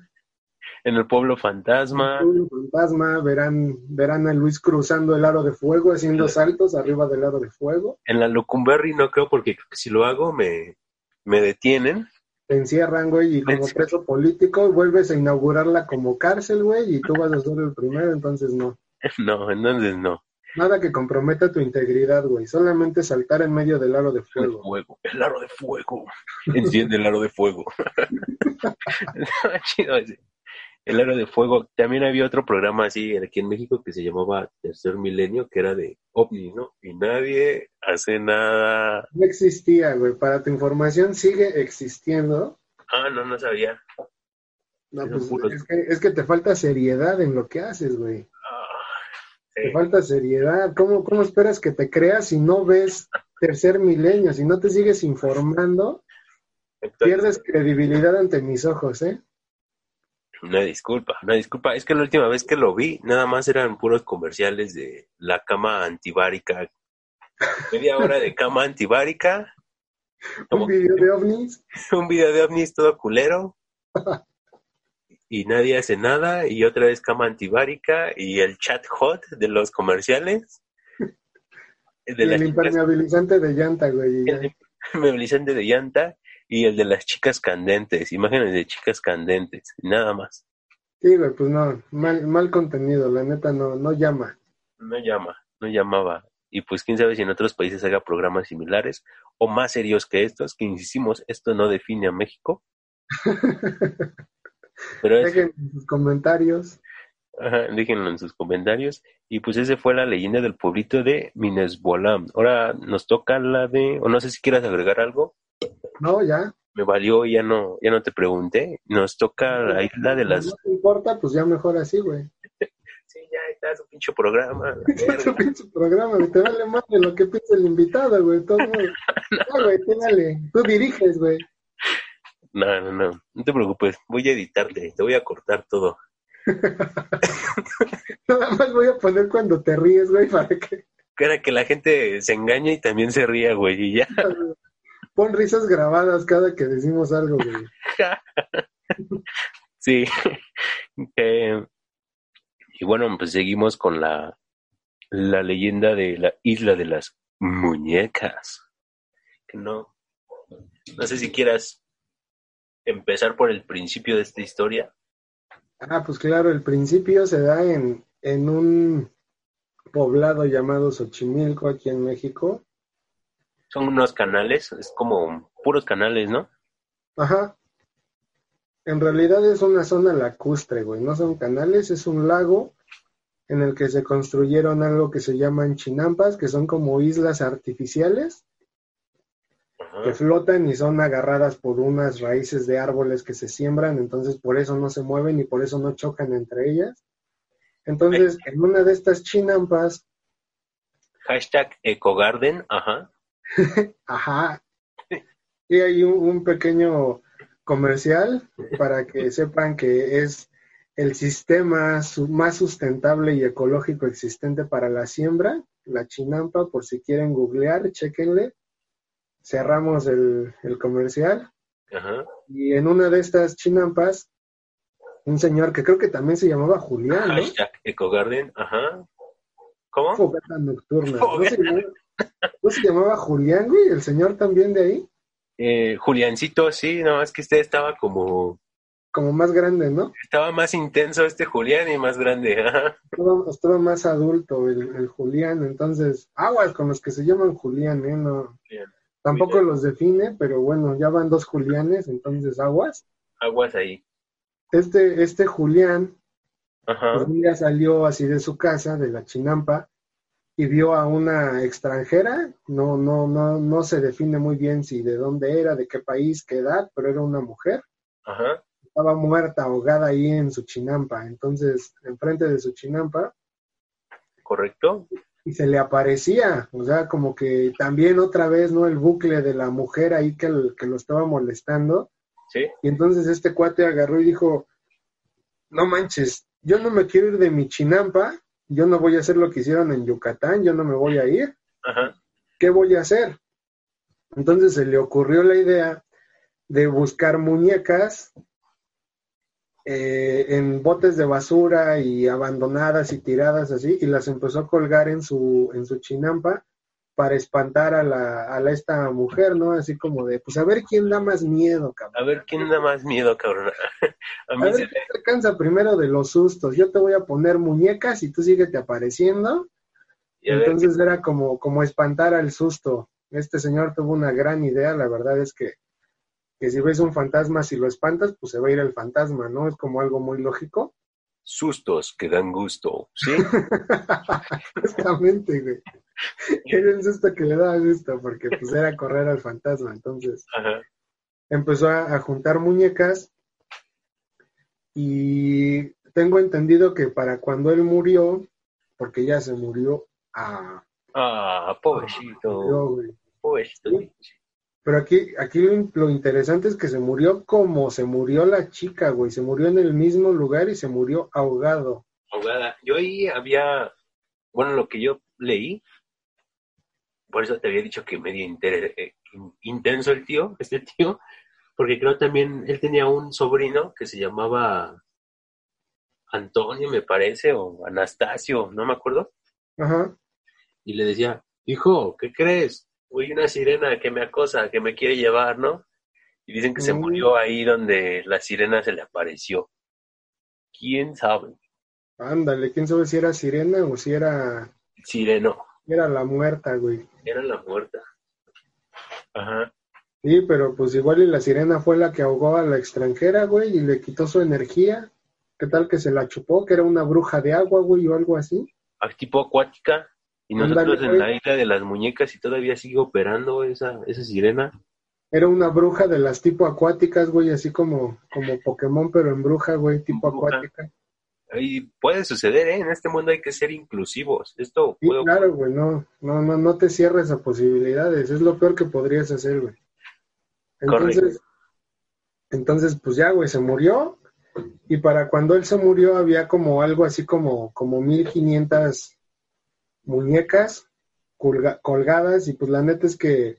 En el pueblo fantasma. En el pueblo fantasma verán, verán a Luis cruzando el aro de fuego, haciendo saltos arriba del aro de fuego. En la Lucumberry no creo porque si lo hago me, me detienen. Te encierran, güey, y como preso político vuelves a inaugurarla como cárcel, güey, y tú vas a ser el primero, entonces no. *laughs* No, entonces no. Nada que comprometa tu integridad, güey. Solamente saltar en medio del aro de fuego. El fuego, el aro de fuego. Enciende el aro de fuego. *laughs* chido ese. El aro de fuego. También había otro programa así aquí en México que se llamaba Tercer Milenio, que era de ovni, ¿no? Y nadie hace nada. No existía, güey. Para tu información, sigue existiendo. Ah, no, no sabía. No, pues, es, que, es que te falta seriedad en lo que haces, güey. Te falta seriedad. ¿Cómo, ¿Cómo esperas que te creas si no ves tercer milenio? Si no te sigues informando, pierdes credibilidad ante mis ojos, ¿eh? Una disculpa, una disculpa. Es que la última vez que lo vi, nada más eran puros comerciales de la cama antibárica. Media hora de cama antibárica. *laughs* ¿Un video de ovnis? *laughs* Un video de ovnis todo culero. *laughs* y nadie hace nada y otra vez cama antibárica y el chat hot de los comerciales. De el impermeabilizante de llanta, güey. El impermeabilizante de llanta y el de las chicas candentes, imágenes de chicas candentes, nada más. Sí, güey, pues no, mal, mal contenido, la neta no, no llama. No llama, no llamaba. Y pues quién sabe si en otros países haga programas similares o más serios que estos, que insistimos, esto no define a México. *laughs* Pero Dejen en sus comentarios. Ajá, déjenlo en sus comentarios. Y pues ese fue la leyenda del pueblito de Minesbolam. Ahora nos toca la de, o no sé si quieras agregar algo. No, ya. Me valió, ya no, ya no te pregunté. Nos toca la isla de las. No te importa, pues ya mejor así, güey. *laughs* sí, ya está su pinche programa. *laughs* su pinche programa. Te vale más de lo que piensa el invitado, güey. Todo, *laughs* güey, tú dale. Tú diriges, güey. No, no, no. No te preocupes. Voy a editarte. Te voy a cortar todo. *laughs* Nada más voy a poner cuando te ríes, güey, para que. Para que la gente se engañe y también se ría, güey, y ya. *laughs* Pon risas grabadas cada que decimos algo, güey. *laughs* sí. y bueno, pues seguimos con la, la leyenda de la isla de las muñecas. Que no. No sé si quieras empezar por el principio de esta historia. Ah, pues claro, el principio se da en, en un poblado llamado Xochimilco, aquí en México. Son unos canales, es como puros canales, ¿no? Ajá. En realidad es una zona lacustre, güey. No son canales, es un lago en el que se construyeron algo que se llaman chinampas, que son como islas artificiales que flotan y son agarradas por unas raíces de árboles que se siembran, entonces por eso no se mueven y por eso no chocan entre ellas. Entonces, en una de estas chinampas... Hashtag EcoGarden, ajá. *laughs* ajá. Y hay un, pequeño comercial para que *laughs* sepan que es el sistema más sustentable y ecológico existente para la siembra, la chinampa, por si quieren googlear, chequenle cerramos el, comercial. Y en una de estas chinampas, un señor que creo que también se llamaba Julián. ¿no? Ecogarden, ajá. ¿Cómo? Fogata nocturna. ¿No se, llamaba, Julián, güey? ¿El señor también de ahí? Eh, Juliancito, sí, no, es que usted estaba como... Como más grande, ¿no? Estaba más intenso este Julián y más grande, ajá. Estaba, más adulto el, Julián, entonces, aguas con los que se llaman Julián, ¿eh? No. Tampoco los define, pero bueno, ya van dos Julianes, entonces aguas. Aguas ahí. Este, este Julián, Ajá. un día salió así de su casa, de la Chinampa, y vio a una extranjera, no, no, no, no se define muy bien si de dónde era, de qué país, qué edad, pero era una mujer. Ajá. Estaba muerta, ahogada ahí en su chinampa. Entonces, enfrente de su chinampa. Correcto y se le aparecía, o sea, como que también otra vez, ¿no? El bucle de la mujer ahí que, que lo estaba molestando. Sí. Y entonces este cuate agarró y dijo, no manches, yo no me quiero ir de mi chinampa, yo no voy a hacer lo que hicieron en Yucatán, yo no me voy a ir. Ajá. ¿Qué voy a hacer? Entonces se le ocurrió la idea de buscar muñecas eh, en botes de basura y abandonadas y tiradas así, y las empezó a colgar en su, en su chinampa para espantar a la, a la esta mujer, ¿no? Así como de, pues a ver quién da más miedo, cabrón. A ver quién da más miedo, cabrón. A *laughs* A mí ver se quién se cansa primero de los sustos. Yo te voy a poner muñecas y tú síguete apareciendo. y ver, Entonces era como, como espantar al susto. Este señor tuvo una gran idea, la verdad es que, que si ves un fantasma, si lo espantas, pues se va a ir el fantasma, ¿no? Es como algo muy lógico. sustos que dan gusto, ¿sí? *laughs* Justamente, güey. *laughs* Era el susto que le daba gusto, porque pues era correr al fantasma. Entonces Ajá. empezó a, a juntar muñecas y tengo entendido que para cuando él murió, porque ya se murió, ah, Ah, pobrecito, murió, güey. pobrecito. Pero aquí, aquí lo, lo interesante es que se murió como se murió la chica, güey. Se murió en el mismo lugar y se murió ahogado. Ahogada. Yo ahí había, bueno, lo que yo leí, por eso te había dicho que medio inter- eh, in- intenso el tío, este tío, porque creo también él tenía un sobrino que se llamaba Antonio, me parece, o Anastasio, no me acuerdo, Ajá. y le decía, hijo, ¿qué crees? Hay una sirena que me acosa, que me quiere llevar, ¿no? Y dicen que se Mm. murió ahí donde la sirena se le apareció. ¿Quién sabe? Ándale, quién sabe si era sirena o si era, Sireno, era la muerta, güey. era la muerta. Ajá. Sí, pero pues igual y la sirena fue la que ahogó a la extranjera, güey, y le quitó su energía. ¿Qué tal que se la chupó? Que era una bruja de agua, güey, o algo así. Ah, tipo acuática. Y nosotros Ándale, en la isla de las muñecas y todavía sigue operando esa, esa sirena. Era una bruja de las tipo acuáticas, güey, así como, como Pokémon, pero en bruja, güey, tipo Bruja. acuática. Y puede suceder, ¿eh? En este mundo hay que ser inclusivos. Esto Sí, puede claro, güey, no, no, no, no te cierres a posibilidades, es lo peor que podrías hacer, güey. Entonces, entonces, pues ya, güey, se murió, y para cuando él se murió había como algo así como, como 1500 muñecas colga- colgadas, y pues la neta es que,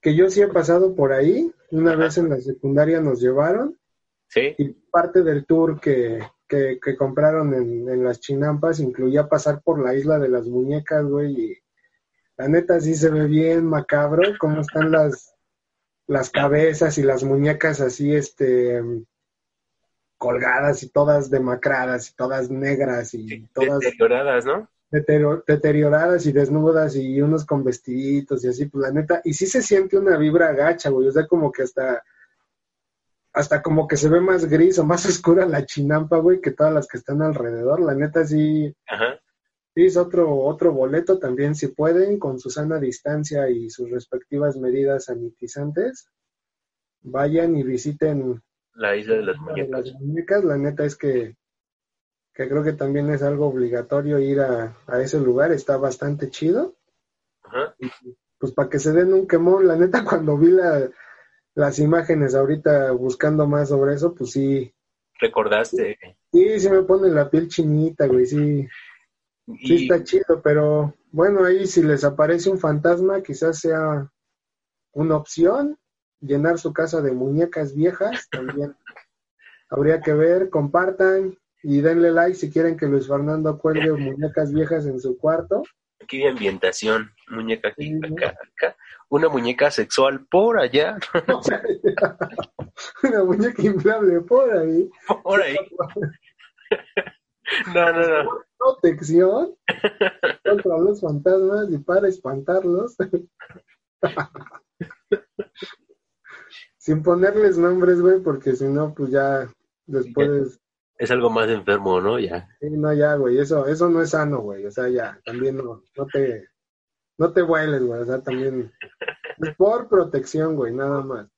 que yo sí he pasado por ahí, una Ajá. vez en la secundaria nos llevaron, Sí, y parte del tour que, que, que compraron en, en las chinampas incluía pasar por la isla de las muñecas, güey, y la neta sí se ve bien macabro cómo están las, las cabezas y las muñecas así, este, colgadas y todas demacradas y todas negras y todas deterioradas, ¿no? Deterioradas y desnudas y unos con vestiditos y así, pues la neta, y sí se siente una vibra gacha, güey, o sea, como que hasta, hasta como que se ve más gris o más *laughs* oscura la chinampa, güey, que todas las que están alrededor, la neta sí, Ajá. sí es otro, otro boleto también, si pueden, con su sana distancia y sus respectivas medidas sanitizantes, vayan y visiten La isla de las muñecas, la neta es que, que creo que también es algo obligatorio ir a, a ese lugar, está bastante chido. Ajá. Pues para que se den un quemón, la neta *laughs* cuando vi la, las imágenes ahorita buscando más sobre eso, pues sí, Recordaste. sí, sí me pone la piel chinita, güey, sí, sí está chido, pero bueno, ahí si les aparece un fantasma, quizás sea una opción, llenar su casa de muñecas viejas, también *laughs* habría que ver, compartan y denle like si quieren que Luis Fernando cuelgue muñecas viejas en su cuarto. aquí de ambientación, muñeca aquí, Sí. acá, acá. Una muñeca sexual por allá, *laughs* una muñeca inflable por ahí, por ahí. No, no, no. protección contra los fantasmas y para espantarlos. *laughs* Sin ponerles nombres, güey, porque si no, pues ya después, Es algo más enfermo, ¿no? Ya. sí, no, ya, güey, eso, eso no es sano, güey, o sea, ya, también no, no te, no te vueles, güey, o sea, también, es por protección, güey, nada más.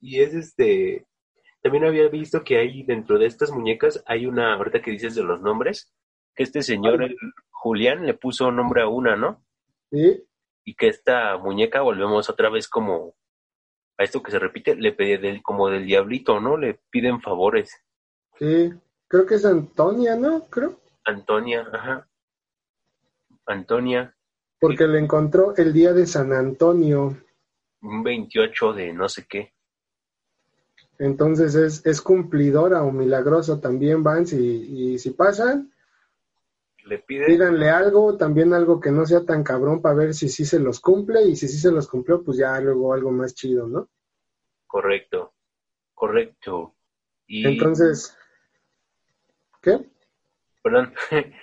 Y es este. También había visto que hay dentro de estas muñecas hay una, ahorita que dices de los nombres, que este señor, el Julián, le puso nombre a una, ¿no? Sí, Y que esta muñeca, volvemos otra vez como a esto que se repite, le pide del, como del diablito, ¿no? Le piden favores. Sí. Creo que es Antonia, ¿no? Creo. Antonia, ajá. Antonia, Porque le encontró el día de San Antonio. un 28 de no sé qué. Entonces es, es cumplidora o milagrosa también, Vance. Y, y si pasan, Le pide, pídanle algo, también algo que no sea tan cabrón para ver si sí se los cumple. Y si sí se los cumplió, pues ya luego algo más chido, ¿no? correcto, correcto. Y, Entonces, ¿qué? perdón, *laughs*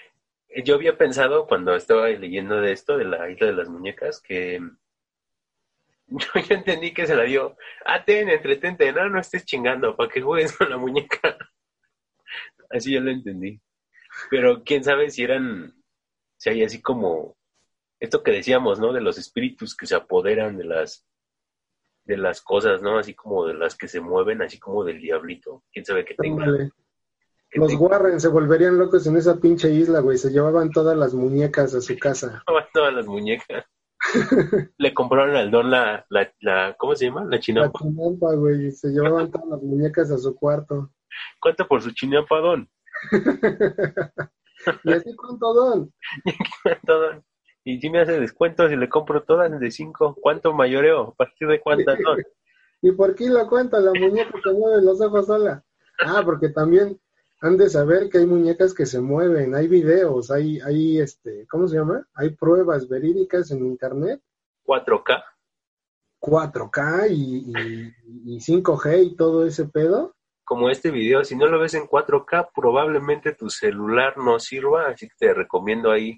yo había pensado cuando estaba leyendo de esto, de la isla de las muñecas, que *laughs* yo, yo entendí que se la dio, ah, ten, entretente, no, no estés chingando, para que juegues con la muñeca. *laughs* Así yo lo entendí. Pero quién sabe si eran, si hay así como, esto que decíamos, ¿no? De los espíritus que se apoderan de las, de las cosas, ¿no? Así como de las que se mueven, así como del diablito. Quién sabe qué tenga. Los Warren se volverían locos en esa pinche isla, güey. Se llevaban todas las muñecas a su casa. *laughs* todas las muñecas. Le compraron al don la, la, la, ¿cómo se llama? La La chinampa. chinampa, güey. Se llevaban todas las muñecas a su cuarto. ¿Cuánto por su chinampa, don? *laughs* Y así con todo. ¿Cuánto, don? Y si me hace descuento si le compro todas de cinco. ¿Cuánto mayoreo? ¿A partir de cuántas, *laughs* don? ¿Y por qué lo cuenta la muñeca que mueve los ojos sola? Ah, porque también han de saber que hay muñecas que se mueven, hay videos, hay, hay este, ¿cómo se llama? Hay pruebas verídicas en internet, 4K. 4K y, y, y 5G y todo ese pedo. Como este video, si no lo ves en 4K, probablemente tu celular no sirva, así que te recomiendo ahí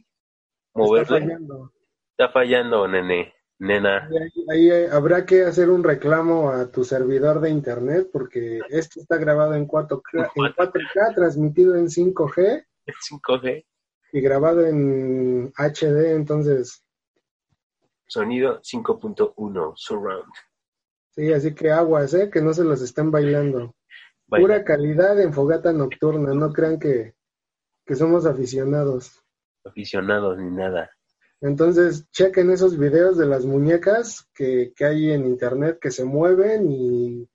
Está moverle. fallando. Está fallando, nene, nena. Ahí, ahí, habrá que hacer un reclamo a tu servidor de internet porque esto está grabado en 4K, en 4K transmitido en 5G 5G, y grabado en HD, entonces sonido 5.1, surround. Sí, así que aguas, ¿eh? Que no se los estén bailando. Vaya, Pura calidad en fogata nocturna, no crean que, que somos aficionados. aficionados ni nada. Entonces, chequen esos videos de las muñecas que, que hay en internet que se mueven y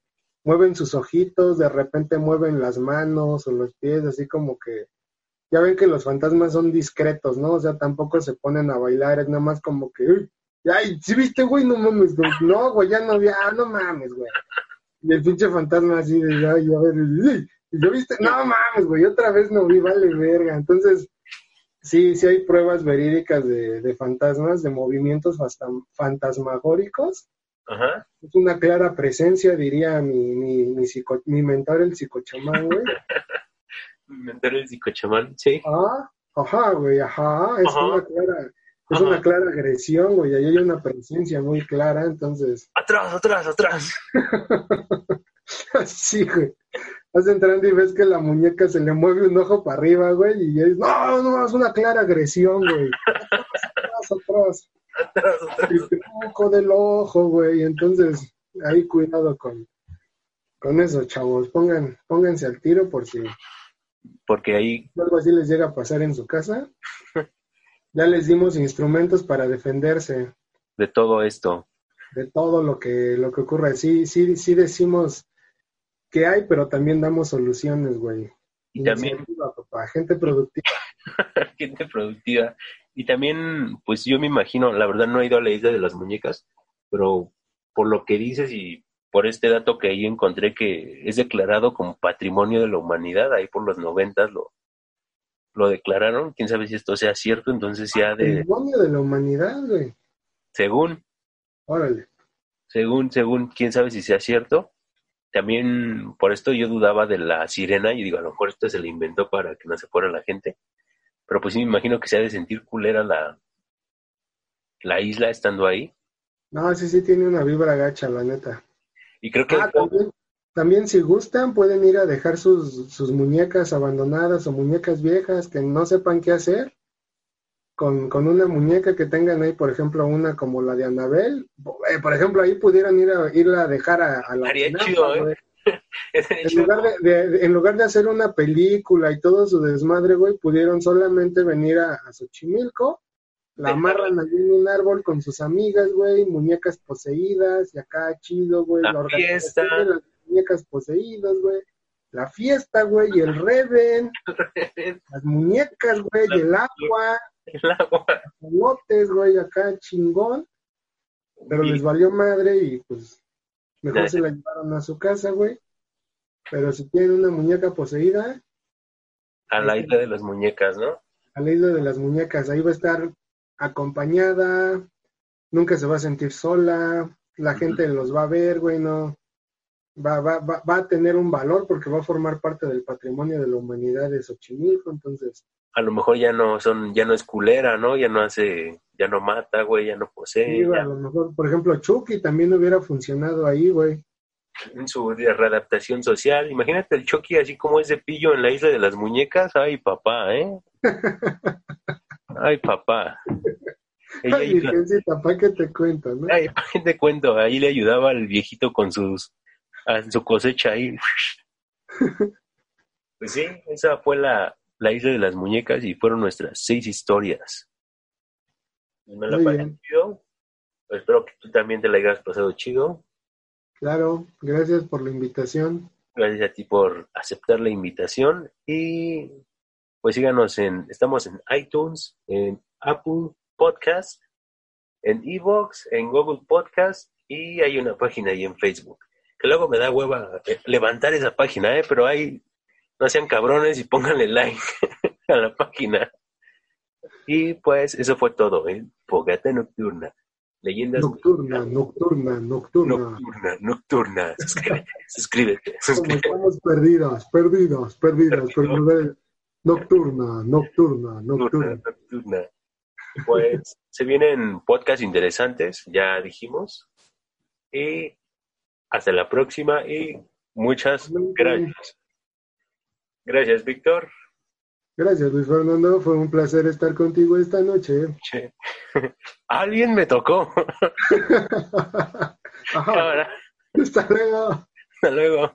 mueven sus ojitos, de repente mueven las manos o los pies, así como que ya ven que los fantasmas son discretos, ¿no? O sea, tampoco se ponen a bailar, es nada más como que, uy, ay, ¿sí viste, güey? No mames, güey. No, güey, ya no vi, ah, no mames, güey. Y el pinche fantasma así de, ay, a ver, uy, ¿y yo viste? No mames, güey, otra vez no vi, vale verga. Entonces, sí, sí hay pruebas verídicas de, de fantasmas, de movimientos fantasmagóricos. Ajá. Es una clara presencia, diría mi, mi, mi, psico- mi mentor, el psicochamán, güey. *laughs* Inventar el psicochamán, sí. Ah, ajá, güey, ajá. Es Ajá. una clara, es Ajá. una clara agresión, güey. Ahí hay una presencia muy clara, entonces, Atrás, atrás, atrás. *laughs* sí, güey. Vas entrando y ves que la muñeca se le mueve un ojo para arriba, güey, y es, no, no, es una clara agresión, güey. *laughs* Atrás, atrás. Atrás, atrás. Ojo del ojo, güey. Entonces, ahí cuidado con, con eso, chavos. Pongan, pónganse al tiro por si Porque ahí, algo así les llega a pasar en su casa. Ya les dimos instrumentos para defenderse de todo esto, de todo lo que, lo que ocurra. Sí, sí, sí decimos que hay, pero también damos soluciones, güey. y también papá, gente productiva. *laughs* gente productiva. Y también, pues yo me imagino, la verdad no he ido a la isla de las muñecas, pero por lo que dices y por este dato que ahí encontré que es declarado como patrimonio de la humanidad, ahí por los noventas lo, lo declararon, quién sabe si esto sea cierto, entonces ya de, Patrimonio de la humanidad, güey. según, Órale. según, según, quién sabe si sea cierto. También por esto yo dudaba de la sirena y digo, a lo mejor esto se le inventó para que no se fuera la gente. Pero pues sí me imagino que se ha de sentir culera la, la isla estando ahí. No, sí, sí tiene una vibra gacha, la neta. Y creo que Ah, también, también si gustan pueden ir a dejar sus, sus muñecas abandonadas o muñecas viejas que no sepan qué hacer. Con, con una muñeca que tengan ahí, por ejemplo, una como la de Anabel. Eh, por ejemplo, ahí pudieran ir a, irla a dejar a, a la Estaría chido, ¿eh? güey. *laughs* En lugar de, de- en lugar de hacer una película y todo su desmadre, güey, pudieron solamente venir a, a Xochimilco, la amarran allí en un árbol con sus amigas, güey, muñecas poseídas, y acá chido, güey, La organización fiesta. de las muñecas poseídas, güey, la fiesta, güey, y el Reven, *laughs* las muñecas, güey, y el agua, *laughs* El agua. lotes, güey, acá chingón, pero les valió madre y pues mejor se la llevaron a su casa, güey. Pero si tienen una muñeca poseída, a la isla de las muñecas, ¿no? a la isla de las muñecas, ahí va a estar acompañada, nunca se va a sentir sola, la gente los va a ver, güey, no. Va, va, va, va a tener un valor porque va a formar parte del patrimonio de la humanidad de Xochimilco, entonces, A lo mejor ya no son, ya no es culera, ¿no? Ya no hace, ya no mata, güey, ya no posee. sí, güey, ya- a lo mejor, por ejemplo, Chucky también hubiera funcionado ahí, güey. en su readaptación social. Imagínate el Chucky así como es de pillo en la isla de las muñecas. Ay, papá, ¿eh? Ay, papá. *laughs* Ella Ay, Virgencita, ¿para qué te cuento, no? Ay, ¿pa' qué te cuento, ahí le ayudaba al viejito con sus a su cosecha ahí. *laughs* Pues sí, esa fue la, la isla de las muñecas y fueron nuestras seis historias. Me la Muy pasé bien. chido. Espero que tú también te la hayas pasado chido. Claro, gracias por la invitación. Gracias a ti por aceptar la invitación y pues síganos en, estamos en iTunes, en Apple Podcast, en Evox, en Google Podcast y hay una página ahí en Facebook. Que luego me da hueva eh, levantar esa página, ¿eh? pero ahí no sean cabrones y pónganle like *laughs* a la página. Y pues eso fue todo, ¿eh? Fogata nocturna. Leyendas Nocturna, nocturna, nocturna. nocturna, nocturna. Suscríbete, *laughs* suscríbete, Como suscríbete. estamos perdidas, perdidas, perdidas. Nocturna, nocturna, nocturna. nocturna, nocturna. Pues se vienen podcasts interesantes, ya dijimos. Y hasta la próxima y muchas gracias. Gracias, Víctor. Gracias, Luis Fernando. Fue un placer estar contigo esta noche. Che. *laughs* Alguien me tocó. *laughs* *laughs* Cámara. Hasta luego. Hasta luego.